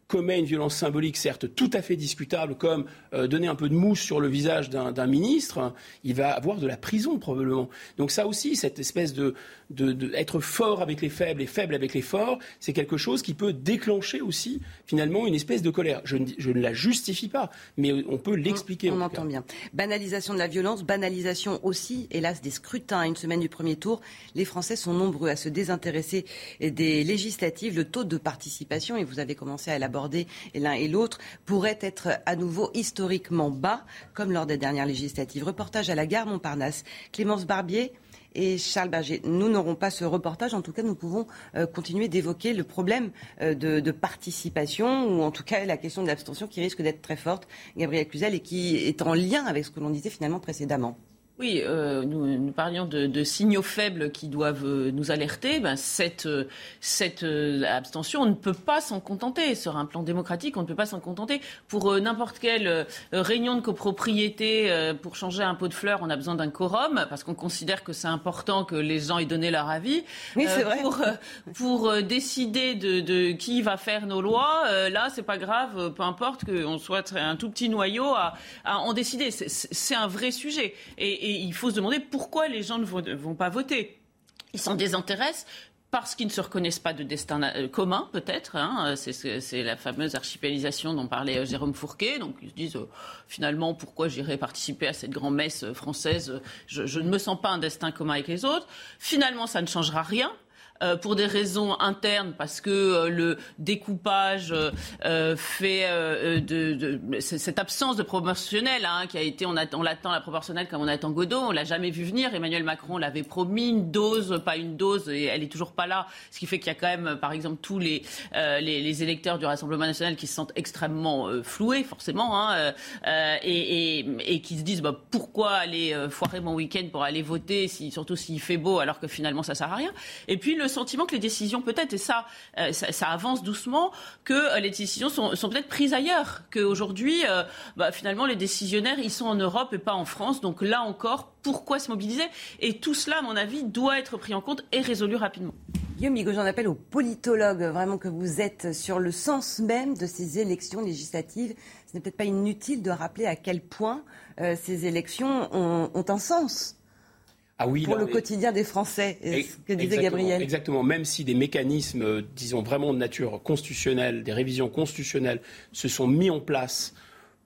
Speaker 39: commet une violence symbolique, certes tout à fait discutable, comme euh, donner un peu de mousse sur le visage d'un ministre, il va avoir de la prison probablement. Donc ça aussi, cette espèce de, de, être fort avec les faibles et faible avec les forts, c'est quelque chose qui peut déclencher aussi finalement une espèce de colère. Je ne, je ne la justifie pas, mais on peut l'expliquer.
Speaker 1: On, entend bien. Banalisation de la violence, banalisation aussi, hélas, des scrutins. Une semaine du premier tour, les Français sont nombreux à se désintéresser des législatives. Le taux de participation, et vous avez commencé à élaborer l'un et l'autre, pourrait être à nouveau historiquement bas, comme lors des dernières législatives. Reportage à la gare Montparnasse. Clémence Barbier et Charles Berger. Nous n'aurons pas ce reportage. En tout cas, nous pouvons euh, continuer d'évoquer le problème euh, de, participation ou en tout cas la question de l'abstention qui risque d'être très forte, Gabriel Cluzel, et qui est en lien avec ce que l'on disait finalement précédemment.
Speaker 38: Oui, euh, nous, parlions de, signaux faibles qui doivent euh, nous alerter. Ben, cette, euh, abstention, on ne peut pas s'en contenter. Sur un plan démocratique, on ne peut pas s'en contenter. Pour n'importe quelle réunion de copropriété, pour changer un pot de fleurs, on a besoin d'un quorum, parce qu'on considère que c'est important que les gens aient donné leur avis.
Speaker 1: Oui, c'est vrai.
Speaker 38: Pour, pour décider de, de, qui va faire nos lois, là, c'est pas grave, peu importe qu'on soit un tout petit noyau à, à en décider. C'est un vrai sujet. Et, et il faut se demander pourquoi les gens ne vont, pas voter. Ils s'en désintéressent parce qu'ils ne se reconnaissent pas de destin euh, commun, peut-être. Hein. c'est la fameuse archipélisation dont parlait euh, Jérôme Fourquet. Donc ils se disent euh, finalement pourquoi j'irai participer à cette grand-messe française? Je, je, ne me sens pas un destin commun avec les autres. Finalement, ça ne changera rien. Pour des raisons internes, parce que le découpage fait de, cette absence de proportionnel hein, qui a été, on, on l'attend la proportionnelle comme on attend Godot, on l'a jamais vu venir. Emmanuel Macron l'avait promis une dose, pas une dose, et elle est toujours pas là, ce qui fait qu'il y a quand même, par exemple, tous les, les, électeurs du Rassemblement national qui se sentent extrêmement floués, forcément, hein, et, qui se disent bah, pourquoi aller foirer mon week-end pour aller voter, surtout s'il fait beau, alors que finalement ça sert à rien. Et puis sentiment que les décisions peut-être, et ça, euh, ça, avance doucement, que euh, les décisions sont, sont peut-être prises ailleurs, qu'aujourd'hui, euh, bah, finalement les décisionnaires, ils sont en Europe et pas en France. Donc là encore, pourquoi se mobiliser? Et tout cela, à mon avis, doit être pris en compte et résolu rapidement.
Speaker 1: Guillaume Migaud, j'en appelle aux politologues, vraiment que vous êtes sur le sens même de ces élections législatives. Ce n'est peut-être pas inutile de rappeler à quel point ces élections ont un sens. Ah oui, pour le quotidien des Français, ce que disait Gabriel.
Speaker 39: Exactement, même si des mécanismes, euh, disons vraiment de nature constitutionnelle, des révisions constitutionnelles se sont mis en place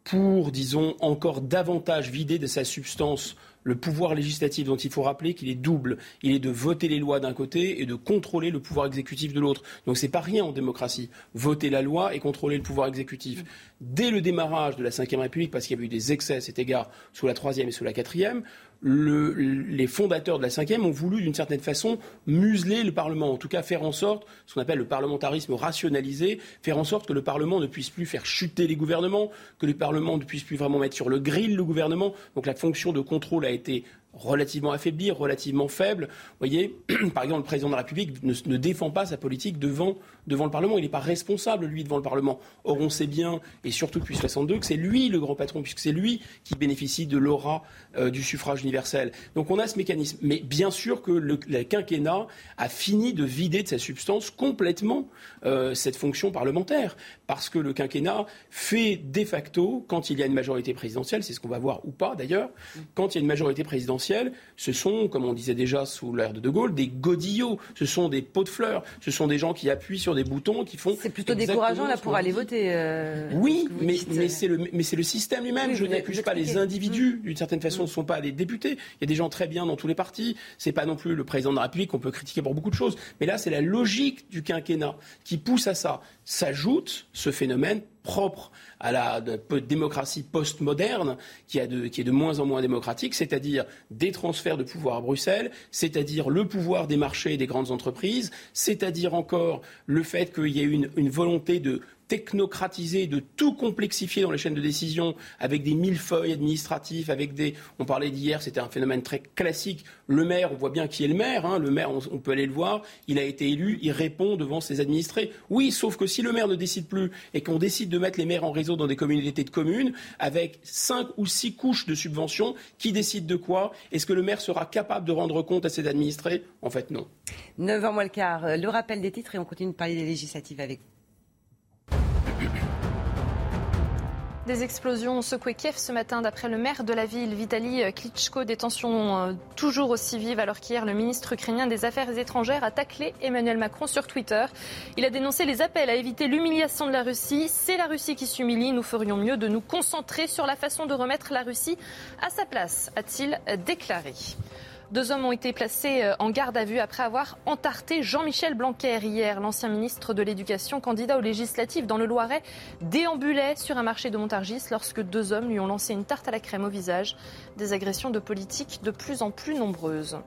Speaker 39: pour, disons, encore davantage vider de sa substance le pouvoir législatif dont il faut rappeler qu'il est double. Il est de voter les lois d'un côté et de contrôler le pouvoir exécutif de l'autre. Donc c'est pas rien en démocratie. Voter la loi et contrôler le pouvoir exécutif. Dès le démarrage de la Ve République, parce qu'il y avait eu des excès à cet égard sous la Troisième et sous la Quatrième, les fondateurs de la cinquième ont voulu, d'une certaine façon, museler le Parlement, en tout cas faire en sorte, ce qu'on appelle le parlementarisme rationalisé, faire en sorte que le Parlement ne puisse plus faire chuter les gouvernements, que le Parlement ne puisse plus vraiment mettre sur le grill le gouvernement. Donc la fonction de contrôle a été relativement affaibli, relativement faible. Vous voyez, par exemple, le président de la République ne, défend pas sa politique devant, devant le Parlement. Il n'est pas responsable, lui, devant le Parlement. Or, on sait bien, et surtout depuis 62, que c'est lui le grand patron, puisque c'est lui qui bénéficie de l'aura euh, du suffrage universel. Donc on a ce mécanisme. Mais bien sûr que le, quinquennat a fini de vider de sa substance complètement euh, cette fonction parlementaire. Parce que le quinquennat fait de facto, quand il y a une majorité présidentielle, c'est ce qu'on va voir ou pas d'ailleurs, quand il y a une majorité présidentielle, ce sont, comme on disait déjà sous l'ère de De Gaulle, des godillots, ce sont des pots de fleurs, ce sont des gens qui appuient sur des boutons, qui font.
Speaker 1: C'est plutôt décourageant là pour aller voter. Euh,
Speaker 39: oui, mais, mais c'est le, mais c'est le système lui-même. je n'accuse pas les individus, d'une certaine façon, ne sont pas les députés. Il y a des gens très bien dans tous les partis. C'est pas non plus le président de la République qu'on peut critiquer pour beaucoup de choses. Mais là, c'est la logique du quinquennat qui pousse à ça. S'ajoute ce phénomène propre à la démocratie postmoderne qui, qui est de moins en moins démocratique, c'est-à-dire des transferts de pouvoir à Bruxelles, c'est-à-dire le pouvoir des marchés et des grandes entreprises, c'est-à-dire encore le fait qu'il y ait une, une volonté de technocratiser, de tout complexifier dans les chaînes de décision avec des millefeuilles administratifs, avec des. On parlait d'hier, c'était un phénomène très classique. Le maire, on voit bien qui est le maire. Hein. Le maire, on, peut aller le voir. Il a été élu, il répond devant ses administrés. Oui, sauf que si le maire ne décide plus et qu'on décide de mettre les maires en dans des communautés de communes avec cinq ou six couches de subventions, qui décide de quoi? Est-ce que le maire sera capable de rendre compte à ses administrés? En fait, non.
Speaker 1: 9h moins le quart. Le rappel des titres et on continue de parler des législatives avec vous.
Speaker 15: Des explosions ont secoué Kiev ce matin, d'après le maire de la ville, Vitaly Klitschko. Des tensions euh, toujours aussi vives, alors qu'hier, le ministre ukrainien des Affaires étrangères a taclé Emmanuel Macron sur Twitter. Il a dénoncé les appels à éviter l'humiliation de la Russie. C'est la Russie qui s'humilie. Nous ferions mieux de nous concentrer sur la façon de remettre la Russie à sa place, a-t-il déclaré. Deux hommes ont été placés euh, en garde à vue après avoir entarté Jean-Michel Blanquer hier. L'ancien ministre de l'Éducation, candidat aux législatives dans le Loiret, déambulait sur un marché de Montargis lorsque deux hommes lui ont lancé une tarte à la crème au visage. Des agressions de politique de plus en plus nombreuses.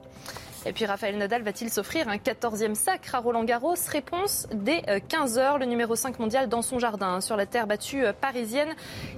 Speaker 15: Et puis Raphaël Nadal va-t-il s'offrir un 14e sacre à Roland Garros Réponse dès 15h, euh, le numéro 5 mondial dans son jardin, hein, sur la terre battue euh, parisienne.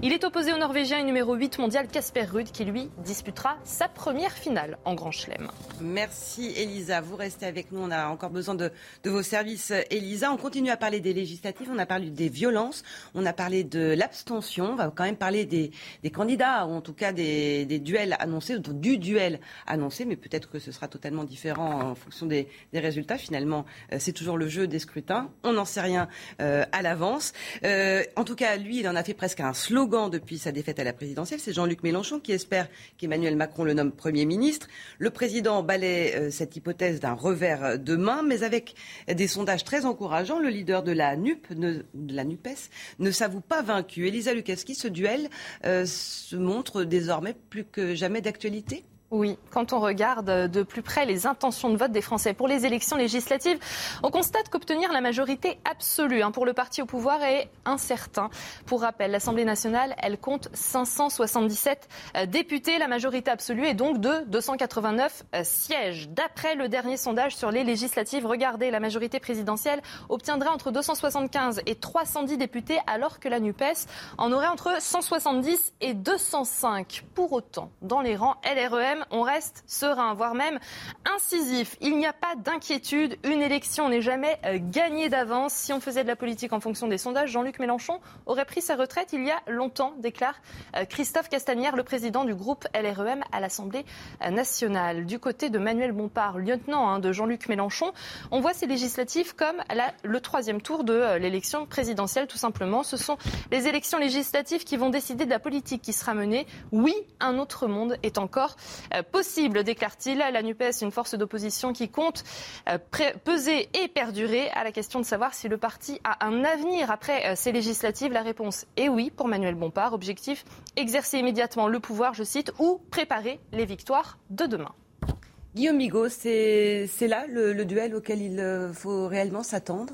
Speaker 15: Il est opposé au Norvégien et numéro 8 mondial Casper Ruud qui lui disputera sa première finale en Grand Chelem.
Speaker 1: Merci Elisa, vous restez avec nous, on a encore besoin de, vos services Elisa. On continue à parler des législatives, on a parlé des violences, on a parlé de l'abstention, on va quand même parler des, candidats, ou en tout cas des, des duels annoncés, du duel annoncé, mais peut-être que ce sera totalement différent en fonction des, résultats. Finalement, euh, c'est toujours le jeu des scrutins. On n'en sait rien euh, à l'avance. Euh, en tout cas, lui, il en a fait presque un slogan depuis sa défaite à la présidentielle. C'est Jean-Luc Mélenchon qui espère qu'Emmanuel Macron le nomme Premier ministre. Le président balaie cette hypothèse d'un revers de main, mais avec des sondages très encourageants, le leader de la NUP, NUPES, ne s'avoue pas vaincu. Elisa Lukaski, ce duel se montre désormais plus que jamais d'actualité?
Speaker 15: Oui, quand on regarde de plus près les intentions de vote des Français pour les élections législatives, on constate qu'obtenir la majorité absolue hein, pour le parti au pouvoir est incertain. Pour rappel, l'Assemblée nationale, elle compte 577 euh, députés. La majorité absolue est donc de 289 euh, sièges. D'après le dernier sondage sur les législatives, regardez, la majorité présidentielle obtiendrait entre 275 et 310 députés, alors que la NUPES en aurait entre 170 et 205. Pour autant, dans les rangs LREM, on reste serein, voire même incisif. Il n'y a pas d'inquiétude. Une élection n'est jamais euh, gagnée d'avance. Si on faisait de la politique en fonction des sondages, Jean-Luc Mélenchon aurait pris sa retraite il y a longtemps, déclare euh, Christophe Castagnère, le président du groupe LREM à l'Assemblée euh, nationale. Du côté de Manuel Bompard, lieutenant hein, de Jean-Luc Mélenchon, on voit ces législatives comme le troisième tour de l'élection présidentielle, tout simplement. Ce sont les élections législatives qui vont décider de la politique qui sera menée. Oui, un autre monde est encore possible, déclare-t-il. La NUPES, une force d'opposition qui compte euh, peser et perdurer à la question de savoir si le parti a un avenir après euh, ces législatives. La réponse est oui pour Manuel Bompard. Objectif, exercer immédiatement le pouvoir, je cite, ou préparer les victoires de demain.
Speaker 1: Guillaume Migaud, c'est là le, duel auquel il faut réellement s'attendre?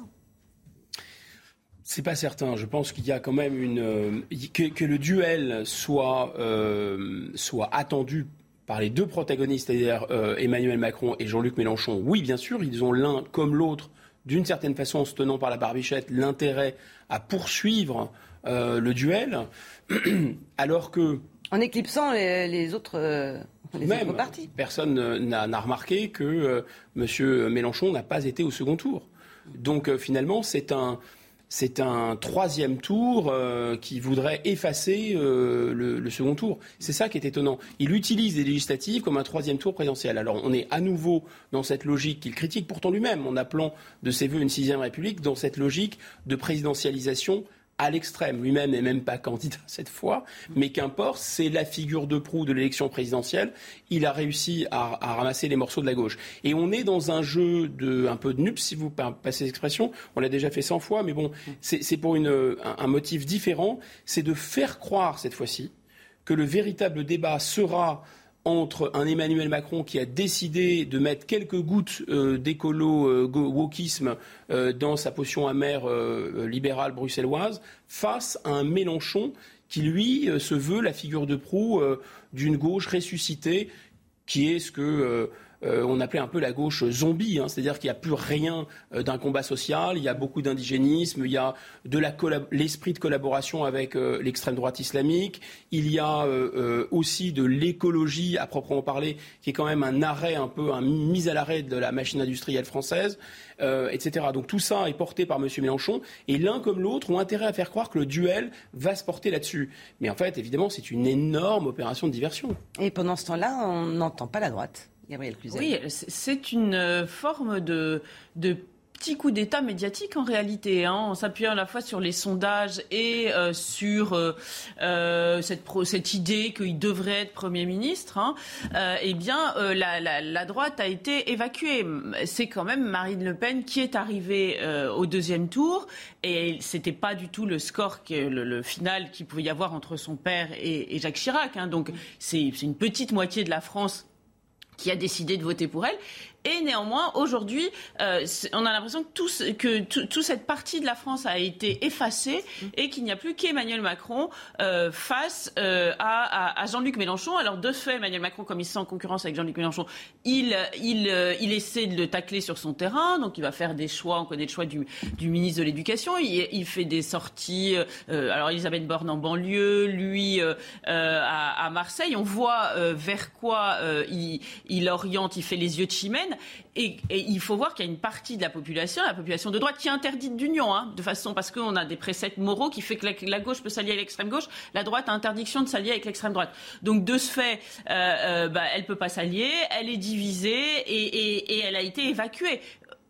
Speaker 39: C'est pas certain. Je pense qu'il y a quand même une que, le duel soit soit attendu par les deux protagonistes, c'est-à-dire euh, Emmanuel Macron et Jean-Luc Mélenchon, oui, bien sûr, ils ont l'un comme l'autre, d'une certaine façon, en se tenant par la barbichette, l'intérêt à poursuivre euh, le duel, alors que...
Speaker 1: En éclipsant les, autres... Euh, les
Speaker 39: même,
Speaker 1: partis.
Speaker 39: Personne n'a remarqué que M. Mélenchon n'a pas été au second tour. Donc finalement, c'est un, c'est un troisième tour euh, qui voudrait effacer euh, le, second tour. C'est ça qui est étonnant. Il utilise les législatives comme un troisième tour présidentiel. Alors on est à nouveau dans cette logique qu'il critique pourtant lui-même en appelant de ses voeux une sixième république, dans cette logique de présidentialisation à l'extrême. Lui-même n'est même pas candidat cette fois, mais qu'importe, c'est la figure de proue de l'élection présidentielle. Il a réussi à, ramasser les morceaux de la gauche. Et on est dans un jeu de un peu de nups, si vous passez l'expression. On l'a déjà fait 100 fois, mais bon, c'est pour une, un motif différent. C'est de faire croire cette fois-ci que le véritable débat sera entre un Emmanuel Macron qui a décidé de mettre quelques gouttes euh, d'écolo euh, euh, dans sa potion amère libérale bruxelloise face à un Mélenchon qui, lui, se veut la figure de proue d'une gauche ressuscitée, qui est ce que euh, on appelait un peu la gauche zombie, hein. c'est-à-dire qu'il n'y a plus rien euh, d'un combat social, il y a beaucoup d'indigénisme, il y a de l'esprit de collaboration avec euh, l'extrême droite islamique, il y a aussi de l'écologie à proprement parler, qui est quand même un arrêt un peu, une mise à l'arrêt de la machine industrielle française. etc. Donc tout ça est porté par M. Mélenchon et l'un comme l'autre ont intérêt à faire croire que le duel va se porter là-dessus. Mais en fait, évidemment, c'est une énorme opération de diversion.
Speaker 1: Et pendant ce temps-là, on n'entend pas la droite.
Speaker 38: Oui, c'est une euh, forme de, petit coup d'État médiatique en réalité, hein, en s'appuyant à la fois sur les sondages et euh, sur euh, cette, idée qu'il devrait être Premier ministre. Hein, eh bien, la, droite a été évacuée. C'est quand même Marine Le Pen qui est arrivée au deuxième tour et c'était pas du tout le score, le, final qu'il pouvait y avoir entre son père et, et Jacques Chirac. Hein, donc c'est une petite moitié de la France qui a décidé de voter pour elle. Et néanmoins, aujourd'hui, euh, on a l'impression que, que toute cette partie de la France a été effacée et qu'il n'y a plus qu'Emmanuel Macron euh, face euh, à, Jean-Luc Mélenchon. Alors, de fait, Emmanuel Macron, comme il se sent en concurrence avec Jean-Luc Mélenchon, il, essaie de le tacler sur son terrain. Donc, il va faire des choix. On connaît le choix du, ministre de l'Éducation. Il, fait des sorties. alors, Elisabeth Borne en banlieue, lui à, à, Marseille. On voit vers quoi il, il oriente, il fait les yeux de chimène. Et, il faut voir qu'il y a une partie de la population, la population de droite, qui est interdite d'union, hein, de façon parce qu'on a des préceptes moraux qui fait que la, gauche peut s'allier avec l'extrême gauche, la droite a interdiction de s'allier avec l'extrême droite. Donc de ce fait, euh, euh, bah, elle peut pas s'allier, elle est divisée et, elle a été évacuée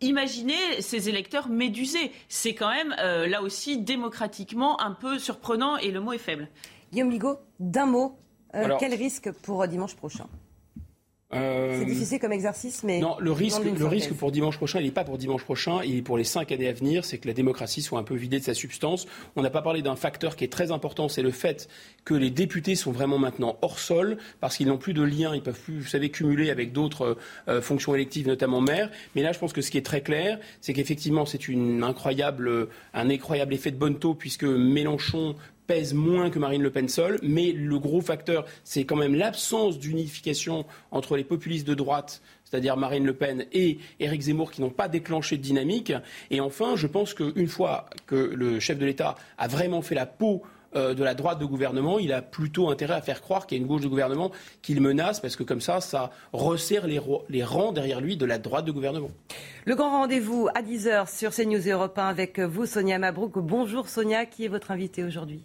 Speaker 38: imaginez ces électeurs médusés. C'est quand même, euh, là aussi, démocratiquement un peu surprenant et le mot est faible.
Speaker 1: Guillaume Ligaud, d'un mot, quel risque pour dimanche prochain? C'est difficile comme exercice, mais.
Speaker 39: Non, le risque, le risque pour dimanche prochain, il n'est pas pour dimanche prochain, il est pour les cinq années à venir, c'est que la démocratie soit un peu vidée de sa substance. On n'a pas parlé d'un facteur qui est très important, c'est le fait que les députés sont vraiment maintenant hors sol, parce qu'ils n'ont plus de lien, ils peuvent plus, vous savez, cumuler avec d'autres euh, fonctions électives, notamment maire. Mais là, je pense que ce qui est très clair, c'est qu'effectivement, c'est une incroyable, un incroyable effet de bonne taux, puisque Mélenchon pèse moins que Marine Le Pen seule, mais le gros facteur, c'est quand même l'absence d'unification entre les populistes de droite, c'est-à-dire Marine Le Pen et Éric Zemmour, qui n'ont pas déclenché de dynamique. Et enfin, je pense qu'une fois que le chef de l'État a vraiment fait la peau euh, de la droite de gouvernement, il a plutôt intérêt à faire croire qu'il y a une gauche de gouvernement qu'il menace, parce que comme ça, ça resserre les, rangs derrière lui de la droite de gouvernement.
Speaker 1: Le grand rendez-vous à 10h sur CNews Europe 1 avec vous, Sonia Mabrouk. Bonjour Sonia, qui est votre invitée aujourd'hui?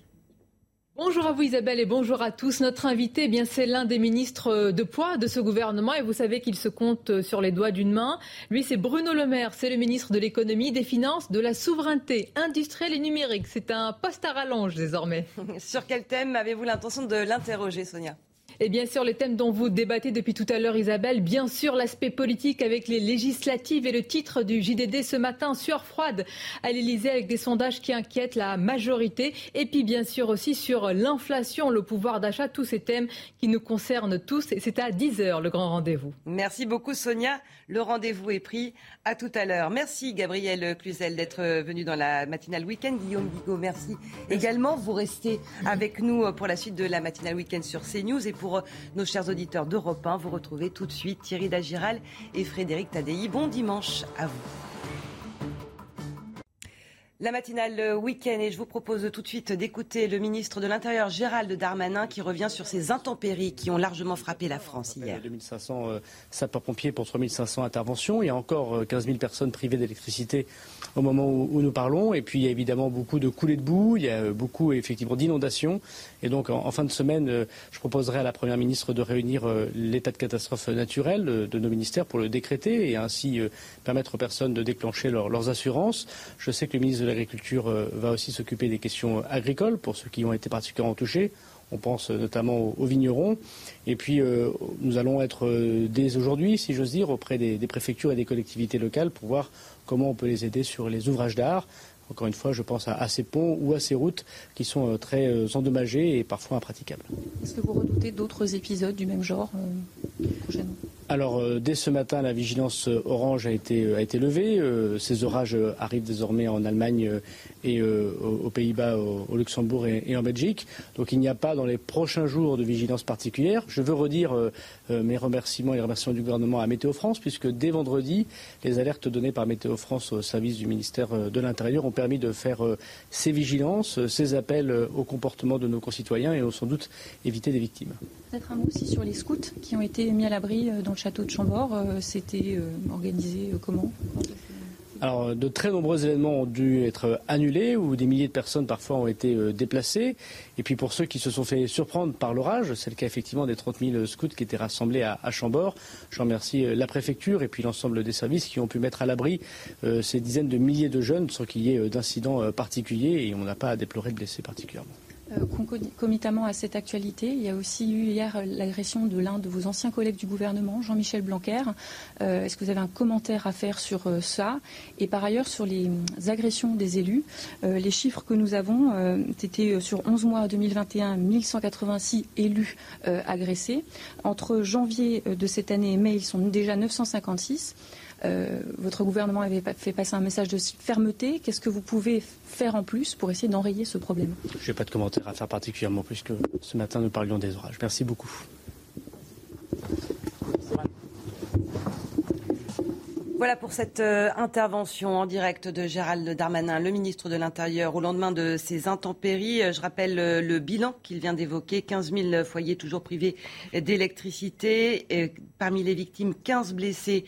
Speaker 40: Bonjour à vous Isabelle et bonjour à tous. Notre invité, eh bien c'est l'un des ministres de poids de ce gouvernement et vous savez qu'il se compte sur les doigts d'une main. Lui c'est Bruno Le Maire, c'est le ministre de l'économie, des finances, de la souveraineté industrielle et numérique. C'est un poste à rallonge désormais.
Speaker 1: sur quel thème avez-vous l'intention de l'interroger Sonia?
Speaker 40: Et bien sûr, les thèmes dont vous débattez depuis tout à l'heure, Isabelle, bien sûr l'aspect politique avec les législatives et le titre du JDD ce matin, sueur froide à l'Elysée avec des sondages qui inquiètent la majorité. Et puis bien sûr aussi sur l'inflation, le pouvoir d'achat, tous ces thèmes qui nous concernent tous. Et c'est à 10h le grand rendez-vous.
Speaker 1: Merci beaucoup Sonia. Le rendez-vous est pris. À tout à l'heure. Merci Gabriel Cluzel d'être venu dans la matinale week-end. Guillaume Bigot, merci, également. Vous restez avec nous pour la suite de la matinale week-end sur CNews. Et pour nos chers auditeurs d'Europe 1, vous retrouvez tout de suite Thierry Dagiral et Frédéric Tadei. Bon dimanche à vous. La matinale week-end et je vous propose tout de suite d'écouter le ministre de l'Intérieur Gérald Darmanin qui revient sur ces intempéries qui ont largement frappé la France hier.
Speaker 41: 2500 euh, sapeurs-pompiers pour 3500 interventions. Il y a encore 15 euh, 000 personnes privées d'électricité au moment où, nous parlons. Et puis il y a évidemment beaucoup de coulées de boue, il y a beaucoup effectivement d'inondations. Et donc en, fin de semaine, euh, je proposerai à la Première ministre de réunir l'état de catastrophe naturelle de nos ministères pour le décréter et ainsi permettre aux personnes de déclencher leurs assurances. Je sais que le ministre de l'Agriculture euh, va aussi s'occuper des questions agricoles pour ceux qui ont été particulièrement touchés. On pense notamment aux, vignerons. Et puis, euh, nous allons être euh, dès aujourd'hui, si j'ose dire, auprès des, préfectures et des collectivités locales pour voir comment on peut les aider sur les ouvrages d'art. Encore une fois, je pense à, ces ponts ou à ces routes qui sont très endommagées et parfois impraticables.
Speaker 40: Est-ce que vous redoutez d'autres épisodes du même genre prochainement?
Speaker 41: Alors, euh, dès ce matin, la vigilance orange a été, euh, a été levée. Euh, ces orages arrivent désormais en Allemagne et aux, Pays-Bas, au, Luxembourg et, en Belgique. Donc, il n'y a pas dans les prochains jours de vigilance particulière. Je veux redire mes remerciements et les remerciements du gouvernement à Météo France, puisque dès vendredi, les alertes données par Météo France au service du ministère de l'Intérieur ont permis de faire ces vigilances, ces appels au comportement de nos concitoyens et ont sans doute évité des victimes.
Speaker 40: Peut-être un mot aussi sur les scouts qui ont été mis à l'abri dans le château de Chambord. Euh, c'était euh, organisé euh, comment?
Speaker 41: Alors, de très nombreux événements ont dû être annulés ou des milliers de personnes parfois ont été déplacées. Et puis pour ceux qui se sont fait surprendre par l'orage, c'est le cas effectivement des 30 000 scouts qui étaient rassemblés à, Chambord. Je remercie la préfecture et puis l'ensemble des services qui ont pu mettre à l'abri ces dizaines de milliers de jeunes sans qu'il y ait d'incidents particuliers et on n'a pas à déplorer de blessés particulièrement.
Speaker 40: Euh, concomitamment à cette actualité, il y a aussi eu hier l'agression de l'un de vos anciens collègues du gouvernement, Jean-Michel Blanquer. Euh, est-ce que vous avez un commentaire à faire sur euh, ça? Et par ailleurs, sur les agressions des élus, les chiffres que nous avons étaient sur 11 mois 2021, 1186 élus agressés. Entre janvier de cette année et mai, ils sont déjà 956. Euh, votre gouvernement avait fait passer un message de fermeté. Qu'est-ce que vous pouvez faire en plus pour essayer d'enrayer ce problème?
Speaker 41: Je n'ai pas de commentaire à faire particulièrement puisque ce matin nous parlions des orages. Merci beaucoup.
Speaker 1: Voilà pour cette euh, intervention en direct de Gérald Darmanin, le ministre de l'Intérieur, au lendemain de ces intempéries. Euh, je rappelle euh, le bilan qu'il vient d'évoquer 15 000 foyers toujours privés d'électricité. Parmi les victimes, 15 blessés,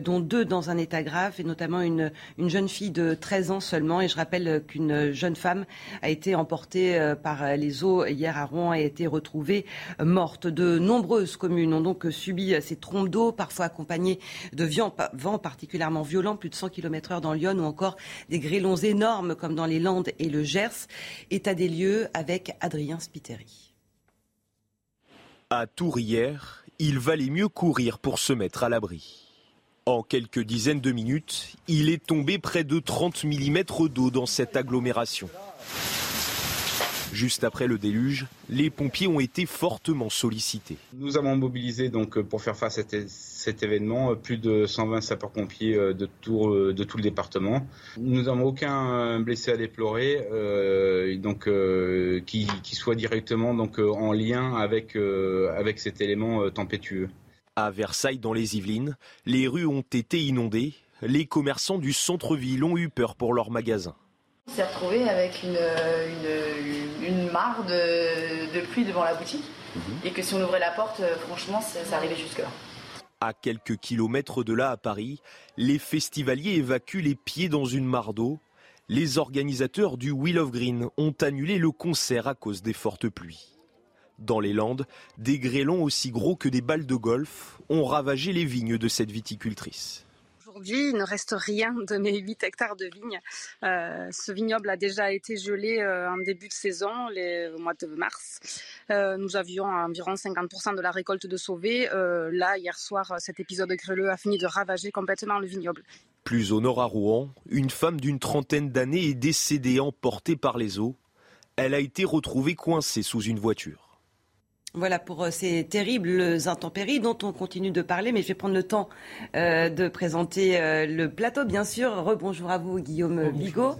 Speaker 1: dont deux dans un état grave, et notamment une, une jeune fille de 13 ans seulement. Et je rappelle qu'une jeune femme a été emportée par les eaux hier à Rouen et a été retrouvée morte. De nombreuses communes ont donc subi ces trompes d'eau, parfois accompagnées de vents particulièrement violents, plus de 100 km heure dans Lyon, ou encore des grêlons énormes comme dans les Landes et le Gers. État des lieux avec Adrien Spiteri.
Speaker 4: À Tours il valait mieux courir pour se mettre à l'abri. En quelques dizaines de minutes, il est tombé près de 30 mm d'eau dans cette agglomération. Juste après le déluge, les pompiers ont été fortement sollicités.
Speaker 5: Nous avons mobilisé donc pour faire face à cet événement plus de 120 sapeurs-pompiers euh, de tout, euh, de tout le département. Nous n'avons aucun blessé à déplorer, euh, donc qui, qui, soit directement donc en lien avec avec cet élément tempétueux.
Speaker 4: À Versailles, dans les Yvelines, les rues ont été inondées. Les commerçants du centre-ville ont eu peur pour leurs magasins.
Speaker 6: On s'est retrouvé avec une, une, mare de, pluie devant la boutique. Mhm. Et que si on ouvrait la porte, euh, franchement, ça, arrivait jusque-là.
Speaker 4: À quelques kilomètres de là, à Paris, les festivaliers évacuent les pieds dans une mare d'eau. Les organisateurs du Wheel of Green ont annulé le concert à cause des fortes pluies. Dans les Landes, des grêlons aussi gros que des balles de golf ont ravagé les vignes de cette viticultrice
Speaker 21: aujourd'hui, il ne reste rien de mes 8 hectares de vignes. Euh, ce vignoble a déjà été gelé euh, en début de saison, les, au mois de mars. Euh, nous avions environ 50% de la récolte de sauvée. là, hier soir, cet épisode grêleux a fini de ravager complètement le vignoble.
Speaker 4: Plus au nord à Rouen, une femme d'une trentaine d'années est décédée emportée par les eaux. Elle a été retrouvée coincée sous une voiture.
Speaker 1: Voilà pour euh, ces terribles intempéries dont on continue de parler, mais je vais prendre le temps euh, de présenter euh, le plateau, bien sûr. Rebonjour à vous, Guillaume Bigot.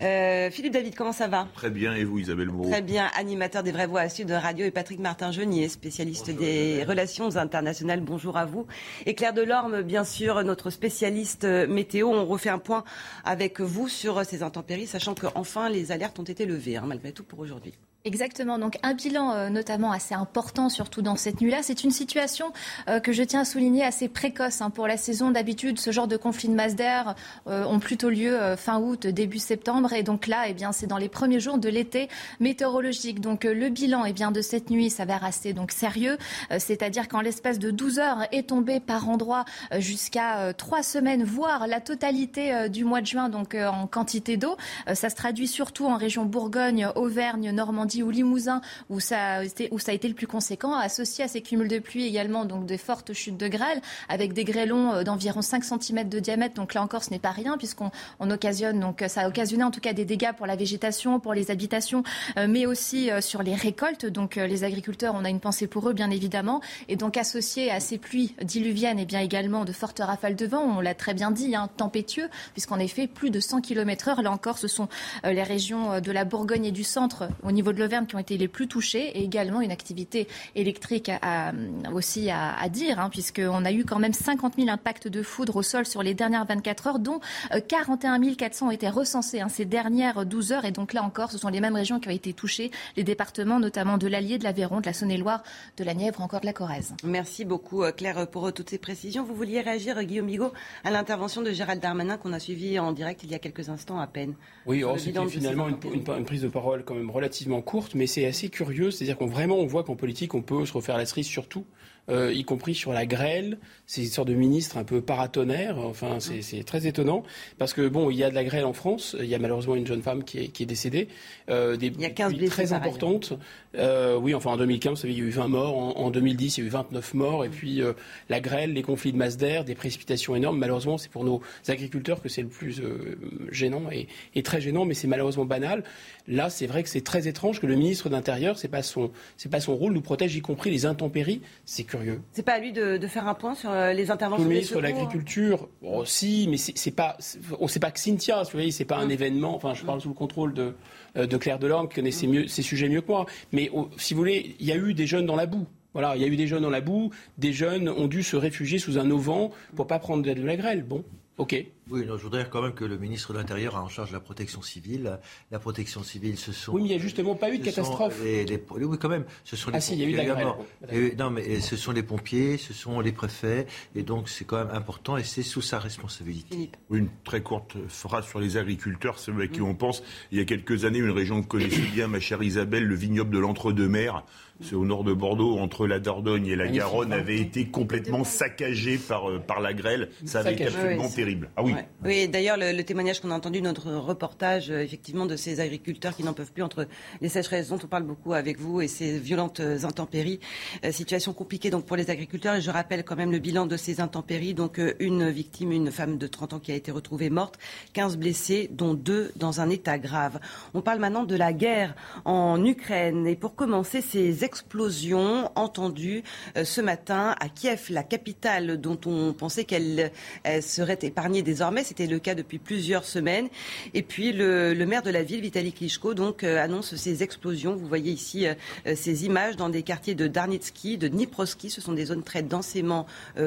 Speaker 1: Philippe David, comment ça va?
Speaker 42: Très bien, et vous, Isabelle Moreau?
Speaker 1: Très bien, animateur des Vraies Voix à Sud Radio, et Patrick Martin-Genier, spécialiste des relations internationales. Bonjour à vous. Et Claire Delorme, bien sûr, notre spécialiste météo. On refait un point avec vous sur ces intempéries, sachant qu'enfin les alertes ont été levées, hein, malgré tout, pour aujourd'hui.
Speaker 3: Exactement. Donc un bilan euh, notamment assez important, surtout dans cette nuit-là. C'est une situation euh, que je tiens à souligner assez précoce hein, pour la saison. D'habitude, ce genre de conflits de masse d'air euh, ont plutôt lieu fin août, début septembre. Et donc là, eh bien, c'est dans les premiers jours de l'été météorologique. Donc le bilan eh bien, de cette nuit s'avère assez donc sérieux. C'est-à-dire qu'en l'espace de 12 heures est tombé par endroits jusqu'à trois semaines, voire la totalité du mois de juin, donc en quantité d'eau. ça se traduit surtout en région Bourgogne, Auvergne, Normandie ou Limousin, où ça, a été, où ça a été le plus conséquent, associé à ces cumuls de pluie également, donc de fortes chutes de grêle, avec des grêlons euh, d'environ 5 cm de diamètre. Donc là encore, ce n'est pas rien, puisqu'on on occasionne, donc ça a occasionné en tout cas des dégâts pour la végétation, pour les habitations, euh, mais aussi euh, sur les récoltes. Donc les agriculteurs, on a une pensée pour eux, bien évidemment. Et donc associé à ces pluies diluviennes, et eh bien également de fortes rafales de vent, on l'a très bien dit, hein, tempétueux, puisqu'en effet, plus de 100 km heure. Là encore, ce sont les régions de la Bourgogne et du centre, au niveau de qui ont été les plus touchés et également une activité électrique à, aussi à, à dire, hein, puisqu'on a eu quand même 50 000 impacts de foudre au sol sur les dernières 24 heures, dont 41 euh, 400 ont été recensés hein, ces dernières 12 heures. Et donc là encore, ce sont les mêmes régions qui ont été touchées, les départements notamment de l'Allier, de l'Aveyron, de la Saône-et-Loire, de la Nièvre, encore de la Corrèze.
Speaker 1: Merci beaucoup euh, Claire pour toutes ces précisions. Vous vouliez réagir, Guillaume Bigot, à l'intervention de Gérald Darmanin qu'on a suivi en direct il y a quelques instants à peine.
Speaker 39: Oui, oh, c'était finalement une, une, prise de parole quand même relativement courte mais c'est assez curieux. C'est-à-dire qu'on vraiment on voit qu'en politique, on peut se refaire la cerise sur tout. Euh, y compris sur la grêle. C'est une sorte de ministre un peu paratonnerre. Enfin, c'est très étonnant parce que bon, il y a de la grêle en France. Il y a malheureusement une jeune femme qui est, qui est décédée.
Speaker 1: Euh, des il y a 15
Speaker 39: très importantes. Euh, oui, enfin en 2015, vous savez, il y a eu 20 morts. En, 2010, il y a eu 29 morts. Et puis euh, la grêle, les conflits de masse d'air, des précipitations énormes. Malheureusement, c'est pour nos agriculteurs que c'est le plus euh, gênant et, et, très gênant, mais c'est malheureusement banal. Là, c'est vrai que c'est très étrange que le ministre d'Intérieur, c'est pas son, c'est pas son rôle, nous protège y compris les intempéries. C'est
Speaker 1: c'est pas à lui de, faire un point sur euh, les interventions.
Speaker 39: Le ministre de l'Agriculture, aussi, mais c'est pas, on sait pas que Cynthia, vous voyez, c'est pas un mm. événement. Enfin, je parle sous le contrôle de, euh, de Claire Delorme, qui connaît ces, mieux, ces sujets mieux que moi. Mais si vous voulez, il y a eu des jeunes dans la boue. Voilà, il y a eu des jeunes dans la boue. Des jeunes ont dû se réfugier sous un auvent pour pas prendre de la grêle. Bon, ok.
Speaker 43: Oui, non, je voudrais dire quand même que le ministre de l'Intérieur a en charge la protection civile. La protection civile, ce sont.
Speaker 39: Oui, mais il n'y a justement pas eu de catastrophe.
Speaker 43: oui, quand même. Ce sont les
Speaker 39: ah, si, il y a eu de la
Speaker 43: Non, mais ce sont les pompiers, ce sont les préfets, et donc c'est quand même important, et c'est sous sa responsabilité.
Speaker 42: Oui, une très courte phrase sur les agriculteurs, c'est vrai qui on pense. Il y a quelques années, une région que connaissait bien, ma chère Isabelle, le vignoble de l'Entre-deux-Mers, c'est au nord de Bordeaux, entre la Dordogne et la Garonne, avait été complètement saccagé par, euh, par la grêle. Ça avait été absolument terrible.
Speaker 39: Ah oui,
Speaker 1: Oui, d'ailleurs, le, témoignage qu'on a entendu, notre reportage, euh, effectivement, de ces agriculteurs qui n'en peuvent plus entre les sécheresses dont on parle beaucoup avec vous et ces violentes euh, intempéries. Euh, situation compliquée donc pour les agriculteurs. Et je rappelle quand même le bilan de ces intempéries. Donc, une victime, une femme de 30 ans qui a été retrouvée morte, 15 blessés, dont deux dans un état grave. On parle maintenant de la guerre en Ukraine. Et pour commencer, ces explosions entendues ce matin à Kiev, la capitale dont on pensait qu'elle serait épargnée désormais c'était le cas depuis plusieurs semaines. Et puis le, maire de la ville, Vitaly Klitschko, donc euh, annonce ces explosions. Vous voyez ici euh, euh, ces images dans des quartiers de Darnitsky, de Dniprovsky. Ce sont des zones très densément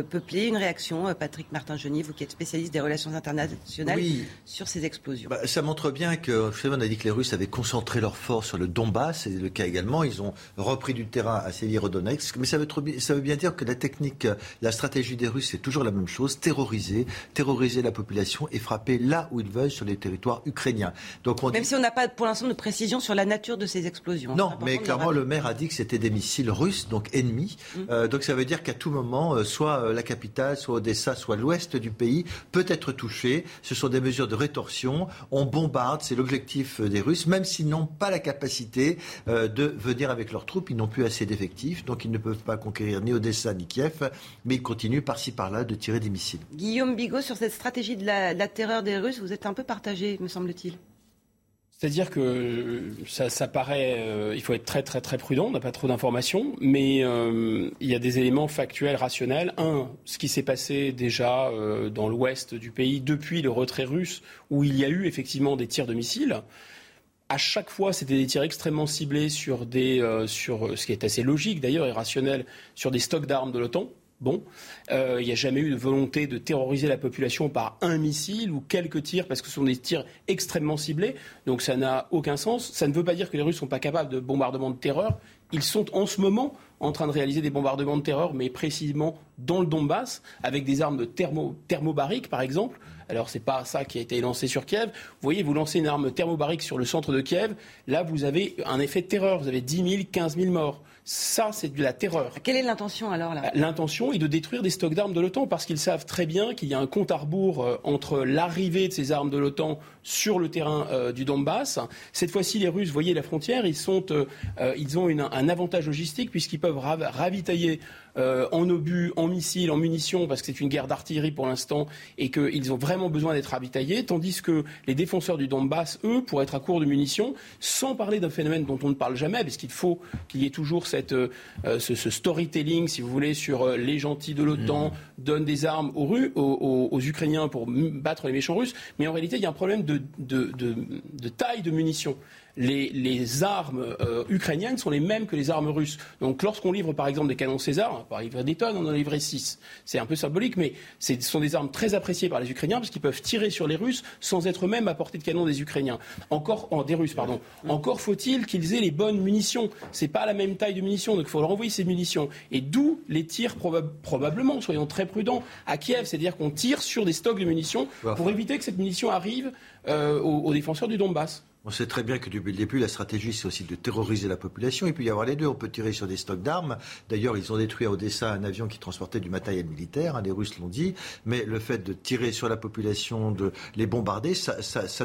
Speaker 1: peuplées. Une réaction, Patrick Martin-Genier, vous qui êtes spécialiste des relations internationales, sur ces explosions.
Speaker 43: Bah, ça montre bien que, vous savez, on a dit que les Russes avaient concentré leurs forces sur le Donbass, c'est le cas également. Ils ont repris du terrain à Sévierodonetsk. Mais ça veut, ça veut bien dire que la technique, la stratégie des Russes, c'est toujours la même chose terroriser, terroriser la population et frapper là où ils veulent sur les territoires ukrainiens.
Speaker 1: Donc Même si on n'a pas pour l'instant de précision sur la nature de ces explosions.
Speaker 43: Non, mais clairement le maire a dit que c'était des missiles russes, donc ennemis. Mmh. Euh, donc ça veut dire qu'à tout moment, euh, soit euh, la capitale, soit Odessa, soit l'ouest du pays peut être touché. Ce sont des mesures de rétorsion. On bombarde, c'est l'objectif des Russes, même s'ils n'ont pas la capacité de venir avec leurs troupes. Ils n'ont plus assez d'effectifs, donc ils ne peuvent pas conquérir ni Odessa ni Kiev, mais ils continuent par-ci par-là de tirer des missiles.
Speaker 1: Guillaume Bigot sur cette stratégie de la la, terreur des Russes, vous êtes un peu partagé, me semble-t-il.
Speaker 39: C'est-à-dire que ça, paraît, euh, il faut être très très très prudent, on n'a pas trop d'informations, mais euh, il y a des éléments factuels, rationnels. Un, ce qui s'est passé déjà euh, dans l'ouest du pays depuis le retrait russe, où il y a eu effectivement des tirs de missiles. À chaque fois, c'était des tirs extrêmement ciblés sur des, sur ce qui est assez logique d'ailleurs et rationnel, sur des stocks d'armes de l'OTAN. Bon, euh, il n'y a jamais eu de volonté de terroriser la population par un missile ou quelques tirs, parce que ce sont des tirs extrêmement ciblés. Donc ça n'a aucun sens. Ça ne veut pas dire que les Russes ne sont pas capables de bombardements de terreur. Ils sont en ce moment en train de réaliser des bombardements de terreur, mais précisément dans le Donbass, avec des armes thermobariques, par exemple. Alors, ce n'est pas ça qui a été lancé sur Kiev. Vous voyez, vous lancez une arme thermobarique sur le centre de Kiev. Là, vous avez un effet de terreur. Vous avez 10 000, 15 000 morts. Ça, c'est de la terreur.
Speaker 1: Quelle est l'intention alors là?
Speaker 39: L'intention est de détruire des stocks d'armes de l'OTAN parce qu'ils savent très bien qu'il y a un compte à rebours euh, entre l'arrivée de ces armes de l'OTAN sur le terrain euh, du Donbass. Cette fois-ci, les Russes, voyez la frontière, ils, sont, euh, ils ont un avantage logistique puisqu'ils peuvent ravitailler euh, en obus, en missiles, en munitions, parce que c'est une guerre d'artillerie pour l'instant, et qu'ils ont vraiment besoin d'être ravitaillés, tandis que les défenseurs du Donbass, eux, pourraient être à court de munitions, sans parler d'un phénomène dont on ne parle jamais, parce qu'il faut qu'il y ait toujours cette, euh, ce, storytelling, si vous voulez, sur euh, les gentils de l'OTAN, mmh. donnent des armes aux, aux, Ukrainiens pour battre les méchants russes, mais en réalité, il y a un problème de, de taille de munitions les, armes euh, ukrainiennes sont les mêmes que les armes russes. Donc lorsqu'on livre par exemple des canons César, on va livrer des tonnes, on en a livré 6. C'est un peu symbolique, mais ce sont des armes très appréciées par les Ukrainiens parce qu'ils peuvent tirer sur les Russes sans être eux-mêmes à portée de canon des Ukrainiens. Encore, des Russes, pardon. Encore faut-il qu'ils aient les bonnes munitions. C'est pas la même taille de munitions, donc il faut leur envoyer ces munitions. Et d'où les tirs probablement, soyons très prudents, à Kiev, c'est-à-dire qu'on tire sur des stocks de munitions pour éviter que cette munition arrive euh, aux défenseurs du Donbass.
Speaker 43: On sait très bien que depuis le début, la stratégie, c'est aussi de terroriser la population. Il peut y avoir les deux. On peut tirer sur des stocks d'armes. D'ailleurs, ils ont détruit à Odessa un avion qui transportait du matériel militaire. Hein, les Russes l'ont dit. Mais le fait de tirer sur la population, de les bombarder, ça,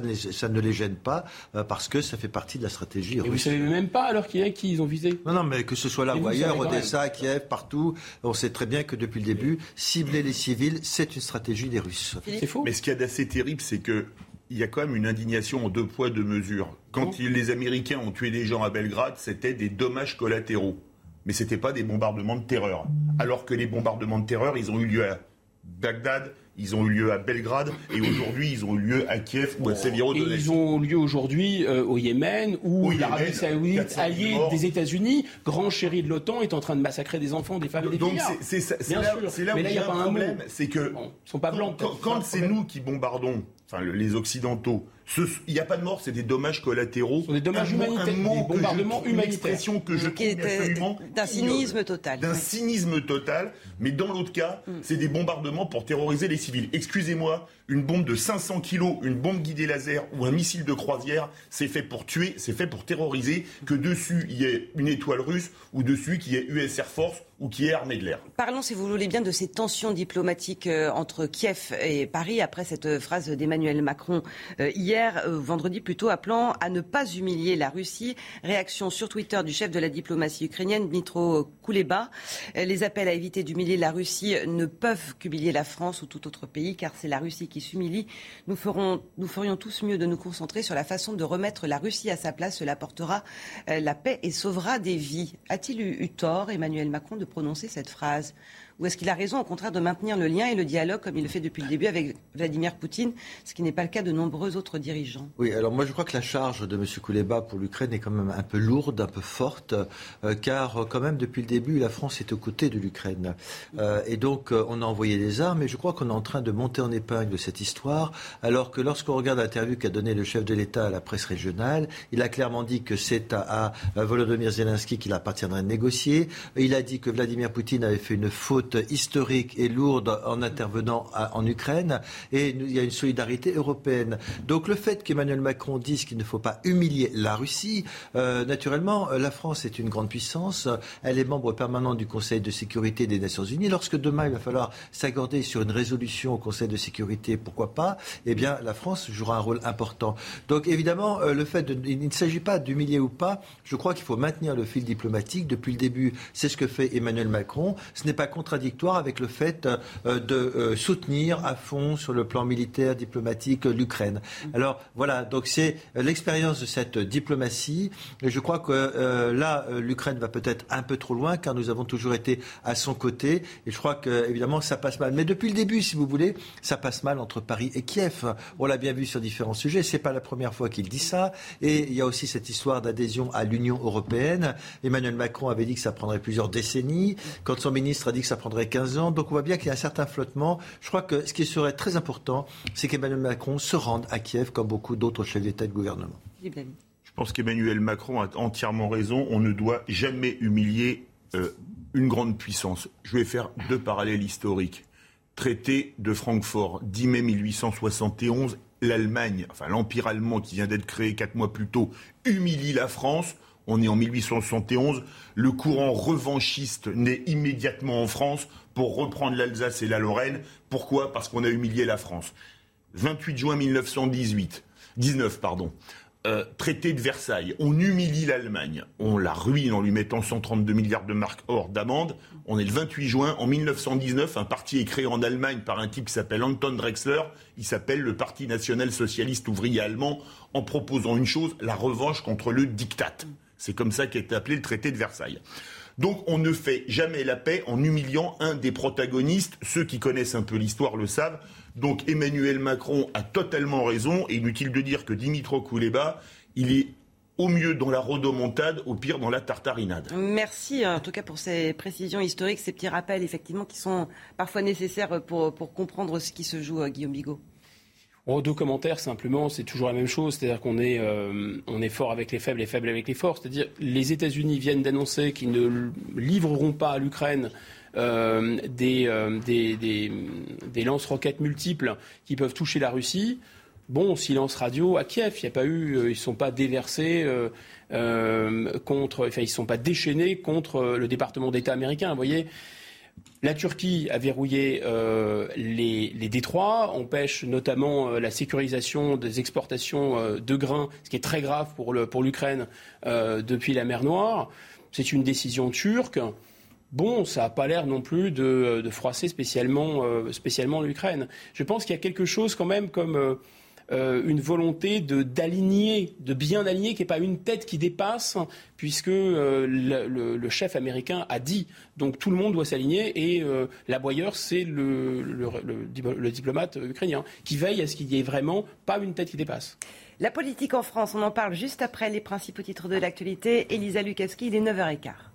Speaker 43: ne, les, gêne pas euh, parce que ça fait partie de la stratégie russe.
Speaker 39: Et vous savez même pas alors qui est qui ils ont visé?
Speaker 43: Non, non, mais que ce soit là ou ailleurs, Odessa, Kiev, partout, on sait très bien que depuis le début, cibler les civils, c'est une stratégie des Russes.
Speaker 42: C'est faux? Mais ce qui est d'assez terrible, c'est que il y a quand même une indignation en deux poids, deux mesures. Quand les Américains ont tué des gens à Belgrade, c'était des dommages collatéraux. Mais ce n'était pas des bombardements de terreur. Alors que les bombardements de terreur, ils ont eu lieu à Bagdad, ils ont eu lieu à Belgrade et aujourd'hui ils ont eu lieu à Kiev ou à Severodonetsk.
Speaker 39: Et ils ont eu lieu aujourd'hui euh, au Yémen où l'Arabie Saoudite, alliée des États-Unis, grand chéri de l'OTAN, est en train de massacrer des enfants, des femmes et des
Speaker 42: Donc c'est là, là, où il y a un problème, c'est que
Speaker 39: sont pas blancs.
Speaker 42: Quand, quand c'est nous qui bombardons enfin les Occidentaux, Il n'y a pas de mort, c'est des dommages collatéraux.
Speaker 39: des dommages humanitaires, des bombardements humanitaires.
Speaker 42: que je trouve absolument
Speaker 1: d'un cynisme total.
Speaker 42: D'un cynisme total. Mais dans l'autre cas, mm. c'est des bombardements pour terroriser les civils. Excusez-moi, une bombe de 500 kilos, une bombe guidée laser ou un missile de croisière, c'est fait pour tuer, c'est fait pour terroriser. Que dessus il y ait une étoile russe ou dessus qu'il y ait US Air Force ou qui est armée de l'air.
Speaker 1: Parlons, si vous voulez bien, de ces tensions diplomatiques euh, entre Kiev et Paris après cette phrase d'Emmanuel Macron euh, hier, euh, vendredi plutôt, appelant à ne pas humilier la Russie. Réaction sur Twitter du chef de la diplomatie ukrainienne, Dmitro Kuleba. Les appels à éviter d'humilier la Russie ne peuvent qu'humilier la France ou tout autre pays, car c'est la Russie qui s'humilie. Nous, ferions tous mieux de nous concentrer sur la façon de remettre la Russie à sa place. Cela portera la paix et sauvera des vies. A-t-il eu tort, Emmanuel Macron, de prononcer cette phrase? Ou est-ce qu'il a raison, au contraire, de maintenir le lien et le dialogue comme il le fait depuis le début avec Vladimir Poutine, ce qui n'est pas le cas de nombreux autres dirigeants?
Speaker 43: Oui, alors moi je crois que la charge de M. Kouleba pour l'Ukraine est quand même un peu lourde, un peu forte, euh, car euh, quand même depuis le début, la France est aux côtés de l'Ukraine. Euh, et donc on a envoyé des armes, et je crois qu'on est en train de monter en épingle de cette histoire, alors que lorsqu'on regarde l'interview qu'a donné le chef de l'État à la presse régionale, il a clairement dit que c'est à, à Volodymyr Zelensky qu'il appartiendrait de négocier. Il a dit que Vladimir Poutine avait fait une faute historique et lourde en intervenant en Ukraine et il y a une solidarité européenne. Donc le fait qu'Emmanuel Macron dise qu'il ne faut pas humilier la Russie, euh, naturellement, la France est une grande puissance, elle est membre permanent du Conseil de sécurité des Nations Unies. Lorsque demain il va falloir s'accorder sur une résolution au Conseil de sécurité, pourquoi pas, eh bien la France jouera un rôle important. Donc évidemment, euh, le fait de, il ne s'agit pas d'humilier ou pas, je crois qu'il faut maintenir le fil diplomatique. Depuis le début, c'est ce que fait Emmanuel Macron. Ce n'est pas contradictoire avec le fait euh, de euh, soutenir à fond sur le plan militaire, diplomatique, l'Ukraine. Mm. Alors voilà, donc c'est l'expérience de cette diplomatie. Et je crois que euh, là, l'Ukraine va peut-être un peu trop loin, car nous avons toujours été à son côté. Et je crois que évidemment, ça passe mal. Mais depuis le début, si vous voulez, ça passe mal entre Paris et Kiev. On l'a bien vu sur différents sujets. C'est pas la première fois qu'il dit ça. Et il y a aussi cette histoire d'adhésion à l'Union européenne. Emmanuel Macron avait dit que ça prendrait plusieurs décennies. Quand son ministre a dit que ça prendrait 15 ans. Donc on voit bien qu'il y a un certain flottement. Je crois que ce qui serait très important, c'est qu'Emmanuel Macron se rende à Kiev comme beaucoup d'autres chefs d'État et de gouvernement.
Speaker 42: Je pense qu'Emmanuel Macron a entièrement raison. On ne doit jamais humilier euh, une grande puissance. Je vais faire deux parallèles historiques. Traité de Francfort, 10 mai 1871, l'Allemagne, enfin l'Empire allemand qui vient d'être créé quatre mois plus tôt, humilie la France on est en 1871, le courant revanchiste naît immédiatement en France pour reprendre l'Alsace et la Lorraine. Pourquoi? Parce qu'on a humilié la France. 28 juin 1918, 19 pardon. Euh, traité de Versailles, on humilie l'Allemagne, on la ruine en lui mettant 132 milliards de marques hors d'amende. On est le 28 juin, en 1919, un parti est créé en Allemagne par un type qui s'appelle Anton Drexler, il s'appelle le Parti national socialiste ouvrier allemand, en proposant une chose, la revanche contre le diktat. C'est comme ça qu'est appelé le traité de Versailles. Donc on ne fait jamais la paix en humiliant un des protagonistes. Ceux qui connaissent un peu l'histoire le savent. Donc Emmanuel Macron a totalement raison. Et inutile de dire que Dimitro Kouleba, il est au mieux dans la rodomontade, au pire dans la tartarinade.
Speaker 1: Merci en tout cas pour ces précisions historiques, ces petits rappels effectivement qui sont parfois nécessaires pour, pour comprendre ce qui se joue, à euh, Guillaume Bigot.
Speaker 39: Oh, deux commentaires simplement, c'est toujours la même chose, c'est-à-dire qu'on est, euh, on est fort avec les faibles et faibles avec les forts. C'est-à-dire les États-Unis viennent d'annoncer qu'ils ne livreront pas à l'Ukraine euh, des, euh, des, des, lance-roquettes multiples qui peuvent toucher la Russie. Bon, silence radio à Kiev, il n'y a pas eu, ils ne sont pas déversés contre, enfin ils ne sont pas déchaînés contre le département d'État américain. Vous voyez, la Turquie a verrouillé euh, les, détroits, empêche notamment euh, la sécurisation des exportations euh, de grains, ce qui est très grave pour, l'Ukraine depuis la mer Noire. C'est une décision turque. Bon, ça n'a pas l'air non plus de, froisser spécialement, spécialement l'Ukraine. Je pense qu'il y a quelque chose quand même comme euh, une volonté de d'aligner, de bien aligner, qui n'est pas une tête qui dépasse, puisque euh, le, chef américain a dit. Donc tout le monde doit s'aligner et euh, l'aboyeur, c'est le, le, diplomate ukrainien qui veille à ce qu'il n'y ait vraiment pas une tête qui dépasse.
Speaker 1: La politique en France, on en parle juste après les principaux titres de l'actualité. Elisa Lukaski, il est 9h15.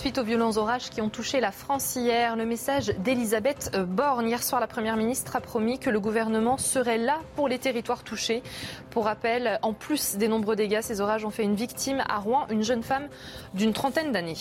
Speaker 15: Suite aux violents orages qui ont touché la France hier, le message d'Elisabeth Borne. Hier soir, la Première ministre a promis que le gouvernement serait là pour les territoires touchés. Pour rappel, en plus des nombreux dégâts, ces orages ont fait une victime à Rouen, une jeune femme d'une trentaine d'années.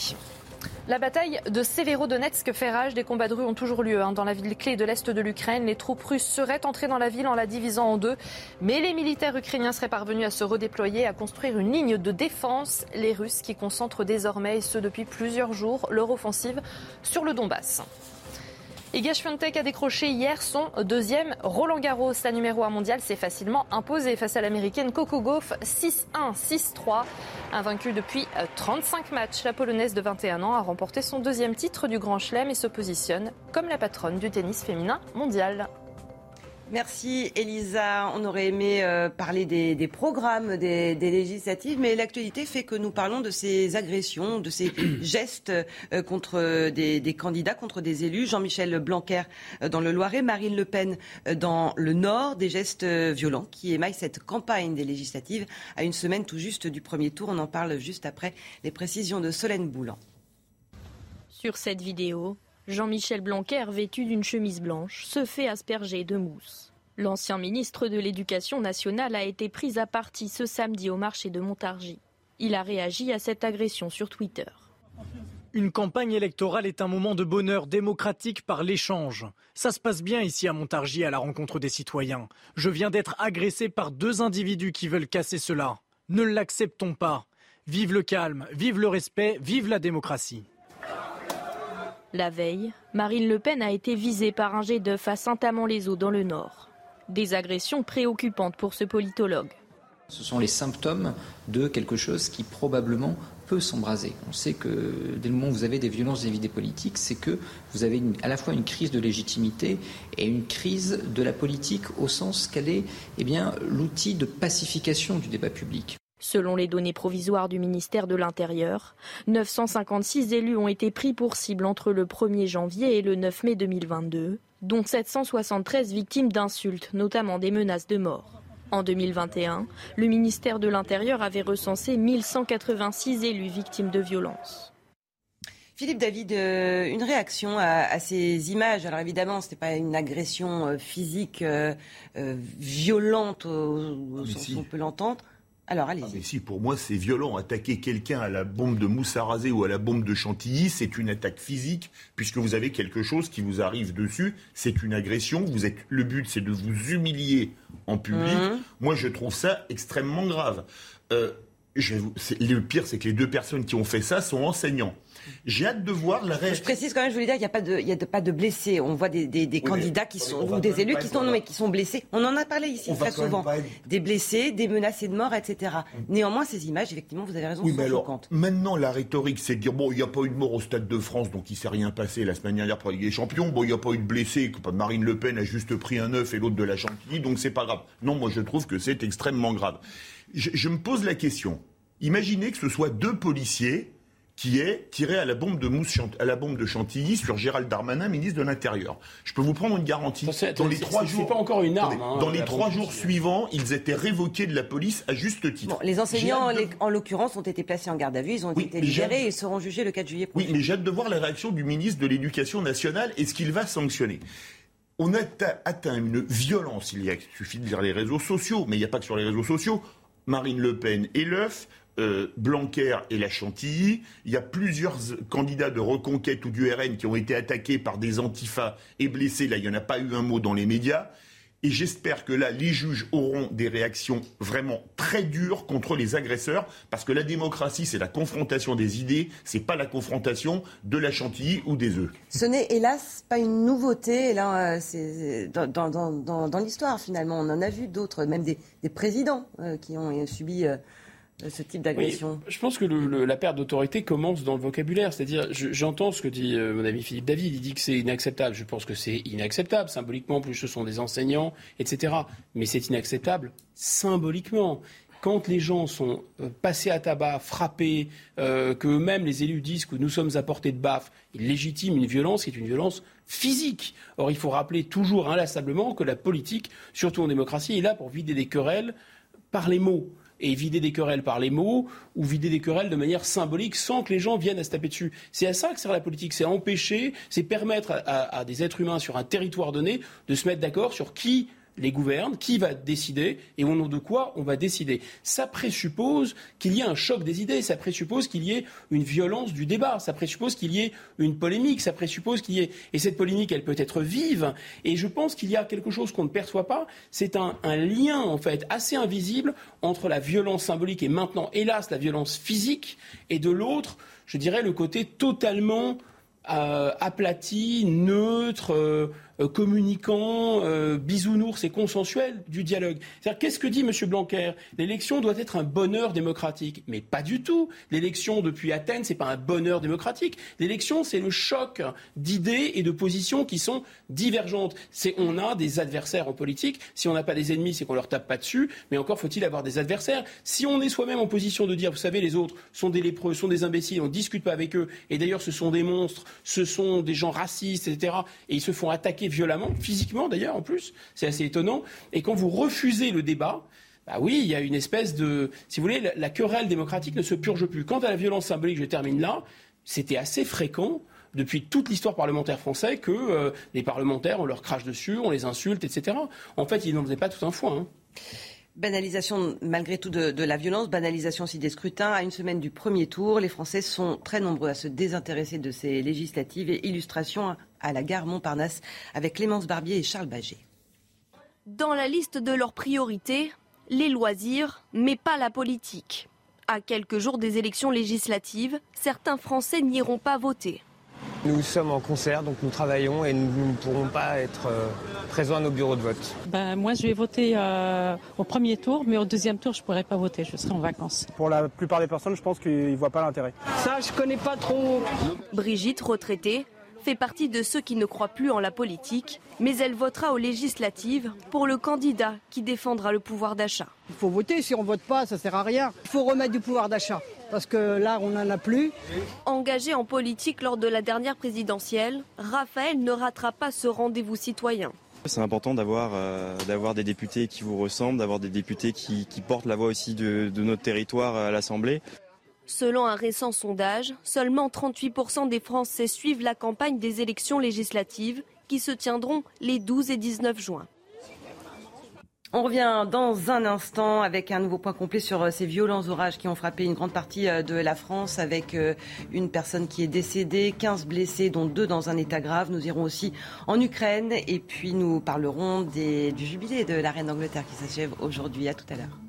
Speaker 15: La bataille de Severodonetsk fait rage. Des combats de rue ont toujours lieu hein. dans la ville clé de l'Est de l'Ukraine. Les troupes russes seraient entrées dans la ville en la divisant en deux. Mais les militaires ukrainiens seraient parvenus à se redéployer, à construire une ligne de défense. Les Russes qui concentrent désormais, et ce depuis plusieurs jours, leur offensive sur le Donbass. Iga Swiatek a décroché hier son deuxième Roland Garros. La numéro 1 mondiale s'est facilement imposée face à l'américaine Coco Gauff 6-1, 6-3. Invaincue depuis 35 matchs, la polonaise de 21 ans a remporté son deuxième titre du Grand Chelem et se positionne comme la patronne du tennis féminin mondial.
Speaker 1: Merci Elisa. On aurait aimé euh, parler des, programmes des, législatives, mais l'actualité fait que nous parlons de ces agressions, de ces gestes euh, contre des, candidats, contre des élus. Jean-Michel Blanquer euh, dans le Loiret, Marine Le Pen dans le Nord, des gestes violents qui émaillent cette campagne des législatives à une semaine tout juste du premier tour. On en parle juste après les précisions de Solène Boulan.
Speaker 12: Sur cette vidéo, Jean-Michel Blanquer, vêtu d'une chemise blanche, se fait asperger de mousse. L'ancien ministre de l'Éducation nationale a été pris à partie ce samedi au marché de Montargis. Il a réagi à cette agression sur Twitter.
Speaker 13: Une campagne électorale est un moment de bonheur démocratique par l'échange. Ça se passe bien ici à Montargis à la rencontre des citoyens. Je viens d'être agressé par deux individus qui veulent casser cela. Ne l'acceptons pas. Vive le calme, vive le respect, vive la démocratie.
Speaker 12: La veille, Marine Le Pen a été visée par un jet d'œuf à Saint-Amand-les-Eaux dans le Nord. Des agressions préoccupantes pour ce politologue.
Speaker 14: Ce sont les symptômes de quelque chose qui probablement peut s'embraser. On sait que dès le moment où vous avez des violences des idées politiques, c'est que vous avez à la fois une crise de légitimité et une crise de la politique au sens qu'elle est eh l'outil de pacification du débat public.
Speaker 12: Selon les données provisoires du ministère de l'Intérieur, 956 élus ont été pris pour cible entre le 1er janvier et le 9 mai 2022, dont 773 victimes d'insultes, notamment des menaces de mort. En 2021, le ministère de l'Intérieur avait recensé 1186 élus victimes de violences.
Speaker 1: Philippe David, euh, une réaction à, ces images. Alors évidemment, ce n'était pas une agression euh, physique euh, violente au, ah, sens où on peut l'entendre. Alors, allez-y. Ah,
Speaker 42: mais si, pour moi, c'est violent. Attaquer quelqu'un à la bombe de mousse à raser ou à la bombe de chantilly, c'est une attaque physique, puisque vous avez quelque chose qui vous arrive dessus. C'est une agression. Vous êtes, le but, c'est de vous humilier en public. Mmh. Moi, je trouve ça extrêmement grave. Euh, je le pire, c'est que les deux personnes qui ont fait ça sont enseignants. J'ai hâte de voir la réaction.
Speaker 1: Je précise quand même, je voulais dire, il n'y a, pas de, y a pas de blessés. On voit des, des, candidats qui sont, ou des élus qui sont, nommés, qui sont blessés. On en a parlé ici très souvent. Des blessés, des menacés de mort, etc. Mm. Néanmoins, ces images, effectivement, vous avez raison,
Speaker 42: oui,
Speaker 1: sont
Speaker 42: mais
Speaker 1: choquantes.
Speaker 42: maintenant, la rhétorique, c'est de dire, bon, il n'y a pas eu de mort au Stade de France, donc il ne s'est rien passé la semaine dernière pour des Champions. Bon, il n'y a pas eu de blessés, Marine Le Pen a juste pris un œuf et l'autre de la chantilly, donc c'est pas grave. Non, moi, je trouve que c'est extrêmement grave. je me pose la question. Imaginez que ce soit deux policiers qui est tiré à la bombe de mousse à la bombe de Chantilly sur Gérald Darmanin, ministre de l'Intérieur. Je peux vous prendre une garantie.
Speaker 39: dans les trois jours, pas encore une arme.
Speaker 42: Hein, dans les trois jours suivants, ils étaient révoqués de la police à juste titre.
Speaker 1: les enseignants, en l'occurrence, ont été placés en garde à vue. Ils ont été libérés et seront jugés le 4 juillet prochain.
Speaker 42: Oui, mais j'ai hâte de voir la réaction du ministre de l'Éducation nationale et ce qu'il va sanctionner on a atteint une violence. Il, y a, il suffit de lire les réseaux sociaux, mais il n'y a pas que sur les réseaux sociaux. Marine Le Pen et l'œuf, euh, Blanquer et la Chantilly. Il y a plusieurs candidats de Reconquête ou du RN qui ont été attaqués par des antifas et blessés. Là, il n'y en a pas eu un mot dans les médias. Et j'espère que là, les juges auront des réactions vraiment très dures contre les agresseurs, parce que la démocratie, c'est la confrontation des idées, c'est pas la confrontation de la chantilly ou des œufs.
Speaker 1: Ce n'est hélas pas une nouveauté là, euh, dans, l'histoire finalement. On en a vu d'autres, même des, présidents euh, qui ont subi ce type d'agression
Speaker 39: Je pense que la perte d'autorité commence dans le vocabulaire. C'est-à-dire, j'entends ce que dit euh, mon ami Philippe David. Il dit que c'est inacceptable. Je pense que c'est inacceptable symboliquement, plus ce sont des enseignants, etc. Mais c'est inacceptable symboliquement. Quand les gens sont euh, passés à tabac, frappés, euh, qu'eux-mêmes, les élus, disent que nous sommes à portée de baffe, ils légitiment une violence qui est une violence physique. Or, il faut rappeler toujours inlassablement que la politique, surtout en démocratie, est là pour vider des querelles par les mots. Et vider des querelles par les mots ou vider des querelles de manière symbolique sans que les gens viennent à se taper dessus. C'est à ça que sert la politique, c'est empêcher, c'est permettre à des êtres humains sur un territoire donné de se mettre d'accord sur qui les gouverne, qui va décider et au nom de quoi on va décider. Ça présuppose qu'il y ait un choc des idées, ça présuppose qu'il y ait une violence du débat, ça présuppose qu'il y ait une polémique, ça présuppose qu'il y ait... Et cette polémique, elle peut être vive. Et je pense qu'il y a quelque chose qu'on ne perçoit pas, c'est un, lien en fait assez invisible entre la violence symbolique et maintenant, hélas, la violence physique, et de l'autre, je dirais, le côté totalement euh, aplati, neutre. Euh, communicant, euh, bisounours et consensuel du dialogue. Qu'est-ce que dit M. Blanquer? L'élection doit être un bonheur démocratique. Mais pas du tout. L'élection depuis Athènes, c'est pas un bonheur démocratique. L'élection, c'est le choc d'idées et de positions qui sont divergentes. On a des adversaires en politique. Si on n'a pas des ennemis, c'est qu'on leur tape pas dessus. Mais encore faut-il avoir des adversaires. Si on est soi-même en position de dire, vous savez, les autres sont des lépreux, sont des imbéciles, on discute pas avec eux. Et d'ailleurs, ce sont des monstres, ce sont des gens racistes, etc. Et ils se font attaquer violemment, physiquement d'ailleurs en plus, c'est assez étonnant. Et quand vous refusez le débat, bah oui, il y a une espèce de, si vous voulez, la, querelle démocratique ne se purge plus. Quant à la violence symbolique, je termine là, c'était assez fréquent depuis toute l'histoire parlementaire française que euh, les parlementaires, on leur crache dessus, on les insulte, etc. En fait, ils n'en faisaient pas tout un foin. Hein.
Speaker 1: Banalisation malgré tout de, la violence, banalisation aussi des scrutins. À une semaine du premier tour, les Français sont très nombreux à se désintéresser de ces législatives et illustration à la gare Montparnasse avec Clémence Barbier et Charles Baget.
Speaker 12: Dans la liste de leurs priorités, les loisirs, mais pas la politique. À quelques jours des élections législatives, certains Français n'iront pas voter.
Speaker 44: Nous sommes en concert, donc nous travaillons et nous ne pourrons pas être euh, présents à nos bureaux de vote.
Speaker 45: Ben, moi, je vais voter euh, au premier tour, mais au deuxième tour, je ne pourrai pas voter. Je serai en vacances.
Speaker 46: Pour la plupart des personnes, je pense qu'ils ne voient pas l'intérêt.
Speaker 45: Ça, je ne connais pas trop.
Speaker 12: Brigitte, retraitée, fait partie de ceux qui ne croient plus en la politique, mais elle votera aux législatives pour le candidat qui défendra le pouvoir d'achat.
Speaker 46: Il faut voter, si on ne vote pas, ça ne sert à rien. Il faut remettre du pouvoir d'achat parce que là, on n'en a plus.
Speaker 12: Engagé en politique lors de la dernière présidentielle, Raphaël ne ratera pas ce rendez-vous citoyen.
Speaker 47: C'est important d'avoir euh, d'avoir des députés qui vous ressemblent, d'avoir des députés qui, portent la voix aussi de, de notre territoire à l'Assemblée.
Speaker 12: Selon un récent sondage, seulement 38% des Français suivent la campagne des élections législatives qui se tiendront les 12 et 19 juin.
Speaker 1: On revient dans un instant avec un nouveau point complet sur euh, ces violents orages qui ont frappé une grande partie euh, de la France avec euh, une personne qui est décédée, 15 blessés dont deux dans un état grave. Nous irons aussi en Ukraine et puis nous parlerons du jubilé de la reine d'Angleterre qui s'achève aujourd'hui. À tout à l'heure.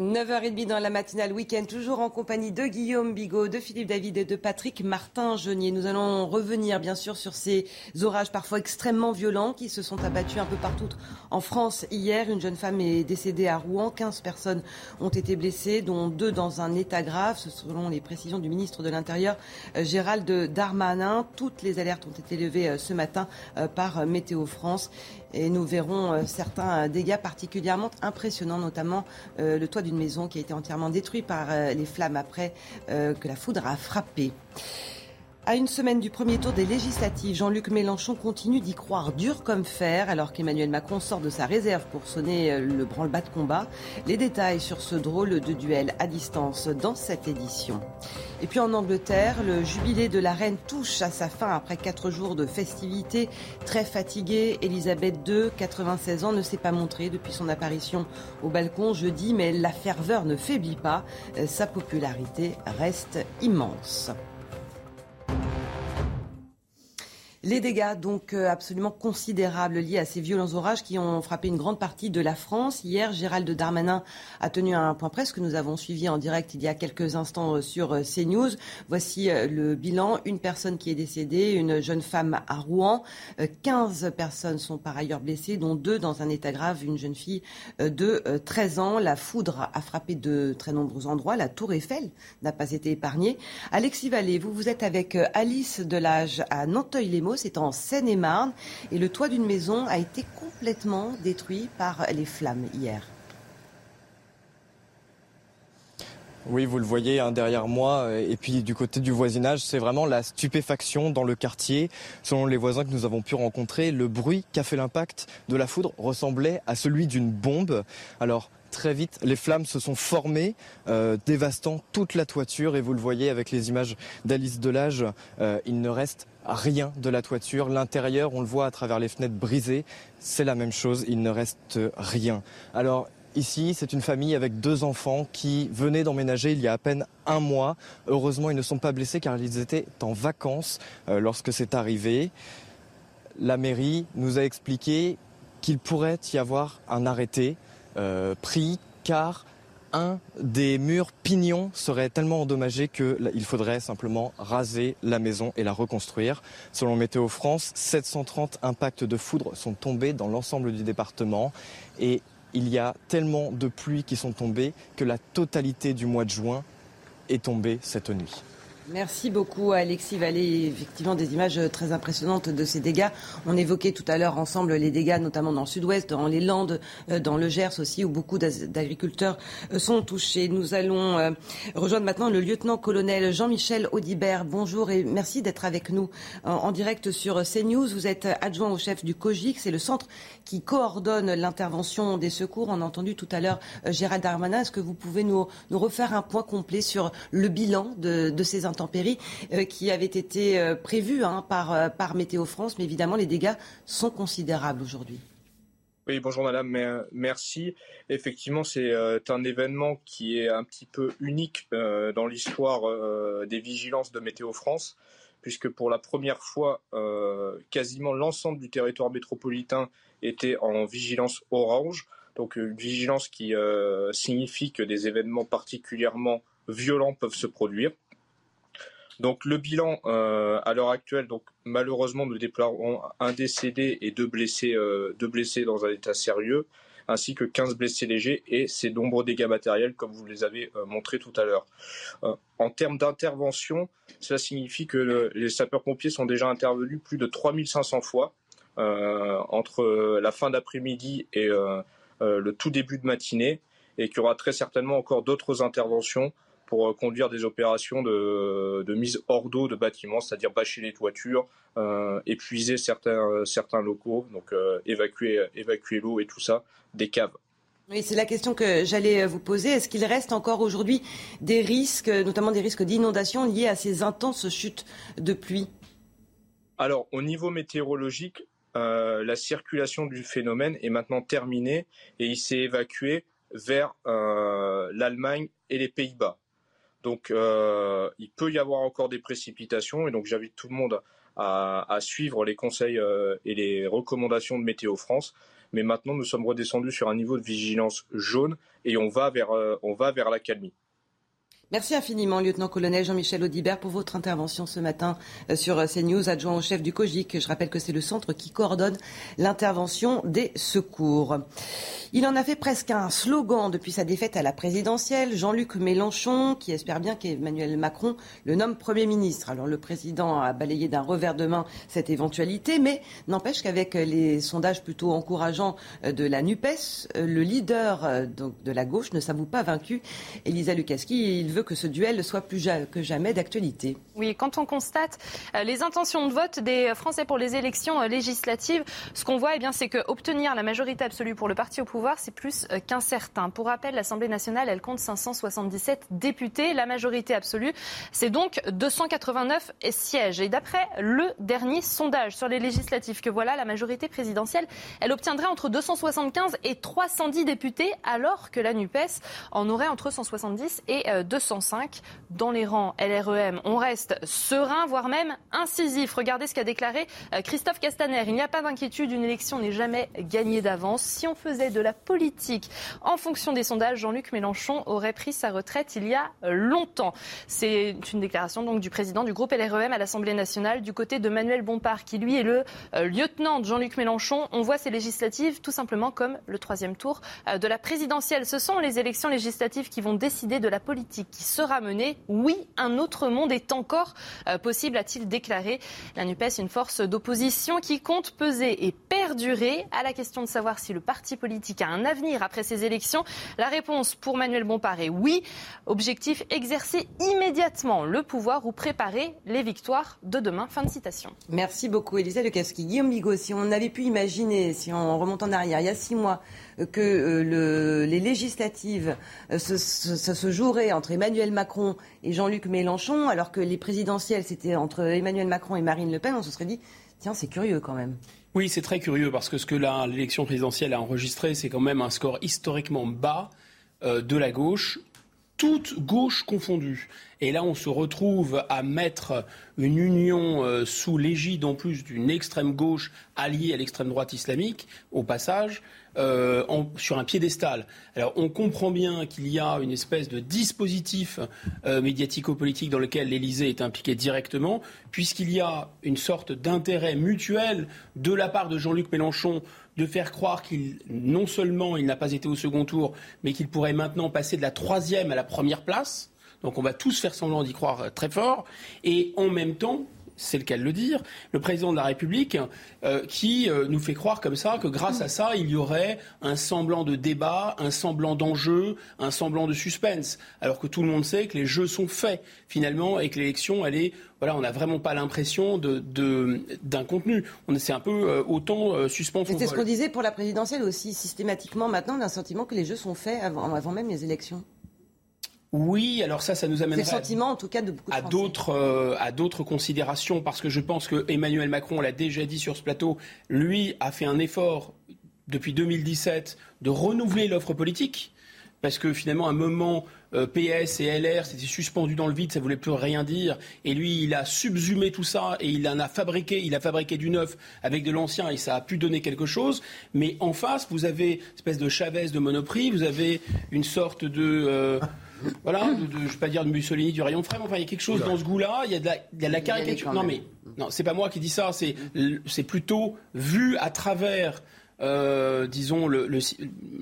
Speaker 1: 9h30 dans la matinale week-end, toujours en compagnie de Guillaume Bigot, de Philippe David et de Patrick Martin Genier. Nous allons revenir bien sûr sur ces orages parfois extrêmement violents qui se sont abattus un peu partout en France hier. Une jeune femme est décédée à Rouen, 15 personnes ont été blessées, dont deux dans un état grave, selon les précisions du ministre de l'Intérieur euh, Gérald Darmanin. Toutes les alertes ont été levées euh, ce matin euh, par Météo France et nous verrons euh, certains dégâts particulièrement impressionnants, notamment euh, le toit d'une maison qui a été entièrement détruit par euh, les flammes après que la foudre a frappé. À une semaine du premier tour des législatives, Jean-Luc Mélenchon continue d'y croire dur comme fer alors qu'Emmanuel Macron sort de sa réserve pour sonner le branle-bas de combat. Les détails sur ce drôle de duel à distance dans cette édition. Et puis en Angleterre, le jubilé de la reine touche à sa fin après quatre jours de festivités. Très fatiguée, Elisabeth II, 96 ans, ne s'est pas montrée depuis son apparition au balcon jeudi, mais la ferveur ne faiblit pas. Sa popularité reste immense. Thank you. Les dégâts donc euh, absolument considérables liés à ces violents orages qui ont frappé une grande partie de la France. Hier, Gérald Darmanin a tenu un point presse que nous avons suivi en direct il y a quelques instants euh, sur euh, CNews. Voici le bilan. Une personne qui est décédée, une jeune femme à Rouen. 15 personnes sont par ailleurs blessées, dont deux dans un état grave, une jeune fille de 13 ans. La foudre a frappé de très nombreux endroits. La tour Eiffel n'a pas été épargnée. Alexis Vallée, vous, vous êtes avec Alice Delage à Nanteuil-les-Maux c'est en Seine-et-Marne. Et le toit d'une maison a été complètement détruit par les flammes hier.
Speaker 47: Oui, vous le voyez hein, derrière moi. Et puis du côté du voisinage, c'est vraiment la stupéfaction dans le quartier. Selon les voisins que nous avons pu rencontrer, le bruit qu'a fait l'impact de la foudre ressemblait à celui d'une bombe. Alors très vite, les flammes se sont formées, euh, dévastant toute la toiture. Et vous le voyez avec les images d'Alice Delage, euh, il ne reste rien de la toiture. L'intérieur, on le voit à travers les fenêtres brisées, c'est la même chose, il ne reste rien. Alors Ici, c'est une famille avec deux enfants qui venaient d'emménager il y a à peine un mois. Heureusement, ils ne sont pas blessés car ils étaient en vacances euh, lorsque c'est arrivé. La mairie nous a expliqué qu'il pourrait y avoir un arrêté euh, pris car un des murs pignons serait tellement endommagé qu'il faudrait simplement raser la maison et la reconstruire. Selon Météo France, 730 impacts de foudre sont tombés dans l'ensemble du département et il y a tellement de pluies qui sont tombées que la totalité du mois de juin est tombée cette nuit.
Speaker 1: Merci beaucoup Alexis Vallée. Effectivement, des images très impressionnantes de ces dégâts. On évoquait tout à l'heure ensemble les dégâts, notamment dans le sud-ouest, dans les Landes, euh, dans le Gers aussi, où beaucoup d'agriculteurs euh, sont touchés. Nous allons euh, rejoindre maintenant le lieutenant-colonel Jean-Michel Audibert. Bonjour et merci d'être avec nous en direct sur CNews. Vous êtes adjoint au chef du COGIC. C'est le centre qui coordonne l'intervention des secours. On a entendu tout à l'heure Gérald Darmanin. Est-ce que vous pouvez nous, refaire un point complet sur le bilan de ces intempéries euh, qui avaient été euh, prévues hein, par, euh, par Météo France, mais évidemment les dégâts sont considérables aujourd'hui.
Speaker 48: Oui, bonjour madame, merci. Effectivement, c'est un événement qui est un petit peu unique dans l'histoire des vigilances de Météo France, puisque pour la première fois, quasiment l'ensemble du territoire métropolitain était en vigilance orange. Donc une vigilance qui signifie que des événements particulièrement violents peuvent se produire. Donc le bilan euh, à l'heure actuelle, donc malheureusement nous déplorons un décédé et deux blessés, euh, dans un état sérieux, ainsi que 15 blessés légers et ces nombreux dégâts matériels comme vous les avez euh, montré tout à l'heure. en termes d'intervention, cela signifie que les sapeurs-pompiers sont déjà intervenus plus de 3500 fois entre la fin d'après-midi et le tout début de matinée et qu'il y aura très certainement encore d'autres interventions pour euh, conduire des opérations de, mise hors d'eau de bâtiments, c'est-à-dire bâcher les toitures, euh, épuiser certains, euh, certains locaux, donc évacuer, évacuer l'eau et tout ça, des caves.
Speaker 1: Oui, c'est la question que j'allais vous poser. Est-ce qu'il reste encore aujourd'hui des risques, notamment des risques d'inondation liés à ces intenses chutes de pluie?
Speaker 48: Alors, au niveau météorologique, la circulation du phénomène est maintenant terminée et il s'est évacué vers l'Allemagne et les Pays-Bas. Donc euh, il peut y avoir encore des précipitations et donc j'invite tout le monde à, suivre les conseils euh, et les recommandations de Météo France. Mais maintenant nous sommes redescendus sur un niveau de vigilance jaune et on va vers, euh, on va vers la calmie.
Speaker 1: Merci infiniment, lieutenant-colonel Jean-Michel Audibert, pour votre intervention ce matin euh, sur euh, CNews, adjoint au chef du COGIC. Je rappelle que c'est le centre qui coordonne l'intervention des secours. Il en a fait presque un slogan depuis sa défaite à la présidentielle. Jean-Luc Mélenchon, qui espère bien qu'Emmanuel Macron le nomme Premier ministre. Alors le président a balayé d'un revers de main cette éventualité, mais n'empêche qu'avec les sondages plutôt encourageants euh, de la NUPES, le leader de la gauche ne s'avoue pas vaincu. Elisa Lukaski, il veut que ce duel soit plus que jamais d'actualité.
Speaker 15: Oui, quand on constate euh, les intentions de vote des Français pour les élections euh, législatives, ce qu'on voit, eh c'est qu'obtenir la majorité absolue pour le parti au pouvoir, c'est plus euh, qu'incertain. Pour rappel, l'Assemblée nationale, elle compte 577 députés. La majorité absolue, c'est donc 289 sièges. Et d'après le dernier sondage sur les législatives que voilà, la majorité présidentielle, elle obtiendrait entre 275 et 310 députés, alors que la NUPES en aurait entre 170 et 200 dans les rangs LREM. On reste serein, voire même incisif. Regardez ce qu'a déclaré euh, Christophe Castaner. Il n'y a pas d'inquiétude, une élection n'est jamais gagnée d'avance. Si on faisait de la politique en fonction des sondages, Jean-Luc Mélenchon aurait pris sa retraite il y a longtemps. C'est une déclaration donc du président du groupe LREM à l'Assemblée nationale du côté de Manuel Bompard, qui lui est le euh, lieutenant de Jean-Luc Mélenchon. On voit ces législatives tout simplement comme le troisième tour euh, de la présidentielle. Ce sont les élections législatives qui vont décider de la politique qui sera menée. Oui, un autre monde est encore euh, possible, a-t-il déclaré. La NUPES, une force d'opposition qui compte peser et perdurer. À la question de savoir si le parti politique a un avenir après ces élections, la réponse pour Manuel Bompard est oui. Objectif, exercer immédiatement le pouvoir ou préparer les victoires de demain. Fin de citation.
Speaker 1: Merci beaucoup, Elisa Lekowski. Guillaume Bigot, si on avait pu imaginer, si on remonte en arrière, il y a six mois, que euh, le, les législatives, euh, ça se jouerait entre Emmanuel Macron et Jean-Luc Mélenchon, alors que les présidentielles, c'était entre Emmanuel Macron et Marine Le Pen, on se serait dit, tiens, c'est curieux quand même.
Speaker 39: Oui, c'est très curieux parce que ce que l'élection présidentielle a enregistré, c'est quand même un score historiquement bas euh, de la gauche, toute gauche confondue. Et là, on se retrouve à mettre une union euh, sous l'égide en plus d'une extrême gauche alliée à l'extrême droite islamique, au passage, euh, sur un piédestal. Alors, on comprend bien qu'il y a une espèce de dispositif euh, médiatico-politique dans lequel l'Élysée est impliqué directement, puisqu'il y a une sorte d'intérêt mutuel de la part de Jean-Luc Mélenchon de faire croire qu'il, non seulement il n'a pas été au second tour, mais qu'il pourrait maintenant passer de la troisième à la première place. Donc on va tous faire semblant d'y croire euh, très fort. Et en même temps, c'est le cas de le dire, le président de la République euh, qui euh, nous fait croire comme ça que grâce à ça, il y aurait un semblant de débat, un semblant d'enjeu, un semblant de suspense, alors que tout le monde sait que les jeux sont faits finalement et que l'élection, elle est, voilà, on n'a vraiment pas l'impression d'un de, contenu. C'est un peu autant suspens.
Speaker 1: C'est ce qu'on disait pour la présidentielle aussi, systématiquement maintenant, d'un sentiment que les jeux sont faits avant même les élections.
Speaker 39: Oui, alors ça, ça nous amène
Speaker 1: en tout cas de
Speaker 39: à d'autres euh, à d'autres considérations parce que je pense que Emmanuel Macron l'a déjà dit sur ce plateau, lui a fait un effort depuis 2017 de renouveler l'offre politique parce que finalement, à un moment, euh, PS et LR c'était suspendu dans le vide, ça voulait plus rien dire. Et lui, il a subsumé tout ça et il en a fabriqué, il a fabriqué du neuf avec de l'ancien et ça a pu donner quelque chose. Mais en face, vous avez une espèce de Chavez de Monoprix, vous avez une sorte de euh, voilà, de, je ne vais pas dire de Mussolini, du rayon frais, mais enfin, il y a quelque chose dans ce goût-là, il y a de la, il y a de la caricature. Non, mais non, c'est pas moi qui dis ça, c'est plutôt vu à travers euh, disons, le, le,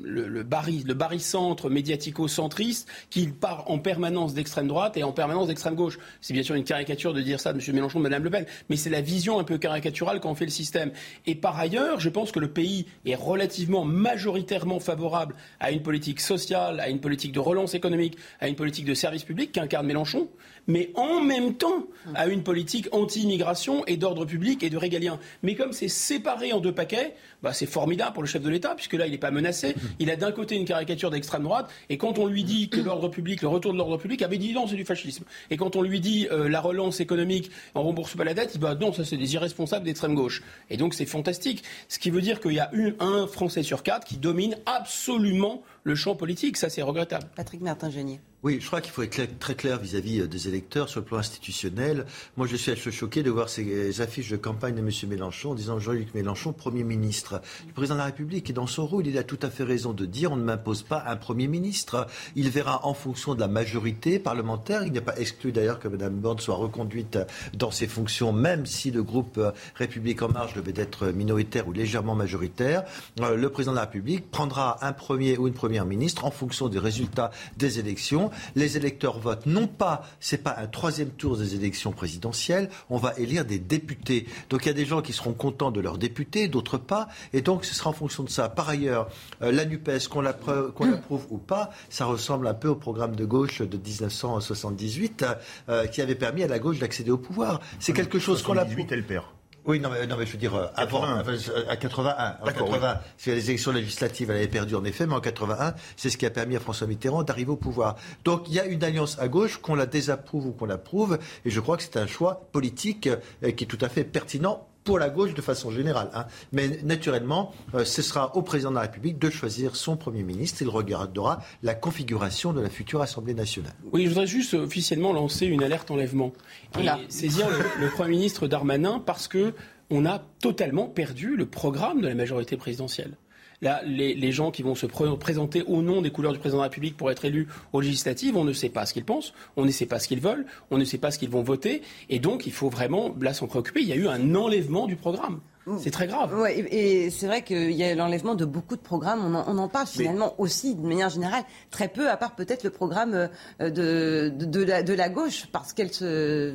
Speaker 39: le, le, barycentre médiatico-centriste qui part en permanence d'extrême droite et en permanence d'extrême gauche. C'est bien sûr une caricature de dire ça de M. Mélenchon, de Mme Le Pen, mais c'est la vision un peu caricaturale on fait le système. Et par ailleurs, je pense que le pays est relativement majoritairement favorable à une politique sociale, à une politique de relance économique, à une politique de service public qu'incarne Mélenchon mais en même temps à une politique anti-immigration et d'ordre public et de régalien. Mais comme c'est séparé en deux paquets, bah c'est formidable pour le chef de l'État, puisque là, il n'est pas menacé. Il a d'un côté une caricature d'extrême droite, et quand on lui dit que l'ordre public, le retour de l'ordre public, avait dit non, c'est du fascisme. Et quand on lui dit euh, la relance économique, on rembourse pas la dette, il dit bah, non, ça c'est des irresponsables d'extrême gauche. Et donc c'est fantastique. Ce qui veut dire qu'il y a un Français sur quatre qui domine absolument le champ politique. Ça, c'est regrettable.
Speaker 1: Patrick Martin-Genier.
Speaker 43: Oui, je crois qu'il faut être très clair vis-à-vis euh, des électeurs sur le plan institutionnel. Moi, je suis assez choqué de voir ces affiches de campagne de M. Mélenchon en disant Jean-Luc Mélenchon, Premier ministre. Le président de la République est dans son rôle. Il a tout à fait raison de dire on ne m'impose pas un Premier ministre. Il verra en fonction de la majorité parlementaire. Il n'est pas exclu d'ailleurs que Mme Borne soit reconduite dans ses fonctions, même si le groupe euh, République en marche devait être minoritaire ou légèrement majoritaire. Euh, le président de la République prendra un premier ou une première ministre en fonction des résultats des élections les électeurs votent non pas, c'est pas un troisième tour des élections présidentielles, on va élire des députés. Donc il y a des gens qui seront contents de leurs députés, d'autres pas, et donc ce sera en fonction de ça. Par ailleurs, euh, la NUPES, qu'on l'approuve ou pas, ça ressemble un peu au programme de gauche de 1978 euh, qui avait permis à la gauche d'accéder au pouvoir. C'est quelque chose qu'on l'approuve.
Speaker 42: elle perd.
Speaker 43: Oui, non mais, non, mais je veux dire, euh, avant, euh, à 81, en 80, c'est les élections législatives, elle avait perdu en effet, mais en 81, c'est ce qui a permis à François Mitterrand d'arriver au pouvoir. Donc il y a une alliance à gauche, qu'on la désapprouve ou qu'on l'approuve, et je crois que c'est un choix politique euh, qui est tout à fait pertinent pour la gauche de façon générale. Hein. Mais naturellement, euh, ce sera au président de la République de choisir son Premier ministre. Il regardera la configuration de la future Assemblée nationale.
Speaker 39: Oui, je voudrais juste officiellement lancer une alerte enlèvement et saisir le, le Premier ministre Darmanin parce que on a totalement perdu le programme de la majorité présidentielle. Là, les, gens qui vont se présenter au nom des couleurs du président de la République pour être élus aux législatives, on ne sait pas ce qu'ils pensent, on ne sait pas ce qu'ils veulent, on ne sait pas ce qu'ils vont voter. Et donc, il faut vraiment, là, s'en préoccuper. Il y a eu un enlèvement du programme. C'est très grave.
Speaker 1: Ouais, et, c'est vrai qu'il y a l'enlèvement de beaucoup de programmes. On en, parle finalement aussi, de manière générale, très peu, à part peut-être le programme euh, de, de, la, de la gauche, parce qu'elle se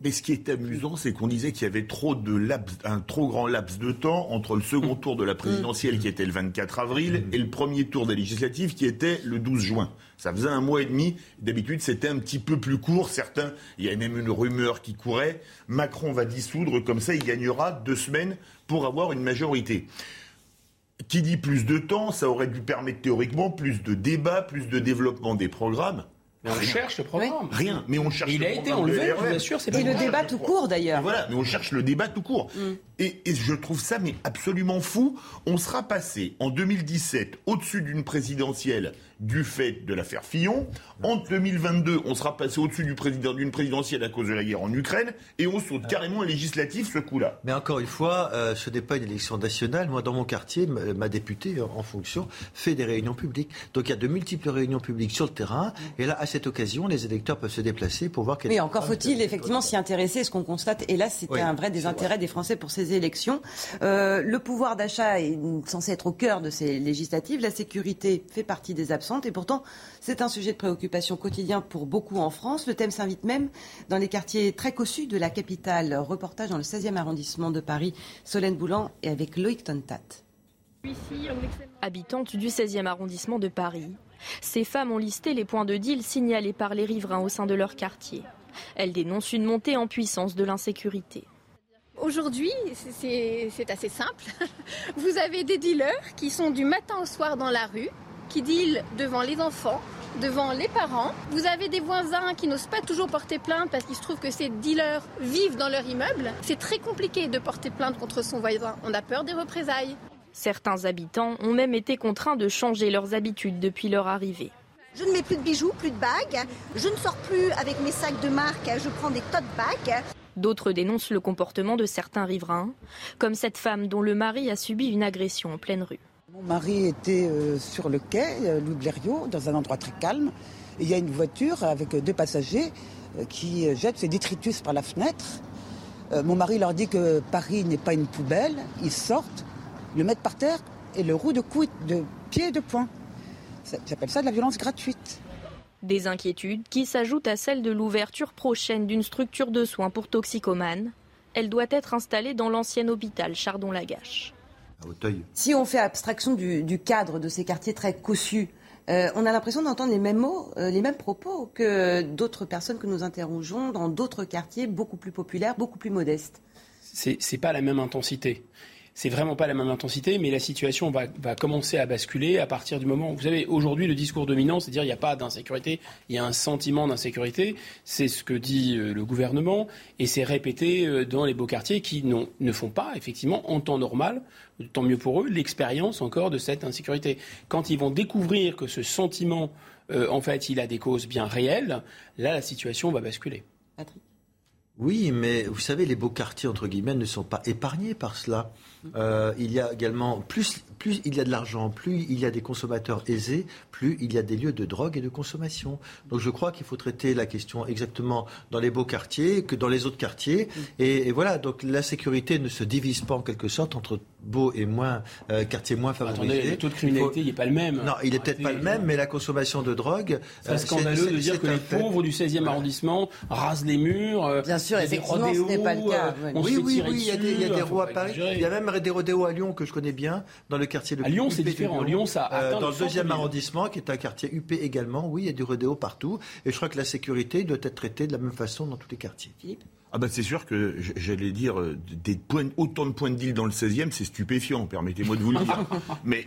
Speaker 42: Mais ce qui est amusant, c'est qu'on disait qu'il y avait trop de laps, un trop grand laps de temps entre le second tour de la présidentielle qui était le 24 avril et le premier tour des législatives qui était le 12 juin. Ça faisait un mois et demi. D'habitude, c'était un petit peu plus court. Certains, il y a même une rumeur qui courait. Macron va dissoudre, comme ça, il gagnera deux semaines pour avoir une majorité. Qui dit plus de temps, ça aurait dû permettre théoriquement plus de débats, plus de développement des programmes.
Speaker 39: Mais on cherche le programme.
Speaker 42: Rien, mais on cherche.
Speaker 39: Il a été enlevé, bien sûr.
Speaker 1: C'est et le débat tout court d'ailleurs.
Speaker 42: Voilà, mais on cherche le débat tout court. Mm. Et, et, je trouve ça mais absolument fou. On sera passé en 2017 au-dessus d'une présidentielle du fait de l'affaire Fillon. En 2022, on sera passé au-dessus du président, d'une présidentielle à cause de la guerre en Ukraine, et on saute carrément un législatif ce coup-là.
Speaker 43: Mais encore une fois, euh, ce n'est pas une élection nationale. Moi, dans mon quartier, ma députée en fonction fait des réunions publiques. Donc il y a de multiples réunions publiques sur le terrain, et là, à cette occasion, les électeurs peuvent se déplacer pour voir.
Speaker 1: Mais encore faut-il effectivement s'y intéresser. Ce qu'on constate, et là, c'était un vrai désintérêt des Français pour ces élections. Euh, le pouvoir d'achat est censé être au cœur de ces législatives. La sécurité fait partie des absences. Et pourtant, c'est un sujet de préoccupation quotidien pour beaucoup en France. Le thème s'invite même dans les quartiers très cossus de la capitale. Reportage dans le 16e arrondissement de Paris. Solène Boulan et avec Loïc Tontat.
Speaker 12: Habitante du 16e arrondissement de Paris, ces femmes ont listé les points de deal signalés par les riverains au sein de leur quartier. Elles dénoncent une montée en puissance de l'insécurité.
Speaker 49: Aujourd'hui, c'est assez simple. Vous avez des dealers qui sont du matin au soir dans la rue, qui deal devant les enfants, devant les parents. Vous avez des voisins qui n'osent pas toujours porter plainte parce qu'il se trouve que ces dealers vivent dans leur immeuble. C'est très compliqué de porter plainte contre son voisin. On a peur des représailles.
Speaker 12: Certains habitants ont même été contraints de changer leurs habitudes depuis leur arrivée.
Speaker 50: Je ne mets plus de bijoux, plus de bagues. Je ne sors plus avec mes sacs de marque. Je prends des tote bags.
Speaker 12: D'autres dénoncent le comportement de certains riverains, comme cette femme dont le mari a subi une agression en pleine rue.
Speaker 51: Mon mari était euh, sur le quai, euh, Louis Blériot, dans un endroit très calme. il y a une voiture avec deux passagers euh, qui jettent ses détritus par la fenêtre. Mon mari leur dit que Paris n'est pas une poubelle. Ils sortent, le mettent par terre et le roue de, coude, de pied et de poing. J'appelle ça de la violence gratuite.
Speaker 12: Des inquiétudes qui s'ajoutent à celles de l'ouverture prochaine d'une structure de soins pour toxicomanes. Elle doit être installée dans l'ancien hôpital Chardon-Lagache.
Speaker 1: Si on fait abstraction du, cadre de ces quartiers très cossus, euh, on a l'impression d'entendre les mêmes mots, euh, les mêmes propos que d'autres personnes que nous interrogeons dans d'autres quartiers beaucoup plus populaires, beaucoup plus modestes.
Speaker 39: C'est pas la même intensité c'est vraiment pas la même intensité, mais la situation va, va, commencer à basculer à partir du moment où, vous savez, aujourd'hui, le discours dominant, c'est à dire il n'y a pas d'insécurité, il y a un sentiment d'insécurité. C'est ce que dit euh, le gouvernement et c'est répété euh, dans les beaux quartiers qui ne font pas, effectivement, en temps normal, tant mieux pour eux, l'expérience encore de cette insécurité. Quand ils vont découvrir que ce sentiment, euh, en fait, il a des causes bien réelles, là, la situation va basculer. Patrick?
Speaker 43: Oui, mais vous savez, les beaux quartiers, entre guillemets, ne sont pas épargnés par cela. Euh, il y a également, plus, plus il y a de l'argent, plus il y a des consommateurs aisés, plus il y a des lieux de drogue et de consommation. Donc je crois qu'il faut traiter la question exactement dans les beaux quartiers que dans les autres quartiers. Et, voilà, donc la sécurité ne se divise pas en quelque sorte entre beaux et moins euh, quartiers moins favorisés.
Speaker 39: Attendez, le taux de criminalité, il n'est pas le même.
Speaker 43: Non, il n'est peut-être pas le même, mais la consommation de drogue.
Speaker 39: C'est euh, scandaleux de dire que les pauvres du 16e arrondissement rasent les murs.
Speaker 1: Bien sûr, effectivement, ce n'est pas le cas.
Speaker 43: oui, oui, oui, il y a des, il y a des rois à Paris. Il y a même des rodéos à Lyon que je connais bien, dans le quartier de
Speaker 39: À Lyon, c'est différent. Lyon, ça
Speaker 43: euh, Dans le deuxième arrondissement, qui est un quartier UP également, oui, il y a du rodéo partout. Et je crois que la sécurité doit être traitée de la même façon dans tous les quartiers. Philippe
Speaker 42: ah ben c'est sûr que j'allais dire euh, des points, autant de points de deal dans le 16e, c'est stupéfiant, permettez-moi de vous le dire. Mais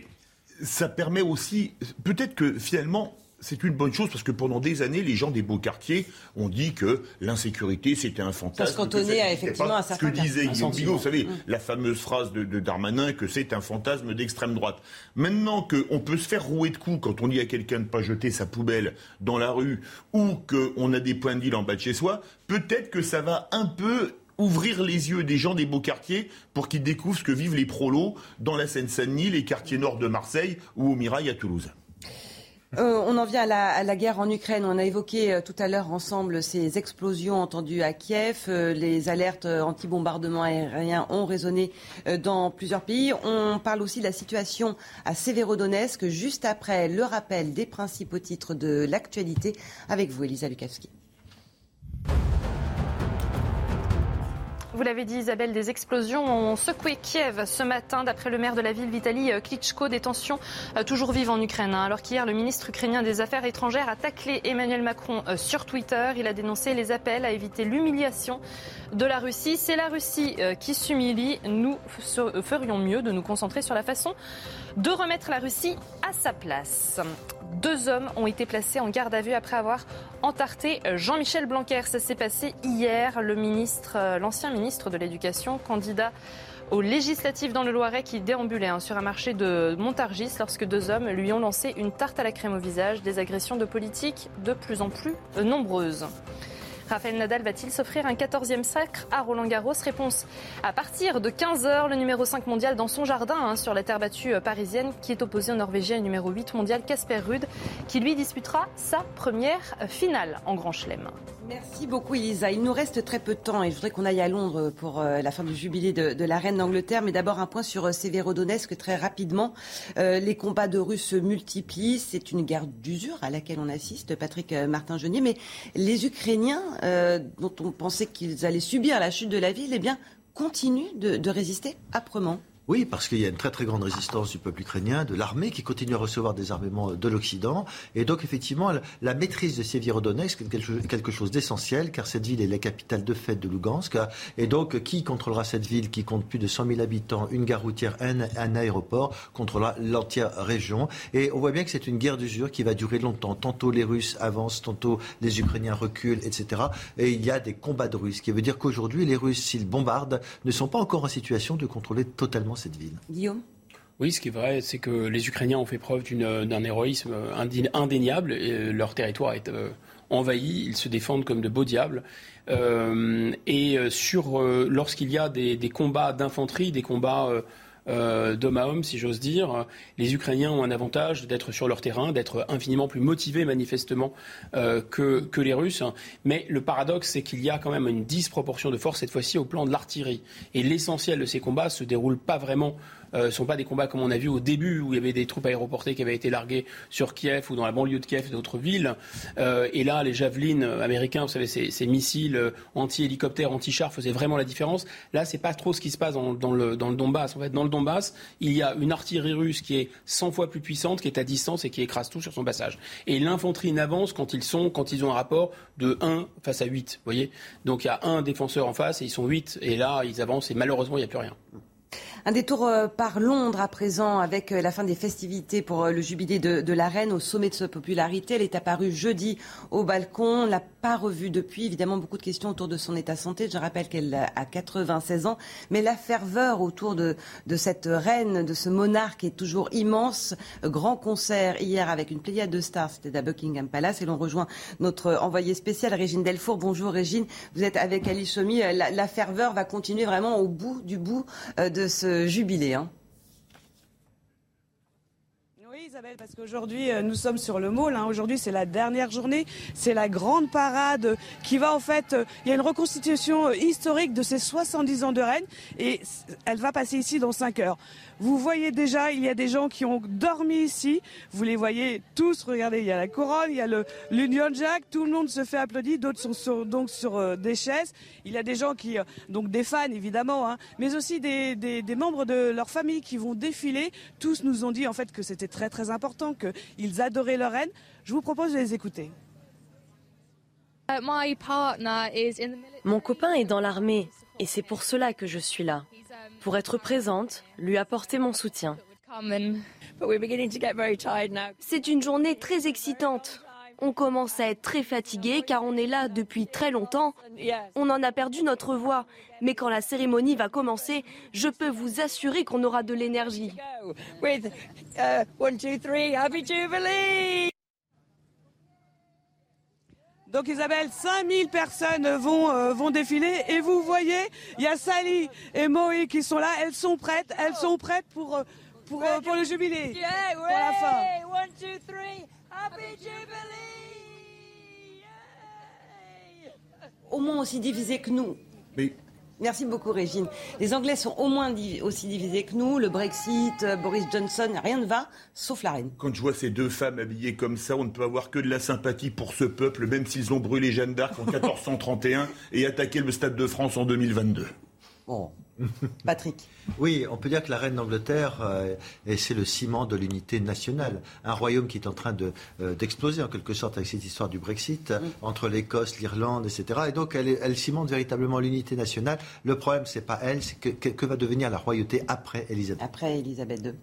Speaker 42: ça permet aussi, peut-être que finalement, c'est une bonne chose parce que pendant des années, les gens des beaux quartiers ont dit que l'insécurité, c'était un fantasme.
Speaker 1: Parce qu'on tenait effectivement à
Speaker 42: Ce que disait Guillaume Bigot, vous savez, mm. la fameuse phrase de, Darmanin que c'est un fantasme d'extrême droite. Maintenant qu'on peut se faire rouer de coups quand on dit à quelqu'un de ne pas jeter sa poubelle dans la rue ou qu'on a des points de deal en bas de chez soi, peut-être que ça va un peu ouvrir les yeux des gens des beaux quartiers pour qu'ils découvrent ce que vivent les prolos dans la Seine-Saint-Denis, les quartiers nord de Marseille ou au Mirail à Toulouse.
Speaker 1: Euh, on en vient à la, guerre en Ukraine. On a évoqué euh, tout à l'heure ensemble ces explosions entendues à Kiev. Euh, les alertes anti-bombardement aérien ont résonné dans plusieurs pays. On parle aussi de la situation à Severodonetsk, juste après le rappel des principaux titres de l'actualité. Avec vous, Elisa Lukavski.
Speaker 15: Vous l'avez dit, Isabelle, des explosions ont secoué Kiev ce matin, d'après le maire de la ville, Vitaly Klitschko. Des tensions euh, toujours vives en Ukraine. Hein. Alors qu'hier, le ministre ukrainien des Affaires étrangères a taclé Emmanuel Macron euh, sur Twitter. Il a dénoncé les appels à éviter l'humiliation de la Russie. C'est la Russie euh, qui s'humilie. Nous ferions mieux de nous concentrer sur la façon de remettre la Russie à sa place. Deux hommes ont été placés en garde à vue après avoir entarté Jean-Michel Blanquer. Ça s'est passé hier. Euh, l'ancien ministre de l'Éducation, candidat aux législatives dans le Loiret, qui déambulait hein, sur un marché de Montargis lorsque deux hommes lui ont lancé une tarte à la crème au visage. Des agressions de politique de plus en plus nombreuses. Raphaël Nadal va-t-il s'offrir un 14e sacre à Roland Garros Réponse à partir de 15h, le numéro 5 mondial dans son jardin hein, sur la terre battue euh, parisienne qui est opposé au Norvégien numéro 8 mondial Casper Ruud qui lui disputera sa première finale en Grand Chelem.
Speaker 1: Merci beaucoup Elisa. Il nous reste très peu de temps et je voudrais qu'on aille à Londres pour euh, la fin du jubilé de, la reine d'Angleterre. Mais d'abord un point sur Sévérodonetsk très rapidement. les combats de Russes se multiplient. C'est une guerre d'usure à laquelle on assiste, Patrick Martin-Genier. Mais les Ukrainiens euh, dont on pensait qu'ils allaient subir la chute de la ville, eh bien, continuent de résister âprement.
Speaker 43: Oui, parce qu'il y a une très très grande résistance du peuple ukrainien, de l'armée qui continue à recevoir des armements de l'Occident. Et donc effectivement, la maîtrise de Sévierodonetsk est quelque chose d'essentiel, car cette ville est la capitale de fait de Lugansk. Et donc qui contrôlera cette ville qui compte plus de 100 000 habitants, une gare routière, un, un aéroport, contrôlera l'entière région. Et on voit bien que c'est une guerre d'usure qui va durer longtemps. Tantôt les Russes avancent, tantôt les Ukrainiens reculent, etc. Et il y a des combats de Russes, ce qui veut dire qu'aujourd'hui, les Russes, s'ils bombardent, ne sont pas encore en situation de contrôler totalement cette ville.
Speaker 1: Guillaume
Speaker 39: oui, ce qui est vrai, c'est que les Ukrainiens ont fait preuve d'un héroïsme indéniable. Et leur territoire est euh, envahi, ils se défendent comme de beaux diables. Euh, et euh, sur lorsqu'il y a des, des combats d'infanterie, des combats euh, d'homme à homme, si j'ose dire. Les Ukrainiens ont un avantage d'être sur leur terrain, d'être infiniment plus motivés manifestement euh, que, que, les Russes. Mais le paradoxe, c'est qu'il y a quand même une disproportion de force cette fois-ci au plan de l'artillerie. Et l'essentiel de ces combats se déroule pas vraiment euh, sont pas des combats comme on a vu au début où il y avait des troupes aéroportées qui avaient été larguées sur Kiev ou dans la banlieue de Kiev et d'autres villes. Euh, et là, les javelines américains, vous savez, ces, missiles euh, anti-hélicoptères, anti-chars faisaient vraiment la différence. Là, c'est pas trop ce qui se passe dans, le, Donbass. En fait, dans le Donbass, il y a une artillerie russe qui est 100 fois plus puissante, qui est à distance et qui écrase tout sur son passage. Et l'infanterie n'avance quand ils sont, quand ils ont un rapport de 1 face à 8. Vous voyez Donc il y a un défenseur en face et ils sont 8. Et là, ils avancent et malheureusement, il n'y a plus rien.
Speaker 1: Un détour euh, par Londres à présent avec euh, la fin des festivités pour euh, le jubilé de, la reine au sommet de sa popularité. Elle est apparue jeudi au balcon. On l'a pas revue depuis. Évidemment, beaucoup de questions autour de son état de santé. Je rappelle qu'elle a 96 ans. Mais la ferveur autour de, cette reine, de ce monarque est toujours immense. Grand concert hier avec une pléiade de stars. C'était à Buckingham Palace. Et l'on rejoint notre envoyé spécial, Régine Delfour. Bonjour Régine. Vous êtes avec Ali Somi. La, la ferveur va continuer vraiment au bout du bout de ce jubilé. Hein.
Speaker 52: Isabelle, parce qu'aujourd'hui, euh, nous sommes sur le Mall. Hein. Aujourd'hui, c'est la dernière journée. C'est la grande parade qui va, en fait, euh, il y a une reconstitution euh, historique de ces 70 ans de règne et elle va passer ici dans 5 heures. Vous voyez déjà, il y a des gens qui ont dormi ici. Vous les voyez tous. Regardez, il y a la couronne, il y a le l'Union Jack. Tout le monde se fait applaudir. D'autres sont donc sur euh, des chaises. Il y a des gens qui, euh, donc des fans évidemment, hein, mais aussi des, des, membres de leur famille qui vont défiler. Tous nous ont dit en fait que c'était très très important, qu'ils adoraient leur reine. Je vous propose de les écouter.
Speaker 53: Uh, Mon copain est dans l'armée et c'est pour cela que je suis là pour être présente, lui apporter mon soutien. C'est une journée très excitante. On commence à être très fatigué car on est là depuis très longtemps. On en a perdu notre voix. Mais quand la cérémonie va commencer, je peux vous assurer qu'on aura de l'énergie.
Speaker 52: Donc Isabelle, 5000 personnes vont, euh, vont défiler et vous voyez, il y a Sally et Moï qui sont là, elles sont prêtes, elles sont prêtes pour, euh, pour, euh, pour le jubilé, pour la fin.
Speaker 54: One, two, three. Happy Jubilee!
Speaker 1: Au moins aussi divisés que nous.
Speaker 42: Mais
Speaker 1: Merci beaucoup Régine. Les Anglais sont au moins div- aussi divisés que nous. Le Brexit, euh, Boris Johnson, rien ne va, sauf la reine.
Speaker 42: Quand je vois ces deux femmes habillées comme ça, on ne peut avoir que de la sympathie pour ce peuple, même s'ils ont brûlé Jeanne d'Arc en 1431 et attaqué le Stade de France en 2022.
Speaker 1: Bon. Patrick.
Speaker 43: Oui, on peut dire que la reine d'Angleterre, euh, c'est le ciment de l'unité nationale. Un royaume qui est en train de, euh, d'exploser en quelque sorte avec cette histoire du Brexit, entre l'Écosse, l'Irlande, etc. Et donc elle cimente véritablement l'unité nationale. Le problème, c'est pas elle, c'est que, que- que va devenir la royauté après Elisabeth.
Speaker 1: Après Elisabeth II.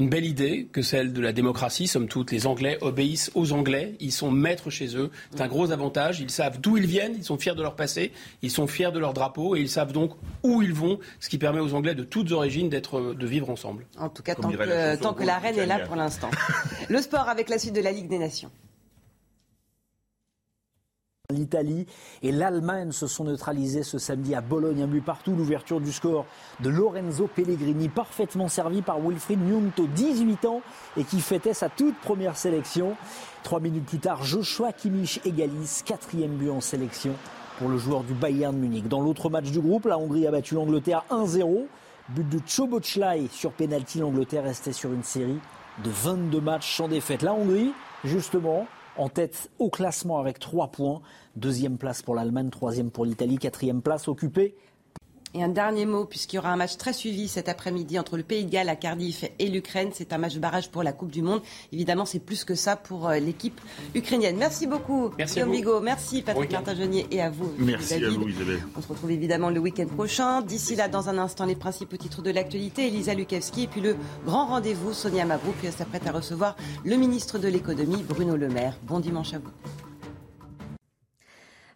Speaker 39: Une belle idée que celle de la démocratie. Somme toute, les Anglais obéissent aux Anglais. Ils sont maîtres chez eux. C'est un gros avantage. Ils savent d'où ils viennent. Ils sont fiers de leur passé. Ils sont fiers de leur drapeau. Et ils savent donc où ils vont. Ce qui permet aux Anglais de toutes origines d'être, de vivre ensemble.
Speaker 1: En tout cas,
Speaker 39: Comme
Speaker 1: tant que,
Speaker 39: chanson
Speaker 1: tant que la reine est là pour l'instant. Le sport avec la suite de la Ligue des Nations.
Speaker 35: L'Italie et l'Allemagne se sont neutralisés ce samedi à Bologne, un but partout. L'ouverture du score de Lorenzo Pellegrini, parfaitement servi par Wilfried Gnonto, 18 ans, et qui fêtait sa toute première sélection. Trois minutes plus tard, Joshua Kimmich égalise, quatrième but en sélection pour le joueur du Bayern Munich. Dans l'autre match du groupe, la Hongrie a battu l'Angleterre 1-0. But de Chobochlai sur pénalty, l'Angleterre restait sur une série de 22 matchs sans défaite. La Hongrie, justement, en tête au classement avec 3 points. Deuxième place pour l'Allemagne, troisième pour l'Italie, quatrième place occupée
Speaker 1: Et un dernier mot, puisqu'il y aura un match très suivi cet après-midi entre le Pays de Galles à Cardiff et l'Ukraine. C'est un match de barrage pour la Coupe du Monde. Évidemment, c'est plus que ça pour euh, l'équipe ukrainienne. Merci beaucoup,
Speaker 39: Merci
Speaker 1: Guillaume. Bigot. Merci, Patrick. Martin-Genier, et à vous.
Speaker 42: Merci à vous, Isabelle.
Speaker 1: On se retrouve évidemment le week-end prochain. D'ici là, dans un instant, les principaux titres de l'actualité. Elisa Lukavski et puis le grand rendez-vous. Sonia Mabrouk s'apprête à recevoir le ministre de l'économie, Bruno Le Maire. Bon dimanche à vous.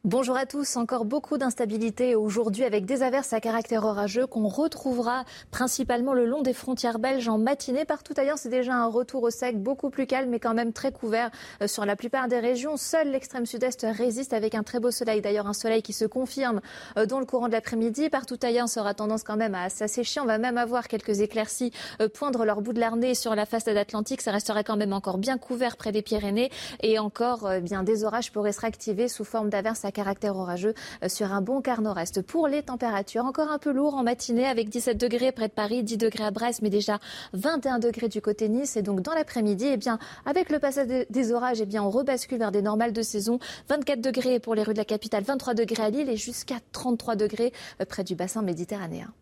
Speaker 3: Bonjour à tous. Encore beaucoup d'instabilité aujourd'hui avec des averses à caractère orageux qu'on retrouvera principalement le long des frontières belges en matinée. Partout ailleurs, c'est déjà un retour au sec beaucoup plus calme mais quand même très couvert euh, sur la plupart des régions. Seul l'extrême sud-est résiste avec un très beau soleil. D'ailleurs, un soleil qui se confirme euh, dans le courant de l'après-midi. Partout ailleurs, aura tendance quand même à s'assécher. On va même avoir quelques éclaircies euh, poindre leur bout de l'arnée sur la façade atlantique. Ça restera quand même encore bien couvert près des Pyrénées et encore euh, bien des orages pourraient se réactiver sous forme d'averses à caractère orageux euh, sur un bon quart nord-est. Pour les températures, encore un peu lourd en matinée avec 17 degrés près de Paris, 10 degrés à Brest, mais déjà 21 degrés du côté Nice. Et donc dans l'après-midi, eh bien avec le passage des- orages, eh bien on rebascule vers des normales de saison. 24 degrés pour les rues de la capitale, 23 degrés à Lille et jusqu'à 33 degrés euh, près du bassin méditerranéen.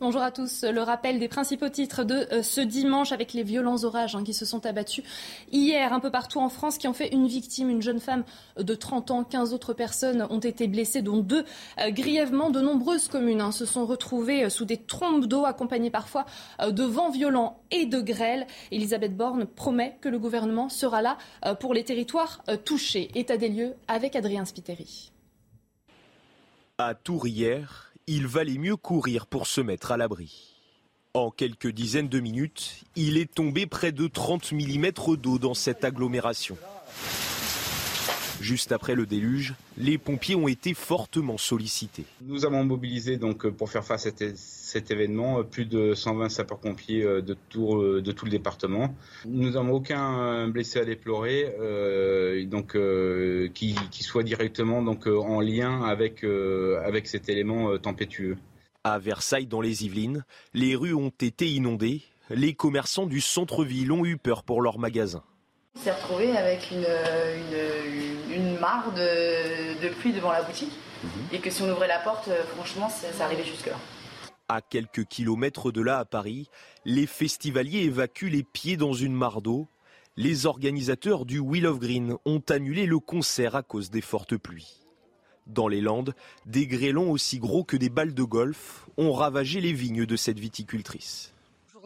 Speaker 15: Bonjour à tous. Le rappel des principaux titres de euh, ce dimanche avec les violents orages hein, qui se sont abattus hier un peu partout en France, qui ont fait une victime, une jeune femme de 30 ans. 15 autres personnes ont été blessées, dont deux euh, grièvement. De nombreuses communes hein, se sont retrouvées euh, sous des trombes d'eau, accompagnées parfois de vents violents et de grêle. Elisabeth Borne promet que le gouvernement sera là pour les territoires touchés. État des lieux avec Adrien Spiteri.
Speaker 4: À Tours hier, il valait mieux courir pour se mettre à l'abri. En quelques dizaines de minutes, il est tombé près de 30 mm d'eau dans cette agglomération. Juste après le déluge, les pompiers ont été fortement sollicités.
Speaker 5: Nous avons mobilisé donc euh, pour faire face à cet- événement euh, plus de 120 sapeurs-pompiers euh, de tout, de tout le département. Nous n'avons aucun blessé à déplorer, euh, donc euh, qui, qui soit directement donc en lien avec euh, avec cet élément tempétueux.
Speaker 4: À Versailles, dans les Yvelines, les rues ont été inondées. Les commerçants du centre-ville ont eu peur pour leurs magasins.
Speaker 51: On s'est retrouvé avec une, une, mare de, de pluie devant la boutique et que si on ouvrait la porte, euh, franchement, ça, ça arrivait jusque-là.
Speaker 4: À quelques kilomètres de là, à Paris, les festivaliers évacuent les pieds dans une mare d'eau. Les organisateurs du Wheel of Green ont annulé le concert à cause des fortes pluies. Dans les Landes, des grêlons aussi gros que des balles de golf ont ravagé les vignes de cette viticultrice.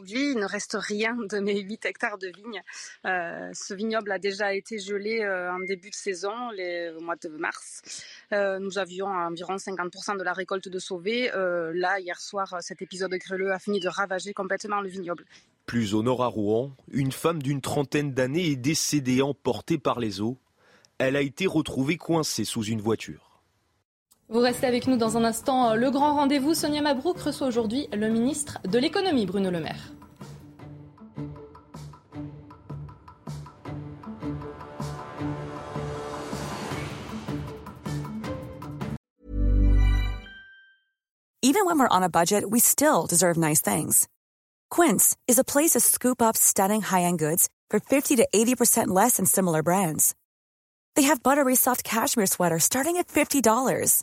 Speaker 21: Aujourd'hui, il ne reste rien de mes 8 hectares de vignes. Euh, ce vignoble a déjà été gelé euh, en début de saison, au mois de mars. Euh, nous avions environ 50% de la récolte de sauvée. Euh, là, hier soir, cet épisode grêleux a fini de ravager complètement le vignoble.
Speaker 4: plus au nord à Rouen, une femme d'une trentaine d'années est décédée emportée par les eaux. Elle a été retrouvée coincée sous une voiture.
Speaker 15: Vous restez avec nous dans un instant. Le grand rendez-vous, Sonia Mabrouk reçoit aujourd'hui le ministre de l'économie, Bruno Le Maire.
Speaker 55: Even when we're on a budget, we still deserve nice things. Quince is a place to scoop up stunning high-end goods for 50 to 80% less than similar brands. They have buttery soft cashmere sweaters starting at $50,